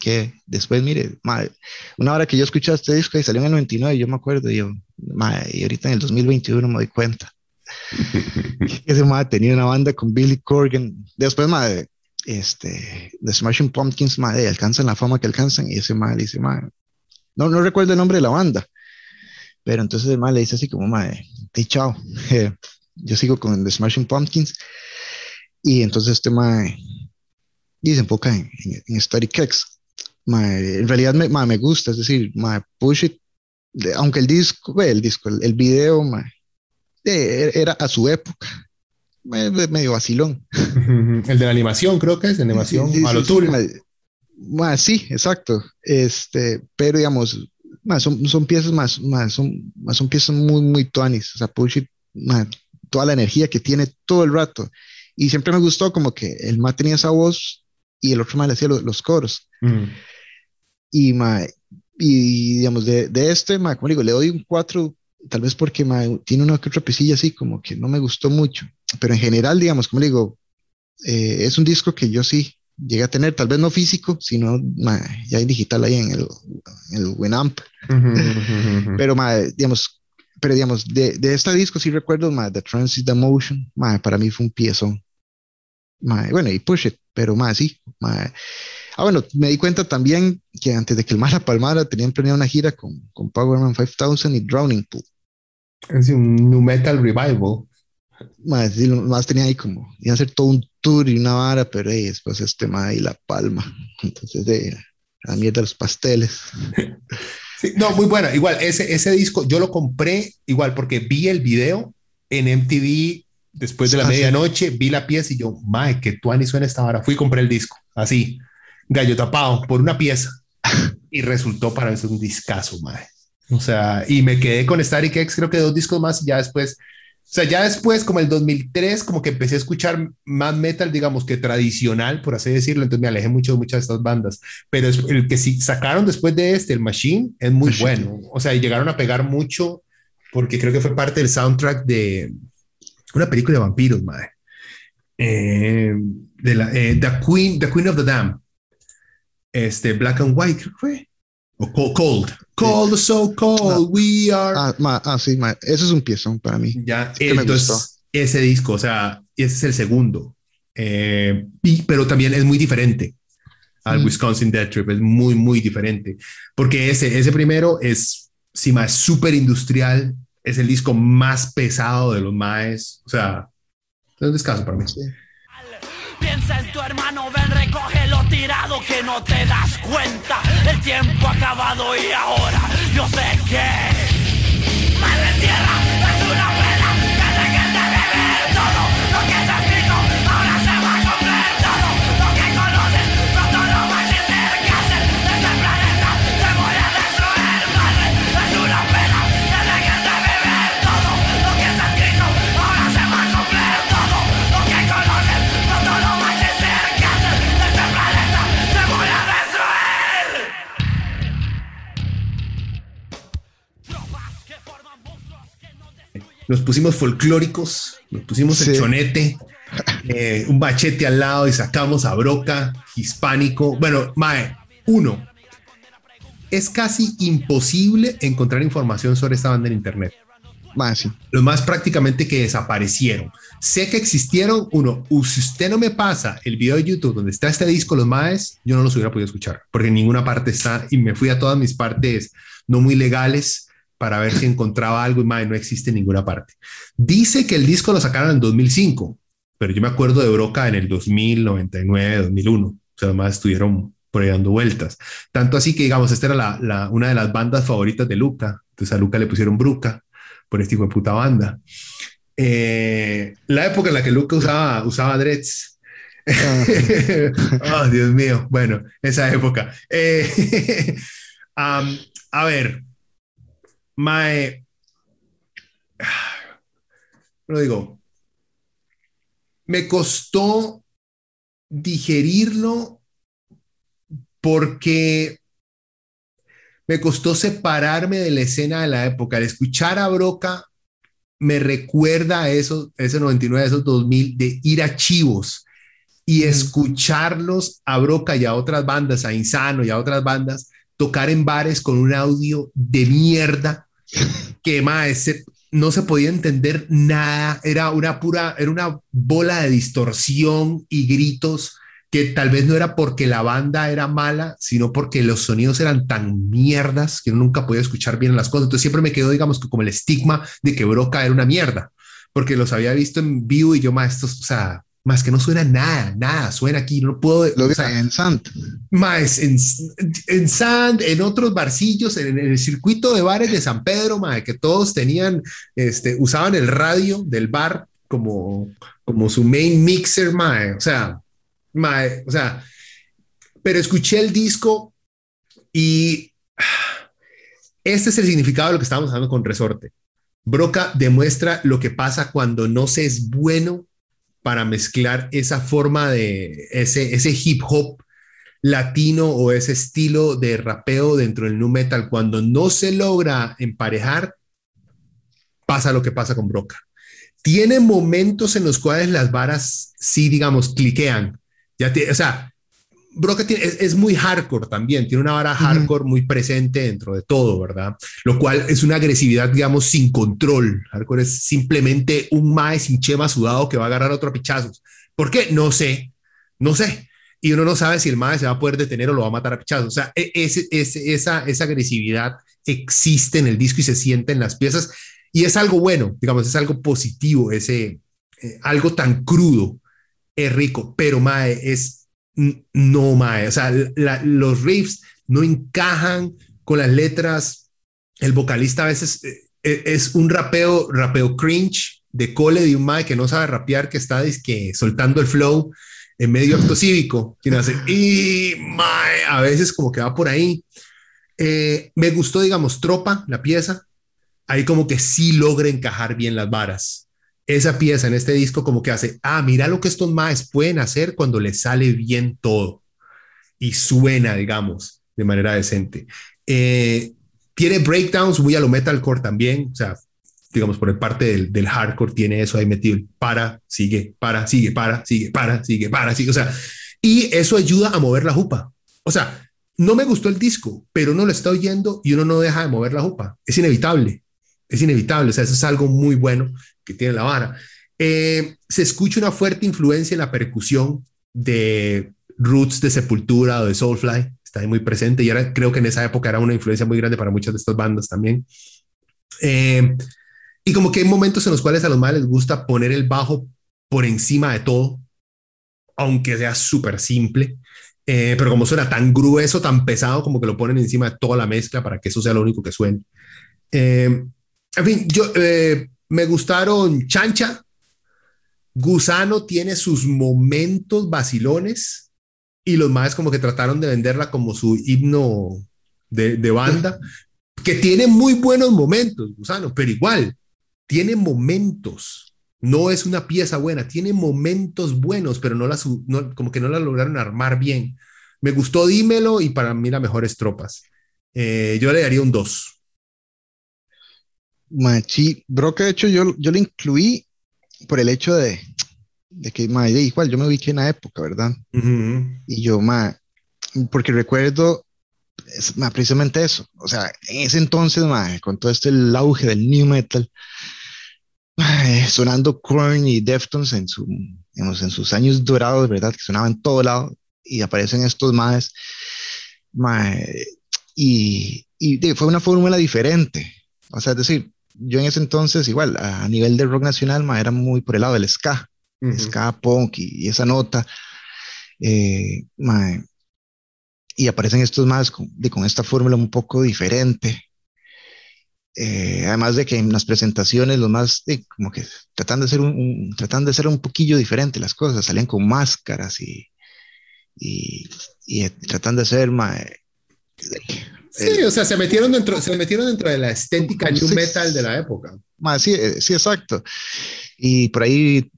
que después, mire, mae, una hora que yo escuché este disco y salió en el 99, yo me acuerdo, y yo, y ahorita en el 2021 me doy cuenta ese mae tenía una banda con Billy Corgan. Después, mae, este, The Smashing Pumpkins, mae, alcanzan la fama que alcanzan, y ese mae le dice, mae, no, no recuerdo el nombre de la banda, pero entonces el mae le dice así como, mae, "Hey, chao, yo sigo con The Smashing Pumpkins, y entonces este mae y se enfoca en, en, en Static X. En realidad me, me gusta, es decir, mae, Push It, de- aunque el disco, el disco, el, el video, mae, eh, era a su época, me- me- medio vacilón. El de la animación, creo que es, de animación Sí, sí, a lo sí, mae, sí, exacto. Este, pero digamos, son, son piezas más, más, son, más son piezas muy, muy tuanis. O sea, mae, toda la energía que tiene todo el rato. Y siempre me gustó como que el más tenía esa voz y el otro más le hacía los, los coros. Ujú. Y, mae, y digamos, de, de este, mae, como digo, le doy un 4, tal vez porque mae, tiene una que otra pisilla así, como que no me gustó mucho. Pero en general, digamos, como digo, eh, es un disco que yo sí llegué a tener, tal vez no físico, sino mae, ya en digital ahí en el, en el Winamp. Pero, mae, digamos, pero digamos, de, de este disco sí recuerdo, mae, The Transit the Motion, mae, para mí fue un piezón. Mae, bueno, y Push It, pero más sí. mae. Ah, bueno, me di cuenta también que antes de que el Mar la palmara tenían planeado una gira con, con Powerman 5000 y Drowning Pool. Es un new metal revival. Sí, lo más tenía ahí como, iba a hacer todo un tour y una vara, pero hey, después este mae y la palma. Entonces, de la mierda de los pasteles. Sí, no, muy buena. Igual, ese, ese disco yo lo compré igual porque vi el video en MTV después de la Ah, sí. medianoche, vi la pieza y yo, mae, que tuani suena esta vara. Fui y compré el disco, así, gallo tapado, por una pieza. Y resultó para eso un discazo, mae. O sea, y me quedé con Static X, creo que dos discos más y ya después, o sea, ya después, como el 2003, como que empecé a escuchar más metal, digamos que tradicional, por así decirlo, entonces me alejé mucho de muchas de estas bandas pero es- el que sí sacaron después de este, el Machine, es muy Machine. bueno. O sea, y llegaron a pegar mucho porque creo que fue parte del soundtrack de una película de vampiros, madre. Eh, de la, eh, The, Queen, The Queen of the Dam. Este, Black and White, creo que fue. O Cold. Cold, Cold, so cold, we are. Ah, ma- ah, sí, mae, eso es un piezón para mí. Ya, que me entonces, ese disco, o sea, ese es el segundo. Eh, y- pero también es muy diferente al Mm. Wisconsin Dead Trip, es muy, muy diferente. Porque ese, ese primero es, sí, más súper industrial, es el disco más pesado de los maes, o sea, es un descanso para mí. Sí. Piensa en tu hermano, ven, tirado que no te das cuenta. El tiempo ha acabado y ahora yo sé que. Madre tierra Nos pusimos folclóricos, nos pusimos el Sí. chonete, eh, un machete al lado y sacamos a broca, hispánico. Bueno, Mae, uno, es casi imposible encontrar información sobre esta banda en internet. Mae, sí. Los más prácticamente que desaparecieron. Sé que existieron, uno, si usted no me pasa el video de YouTube donde está este disco, los maes, yo no los hubiera podido escuchar, porque en ninguna parte está, y me fui a todas mis partes no muy legales para ver si encontraba algo y mae, no existe en ninguna parte. Dice que el disco lo sacaron en 2005, pero yo me acuerdo de Broca en el 2000, 99, 2001, o sea, maes estuvieron por ahí dando vueltas. Tanto así que, digamos, esta era la, la- una de las bandas favoritas de Luca, entonces a Luca le pusieron Bruca por este hijo de puta banda. Eh, la época en la que Luca usaba, usaba dreads. Ah, oh, Dios mío. Bueno, esa época. Eh, am, a ver, Mae. Lo digo. Me costó digerirlo porque me costó separarme de la escena de la época. Al escuchar a Broca me recuerda a eso, ese 99, esos 2000, de ir a Chivos y escucharlos a Broca y a otras bandas, a Insano y a otras bandas, tocar en bares con un audio de mierda que más no se podía entender nada, era una pura, era una bola de distorsión y gritos que tal vez no era porque la banda era mala, sino porque los sonidos eran tan mierdas que nunca podía escuchar bien las cosas. Entonces siempre me quedó, digamos, que como el estigma de que Broca era una mierda, porque los había visto en vivo y yo, más estos, o sea, más que no suena nada, nada, suena aquí, no puedo, Lo o sea, en Sant. más en, en Sand, en otros barcillos, en, en el circuito de bares de San Pedro, mae, que todos tenían, este, usaban el radio del bar como, como su main mixer, mae, o sea, mae, o sea, pero escuché el disco y este es el significado de lo que estábamos hablando con Resorte. Broca demuestra lo que pasa cuando no se es bueno para mezclar esa forma de ese, ese hip hop latino o ese estilo de rapeo dentro del nu metal, cuando no se logra emparejar, pasa lo que pasa con Broca. Tiene momentos en los cuales las varas sí, digamos, cliquean. Ya te, o sea, Broca tiene- es, es muy hardcore también, tiene una vara hardcore muy presente dentro de todo, ¿verdad? Lo cual es una agresividad, digamos, sin control. Hardcore es simplemente un mae sin chema sudado que va a agarrar otro a pichazos. ¿Por qué? No sé, no sé y uno no sabe si el mae se va a poder detener o lo va a matar a pichazos. O sea, e- ese- esa, esa agresividad existe en el disco y se siente en las piezas y es algo bueno, digamos, es algo positivo, ese, eh, algo tan crudo, es rico, pero mae, es no mae, o sea, los riffs no encajan con las letras, el vocalista a veces eh, eh, es un rapeo, rapeo cringe de cole de un mae que no sabe rapear, que está dizque, soltando el flow en medio acto cívico, quien hace, y mae, a veces como que va por ahí. Eh, me gustó, digamos, Tropa, la pieza, ahí como que sí logra encajar bien las varas. Esa pieza en este disco como que hace, ah, mira lo que estos maes pueden hacer cuando les sale bien todo y suena, digamos, de manera decente. Eh, tiene breakdowns muy a lo metalcore también, o sea, digamos, por el parte del, del hardcore tiene eso ahí metido, para, sigue, para, sigue, para, sigue, para, sigue, para, sigue, o sea, y eso ayuda a mover la jupa. O sea, no me gustó el disco, pero uno lo está oyendo y uno no deja de mover la jupa. Es inevitable, es inevitable, o sea, eso es algo muy bueno que tiene la vara. Eh, se escucha una fuerte influencia en la percusión de Roots de Sepultura o de Soulfly, está ahí muy presente y ahora creo que en esa época era una influencia muy grande para muchas de estas bandas también. Eh, y como que hay momentos en los cuales a los más les gusta poner el bajo por encima de todo, aunque sea súper simple. Eh, pero como suena tan grueso, tan pesado, como que lo ponen encima de toda la mezcla para que eso sea lo único que suene. Eh, en fin, yo eh, me gustaron Chancha. Gusano tiene sus momentos vacilones y los más como que trataron de venderla como su himno de, banda, que tiene muy buenos momentos, Gusano, pero igual tiene momentos. No es una pieza buena, tiene momentos buenos, pero no la, como que no la lograron armar bien. Me gustó Dímelo y para mí las mejores tropas. Eh, yo le daría un 2. Machi, Broca, de hecho, yo, yo lo incluí por el hecho de, de que, ma, igual, yo me ubiqué en la época, ¿verdad? Y yo, ma, porque recuerdo es, ma, precisamente eso. O sea, en ese entonces, ma, con todo este el auge del new metal, ma, sonando Korn y Deftones en, su, digamos, en sus años dorados, ¿verdad? Que sonaban en todo lado y aparecen estos más. y, y de- fue una fórmula diferente. O sea, es decir, yo en ese entonces, igual, a, nivel de rock nacional, ma, era muy por el lado del ska ska punk y, y esa nota. eh, mae, y aparecen estos más con, de- con esta fórmula un poco diferente. eh, además de que en las presentaciones los más, eh, como que tratan de, ser un, un- tratan de ser un poquillo diferente las cosas, salían con máscaras y, y, y, eh, tratan de ser ma, eh, Sí, o sea, se metieron dentro, se metieron dentro de la estética new Sí. metal de la época. ma, sí, eh, sí, exacto. Y por ahí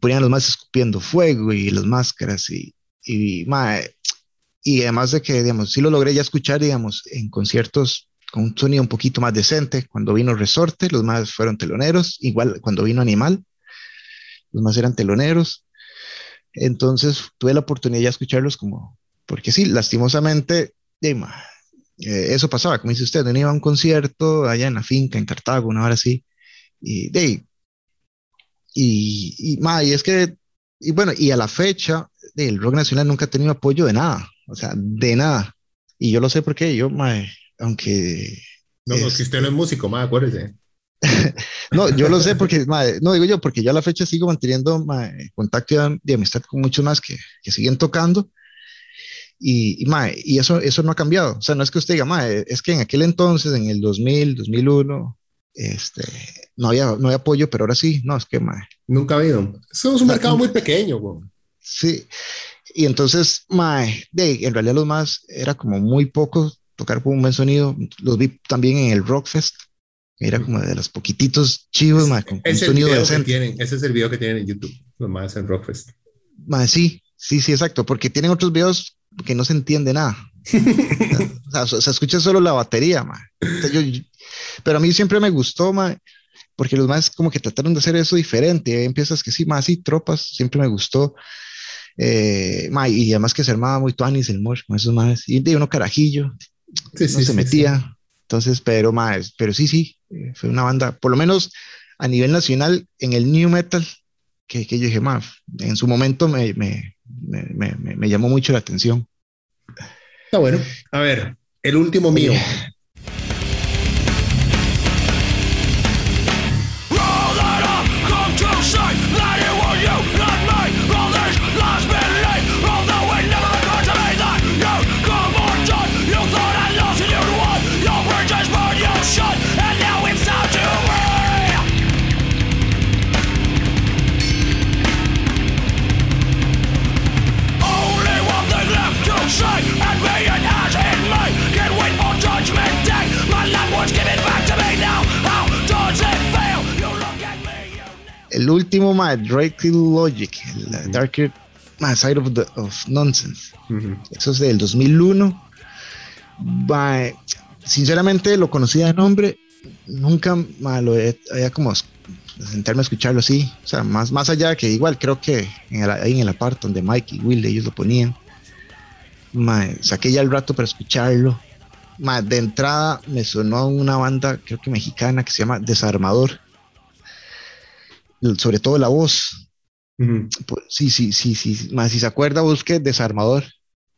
ponían los más escupiendo fuego y las máscaras y, y, eh, y además de que, digamos, sí lo logré ya escuchar, digamos, en conciertos con un sonido un poquito más decente. Cuando vino Resorte, los más fueron teloneros. Igual cuando vino Animal, los más eran teloneros. Entonces tuve la oportunidad de escucharlos como, porque sí, lastimosamente, eh, eso pasaba, como dice usted, uno iba a un concierto allá en la finca, en Cartago, una hora así, y de ahí, y, y, ma, y es que, y bueno, y a la fecha, el rock nacional nunca ha tenido apoyo de nada, o sea, de nada. Y yo lo sé porque yo, ma, aunque No, no, Es- que usted no es músico, más acuérdese. No, yo lo sé porque, mae, no digo yo, porque yo a la fecha sigo manteniendo mae, contacto de amistad con muchos más que, que siguen tocando. Y, y, mae, y eso, eso no ha cambiado. O sea, no es que usted diga, mae, es que en aquel entonces, en el 2000, 2001, este, no, había, no había apoyo, pero ahora sí. No, es que, mae, Nunca ha habido. Somos un mercado muy pequeño, sí. Y entonces, mae, de, en realidad los más era como muy pocos tocar con un buen sonido. Los vi también en el Rockfest. Era como de los poquititos chivos, mae, con, un Es sonido decente. tienen, ese es el video que tienen en YouTube, los más en Rockfest. Ma, sí, sí, sí, exacto, porque tienen otros videos que no se entiende nada. o sea, se escucha solo la batería, ma. O sea, yo- yo- pero a mí siempre me gustó, ma, porque los más como que trataron de hacer eso diferente. Y ahí empiezas que sí, más sí, tropas, siempre me gustó. Eh, ma, y además que se armaba muy tuanis el mosh con esos más. Y de uno carajillo, Sí, no sí, se sí, metía. Entonces, pero más, pero sí, sí, eh, fue una banda, por lo menos a nivel nacional, en el new metal, que, que yo dije, más, en su momento me, me, me, me- me- llamó mucho la atención. Está bueno. A ver, el último mío. El último, ma, Drake Logic, el uh, Darker ma, Side of, the, of Nonsense. Ujú. Eso es del 2001. Ma, sinceramente lo conocía de nombre, nunca ma, lo he- había como sentarme a escucharlo así. O sea, más, más allá que igual creo que en el, ahí en el apart donde Mike y Will ellos lo ponían. Ma, saqué ya el rato para escucharlo. Ma, de entrada me sonó una banda, creo que mexicana, que se llama Desarmador. Sobre todo la voz. Pues, sí, sí, sí, sí. Ma, si se acuerda, busque Desarmador.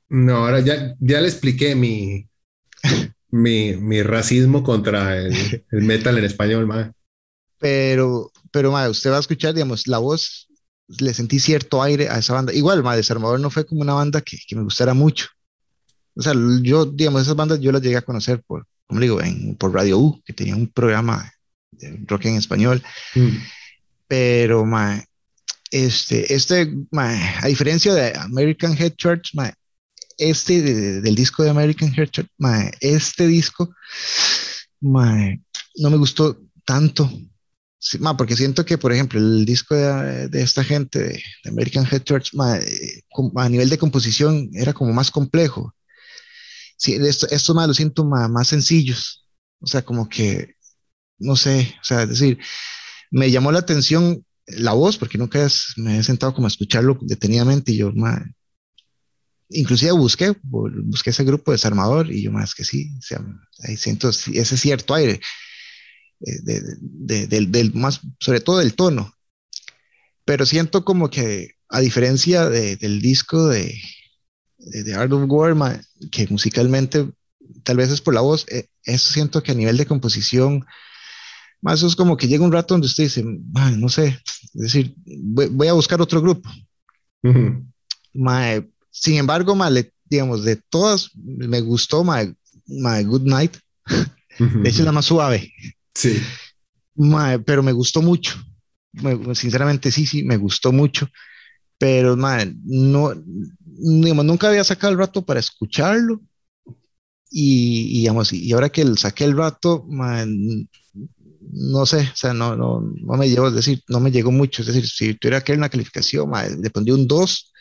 No, ahora ya, ya le expliqué mi, mi, mi racismo contra el, el metal en español, ma. pero, pero madre, usted va a escuchar, digamos, la voz, le sentí cierto aire a esa banda. Igual, madre, Desarmador no fue como una banda que, que me gustara mucho. O sea, yo, digamos, esas bandas yo las llegué a conocer por, como digo, en, por Radio U, que tenía un programa de rock en español, Mm. Pero, este, este, a diferencia de American Head Church, este de- de- del disco de American Head Church, este disco, no me gustó tanto. Sí, ma, porque siento que, por ejemplo, el disco de, de esta gente de, de American Head Church, ma, a nivel de composición era como más complejo. Sí, esto- estos más los siento ma- más sencillos. O sea, como que, no sé, o sea, es decir, me llamó la atención la voz, porque nunca me he sentado como a escucharlo detenidamente y yo, ma, inclusive busqué, bu- busqué ese grupo desarmador y yo más que sí, o sea, ahí siento ese cierto aire eh, de- de- del, más, sobre todo del tono. Pero siento como que, a diferencia de- del disco de, de, Art of War, que musicalmente tal vez es por la voz, eh, eso siento que a nivel de composición, más eso es como que llega un rato donde usted dice, "Ma, no sé, es decir, voy, voy a buscar otro grupo. Mae, sin embargo, mae, digamos, de todas, me gustó mae, mae, Good Night. De hecho, es la más suave. Sí. Mae, pero me gustó mucho. Me- sinceramente, sí, sí, me gustó mucho. Pero, mae, no, digamos, nunca había sacado el rato para escucharlo. Y, y, digamos, y ahora que saqué el rato, mae, no sé, o sea, no, no, no me llegó, es decir, no me llegó mucho. Es decir, si tuviera que dar una calificación, mae, le pondría un 2.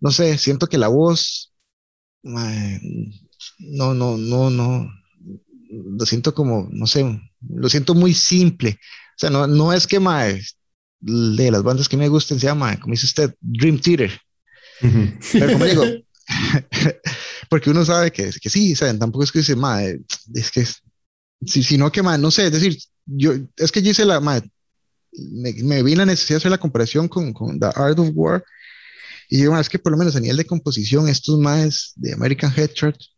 No sé, siento que la voz, mae, no, no, no, no, lo siento como, no sé, lo siento muy simple. O sea, no, no es que mae, de las bandas que me gusten sea mae, como dice usted, Dream Theater. Pero como digo, porque uno sabe que, que sí, ¿saben? Tampoco es que dice, mae, es que, si, sino que, mae, no sé, es decir, yo, es que yo hice la, mae, me, me vi la necesidad de hacer la comparación con, con The Art of War, y digo, mae, es que por lo menos a nivel de composición, estos maes de American Head Church,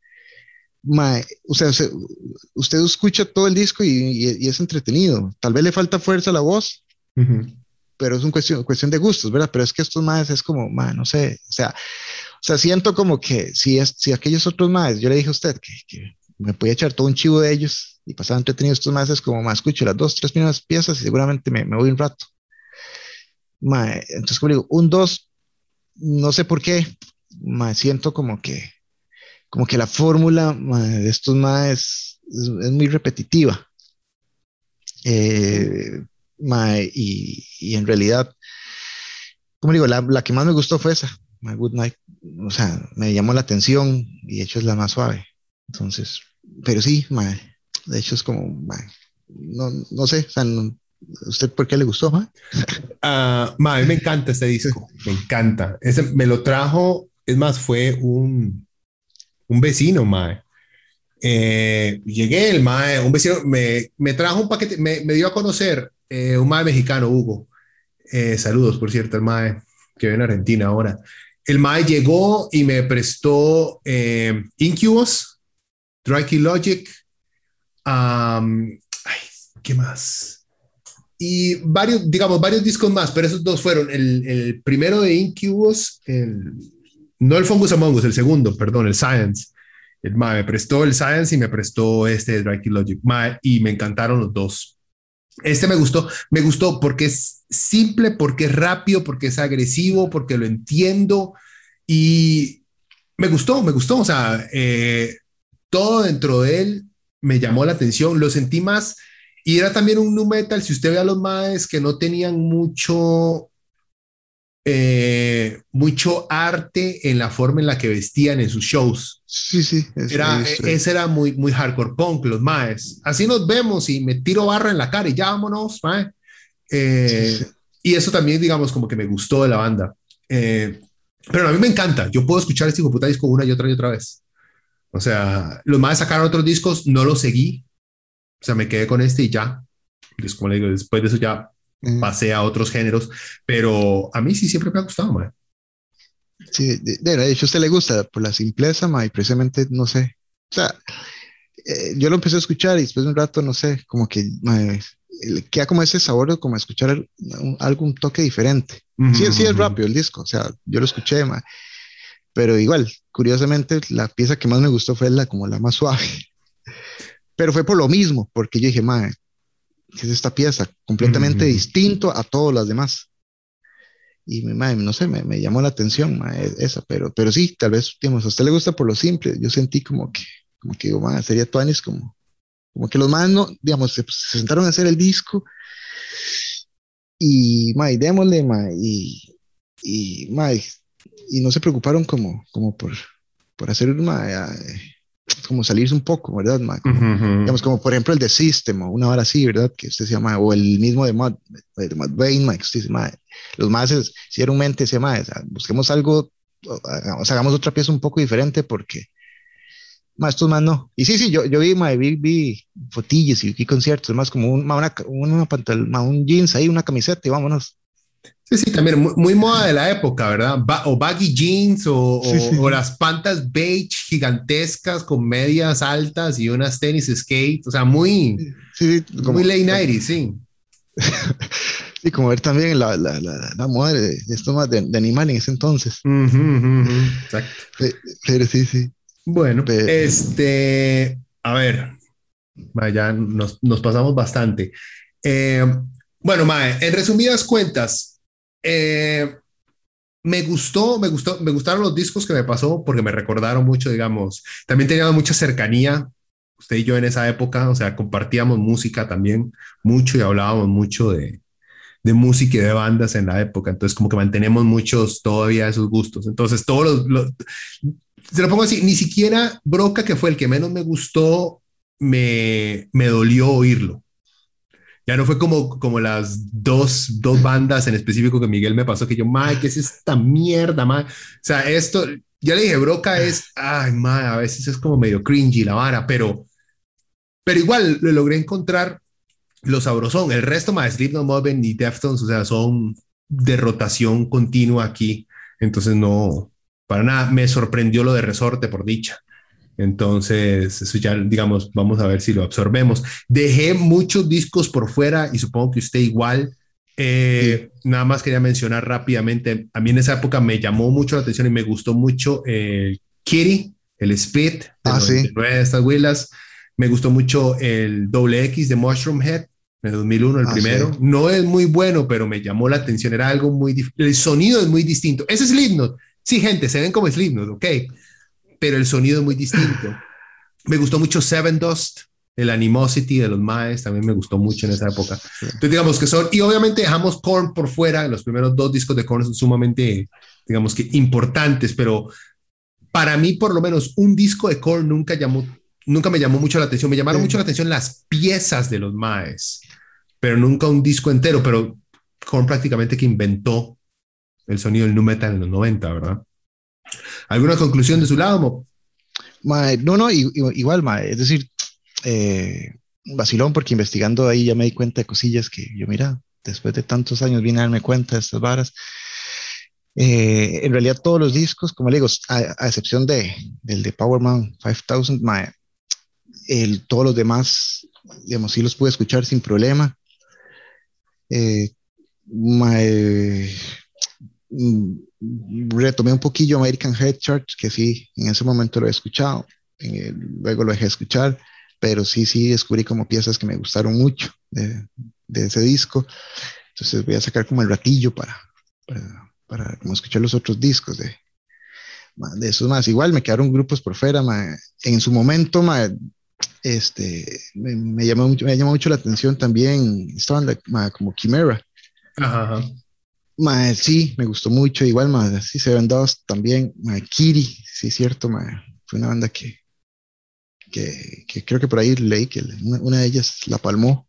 mae, o sea, se- usted escucha todo el disco y, y- y es entretenido. Tal vez le falta fuerza a la voz, pero es una cuestión, cuestión de gustos, ¿verdad? Pero es que estos maes es como, mae, no sé, o sea, o sea, siento como que si, es, si aquellos otros maes, yo le dije a usted que, que me podía echar todo un chivo de ellos y pasaba entretenido, estos maes es como, mae, escucho las dos, tres primeras piezas y seguramente me, me voy un rato. Mae, entonces, como digo, un dos, no sé por qué, mae, siento como que, como que la fórmula mae, de estos maes es, es muy repetitiva. Eh, y, y en realidad, como digo, la, la que más me gustó fue esa, My Good Night. O sea, me llamó la atención y de hecho es la más suave. Entonces, pero sí, mae, de hecho es como, no, no sé, ¿usted por qué le gustó? Ah, ma, me encanta este disco, me encanta. Ese me lo trajo, es más, fue un, un vecino, mae. Eh, llegué, el mae, un vecino me, me trajo un paquete, me, me dio a conocer eh, un mae mexicano, Hugo. Eh, saludos, por cierto, el mae que vive en Argentina ahora. El mae llegó y me prestó eh, Incubus, Drake Logic, am, ay, ¿qué más? y varios, digamos, varios discos más, pero esos dos fueron el, el primero de Incubus, el, no el Fungus Among Us, el segundo, perdón, el Science. El mae me prestó el Science y me prestó este Drake Logic, mae, y me encantaron los dos. Este me gustó, me gustó porque es simple, porque es rápido, porque es agresivo, porque lo entiendo y me gustó, me gustó, o sea, eh, todo dentro de él me llamó la atención, lo sentí más y era también un nu metal, si usted ve a los maes que no tenían mucho, eh, mucho arte en la forma en la que vestían en sus shows. Sí, sí. Era, es- ese era muy, muy hardcore punk, los maes. Así nos vemos y me tiro barra en la cara y ya vámonos, mae. Eh, Sí, sí. Y eso también, digamos, como que me gustó de la banda. Eh, pero a mí me encanta. Yo puedo escuchar este hijo puta disco una y otra y otra vez. O sea, los maes sacaron otros discos, no los seguí. O sea, me quedé con este y ya. Es como le digo, después de eso ya pasé a otros géneros. Pero a mí sí siempre me ha gustado, mae. Sí, de, de- hecho, a usted le gusta por la simpleza, ma, y precisamente, no sé. O sea, eh, yo lo empecé a escuchar y después de un rato, no sé, como que ma, queda como ese sabor de como escuchar un toque diferente. Sí, sí es rápido el disco, o sea, yo lo escuché, ma, pero igual, curiosamente, la pieza que más me gustó fue la como la más suave. Pero fue por lo mismo, porque yo dije, ma, ¿qué es esta pieza? Completamente Ujú. distinto a todas las demás. Y ma, no sé, me, me llamó la atención ma, e- esa, pero, pero sí, tal vez, digamos, a usted le gusta por lo simple. Yo sentí como que, como que digo, ma, sería Tuanis como, como que los más no, digamos, se, se sentaron a hacer el disco y, ma, y démosle, ma, y, y, ma, y, no se preocuparon como, como por, por hacer, ma, eh, como salirse un poco, ¿verdad, ma? Como- digamos, como por ejemplo el de System o una hora así, ¿verdad? Que usted se llama, o el mismo de Mud, de Mud Bane, ma, que usted dice, ma, los más hicieron mente, se llama, o sea, busquemos algo, o, o sea, hagamos otra pieza un poco diferente porque, ma, estos más no. Y sí, sí, yo, yo vi, ma, vi, vi fotillas y vi conciertos, más como un, ma, una, una pantal, ma, un jeans ahí, una camiseta y vámonos. Sí, sí, también muy, muy moda de la época, ¿verdad? Ba- o baggy jeans o, o- Sí, sí. o las pantas beige gigantescas con medias altas y unas tenis skate, o sea, muy, Sí, sí, como, muy late 90 sí. sí, como ver también la, la, la, la moda de, de esto más de, de animal en ese entonces. Exacto. Pe- Pero sí, sí. Bueno, este, a ver, ya nos, nos pasamos bastante. Eh, bueno, Mae, en resumidas cuentas, eh, me gustó, me gustó, me gustaron los discos que me pasó porque me recordaron mucho, digamos, también teníamos mucha cercanía, usted y yo en esa época, o sea, compartíamos música también mucho y hablábamos mucho de, de música y de bandas en la época, entonces como que mantenemos muchos todavía esos gustos, entonces todos los, se lo pongo así, ni siquiera Broca, que fue el que menos me gustó, me, me dolió oírlo. Ya no fue como, como las dos, dos bandas en específico que Miguel me pasó, que yo, mae, ¿qué es esta mierda, mae? O sea, esto, ya le dije, Broca es, ay, mae, a veces es como medio cringy la vara, pero, pero igual lo logré encontrar lo sabrosón. El resto, mae, Slipknot, Moven y Deftones, o sea, son de rotación continua aquí. Entonces, no, para nada, me sorprendió lo de Resorte, por dicha. Entonces, eso ya, digamos, vamos a ver si lo absorbemos. Dejé muchos discos por fuera y supongo que usted igual. Eh, Nada más quería mencionar rápidamente, a mí en esa época me llamó mucho la atención y me gustó mucho el Kitty, el Spit, de Ah, sí. 99 de estas huilas. Me gustó mucho el doble X de Mushroom Head de 2001, el Ah, primero. sí. No es muy bueno, pero me llamó la atención. Era algo muy El sonido es muy distinto. Ese es Slipknot. Sí, gente, se ven como Slipknot, ok. Pero el sonido es muy distinto. Me gustó mucho Seven Dust, el Animosity de los Maes, también me gustó mucho en esa época. Entonces, digamos que son, y obviamente dejamos Korn por fuera, los primeros dos discos de Korn son sumamente, digamos que importantes, pero para mí, por lo menos, un disco de Korn nunca llamó, nunca me llamó mucho la atención. Me llamaron Sí. mucho la atención las piezas de los Maes, pero nunca un disco entero. Pero Korn prácticamente que inventó el sonido del nu metal en los 90, ¿verdad? ¿Alguna conclusión de su lado, Mo? No, no, igual, es decir, eh, vacilón, porque investigando ahí ya me di cuenta de cosillas que yo, mira, después de tantos años vine a darme cuenta de estas varas. Eh, en realidad, todos los discos, como le digo, a, excepción de, del de Power Man 5000, mae, el, todos los demás, digamos, sí los pude escuchar sin problema. Eh, retomé un poquillo American Head Church, que sí, en ese momento lo he escuchado, luego lo dejé escuchar, pero sí, sí, descubrí como piezas que me gustaron mucho de, de ese disco. Entonces voy a sacar como el ratillo para, para, para como escuchar los otros discos de, de esos más. Igual me quedaron grupos por fuera, ma, en su momento, ma, este, me, me, llamó me llamó mucho la atención también esta banda ma, como Chimera. Ajá, ajá. Ma, sí, me gustó mucho. Igual, ma, sí, Seven Dust también. Ma, Kiri, sí, cierto, ma, fue una banda que, que, que creo que por ahí leí que una, una, de ellas la palmó.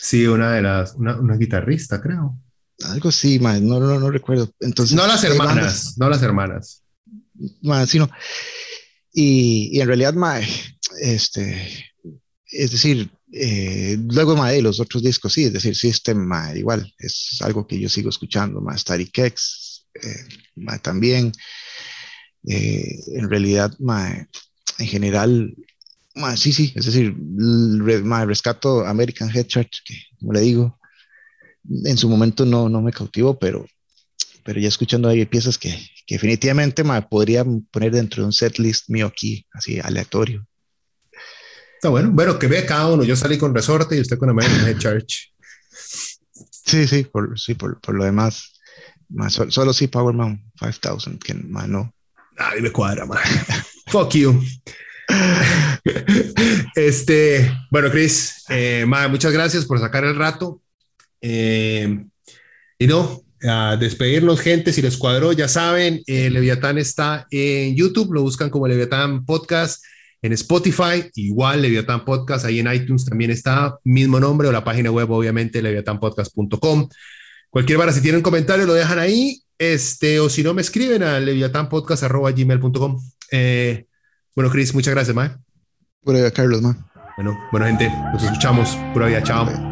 Sí, una de las, una, una guitarrista, creo. Algo sí, ma, no, no, no recuerdo. Entonces, no las hermanas, bandas- no las hermanas. ma, sí, no. Y, y en realidad, ma, este, es decir, eh, luego ma, de los otros discos, sí, es decir, System, ma, igual, es algo que yo sigo escuchando, más Static X, eh, ma, también. Eh, en realidad, ma, en general, ma, sí, sí, es decir, ma, rescato American Head Church, que como le digo, en su momento no, no me cautivó, pero, pero ya escuchando ahí piezas que, que definitivamente ma, podría poner dentro de un set list mío aquí, así aleatorio. Está bueno. Bueno, que vea cada uno. Yo salí con Resorte y usted con American Head Church. Sí, sí, por, sí, por, por lo demás, ma, so- solo sí Powerman 5000, que ma, no. Ay, me cuadra, man. Fuck you. este, bueno, Chris, eh, ma, muchas gracias por sacar el rato. Eh, y no, a despedirnos, gente. Si les cuadró, ya saben, eh, Leviatán está en YouTube, lo buscan como Leviatán Podcast. En Spotify, igual Leviatán Podcast, ahí en iTunes también está, mismo nombre, o la página web, obviamente, leviatánpodcast.com. Cualquier vara, si tienen comentario, lo dejan ahí, este, o si no, me escriben a leviatánpodcast.gmail.com. Eh, bueno, Chris, muchas gracias, Mae. Por Carlos, ma. Bueno, bueno, gente, nos escuchamos. Pura vida, chao.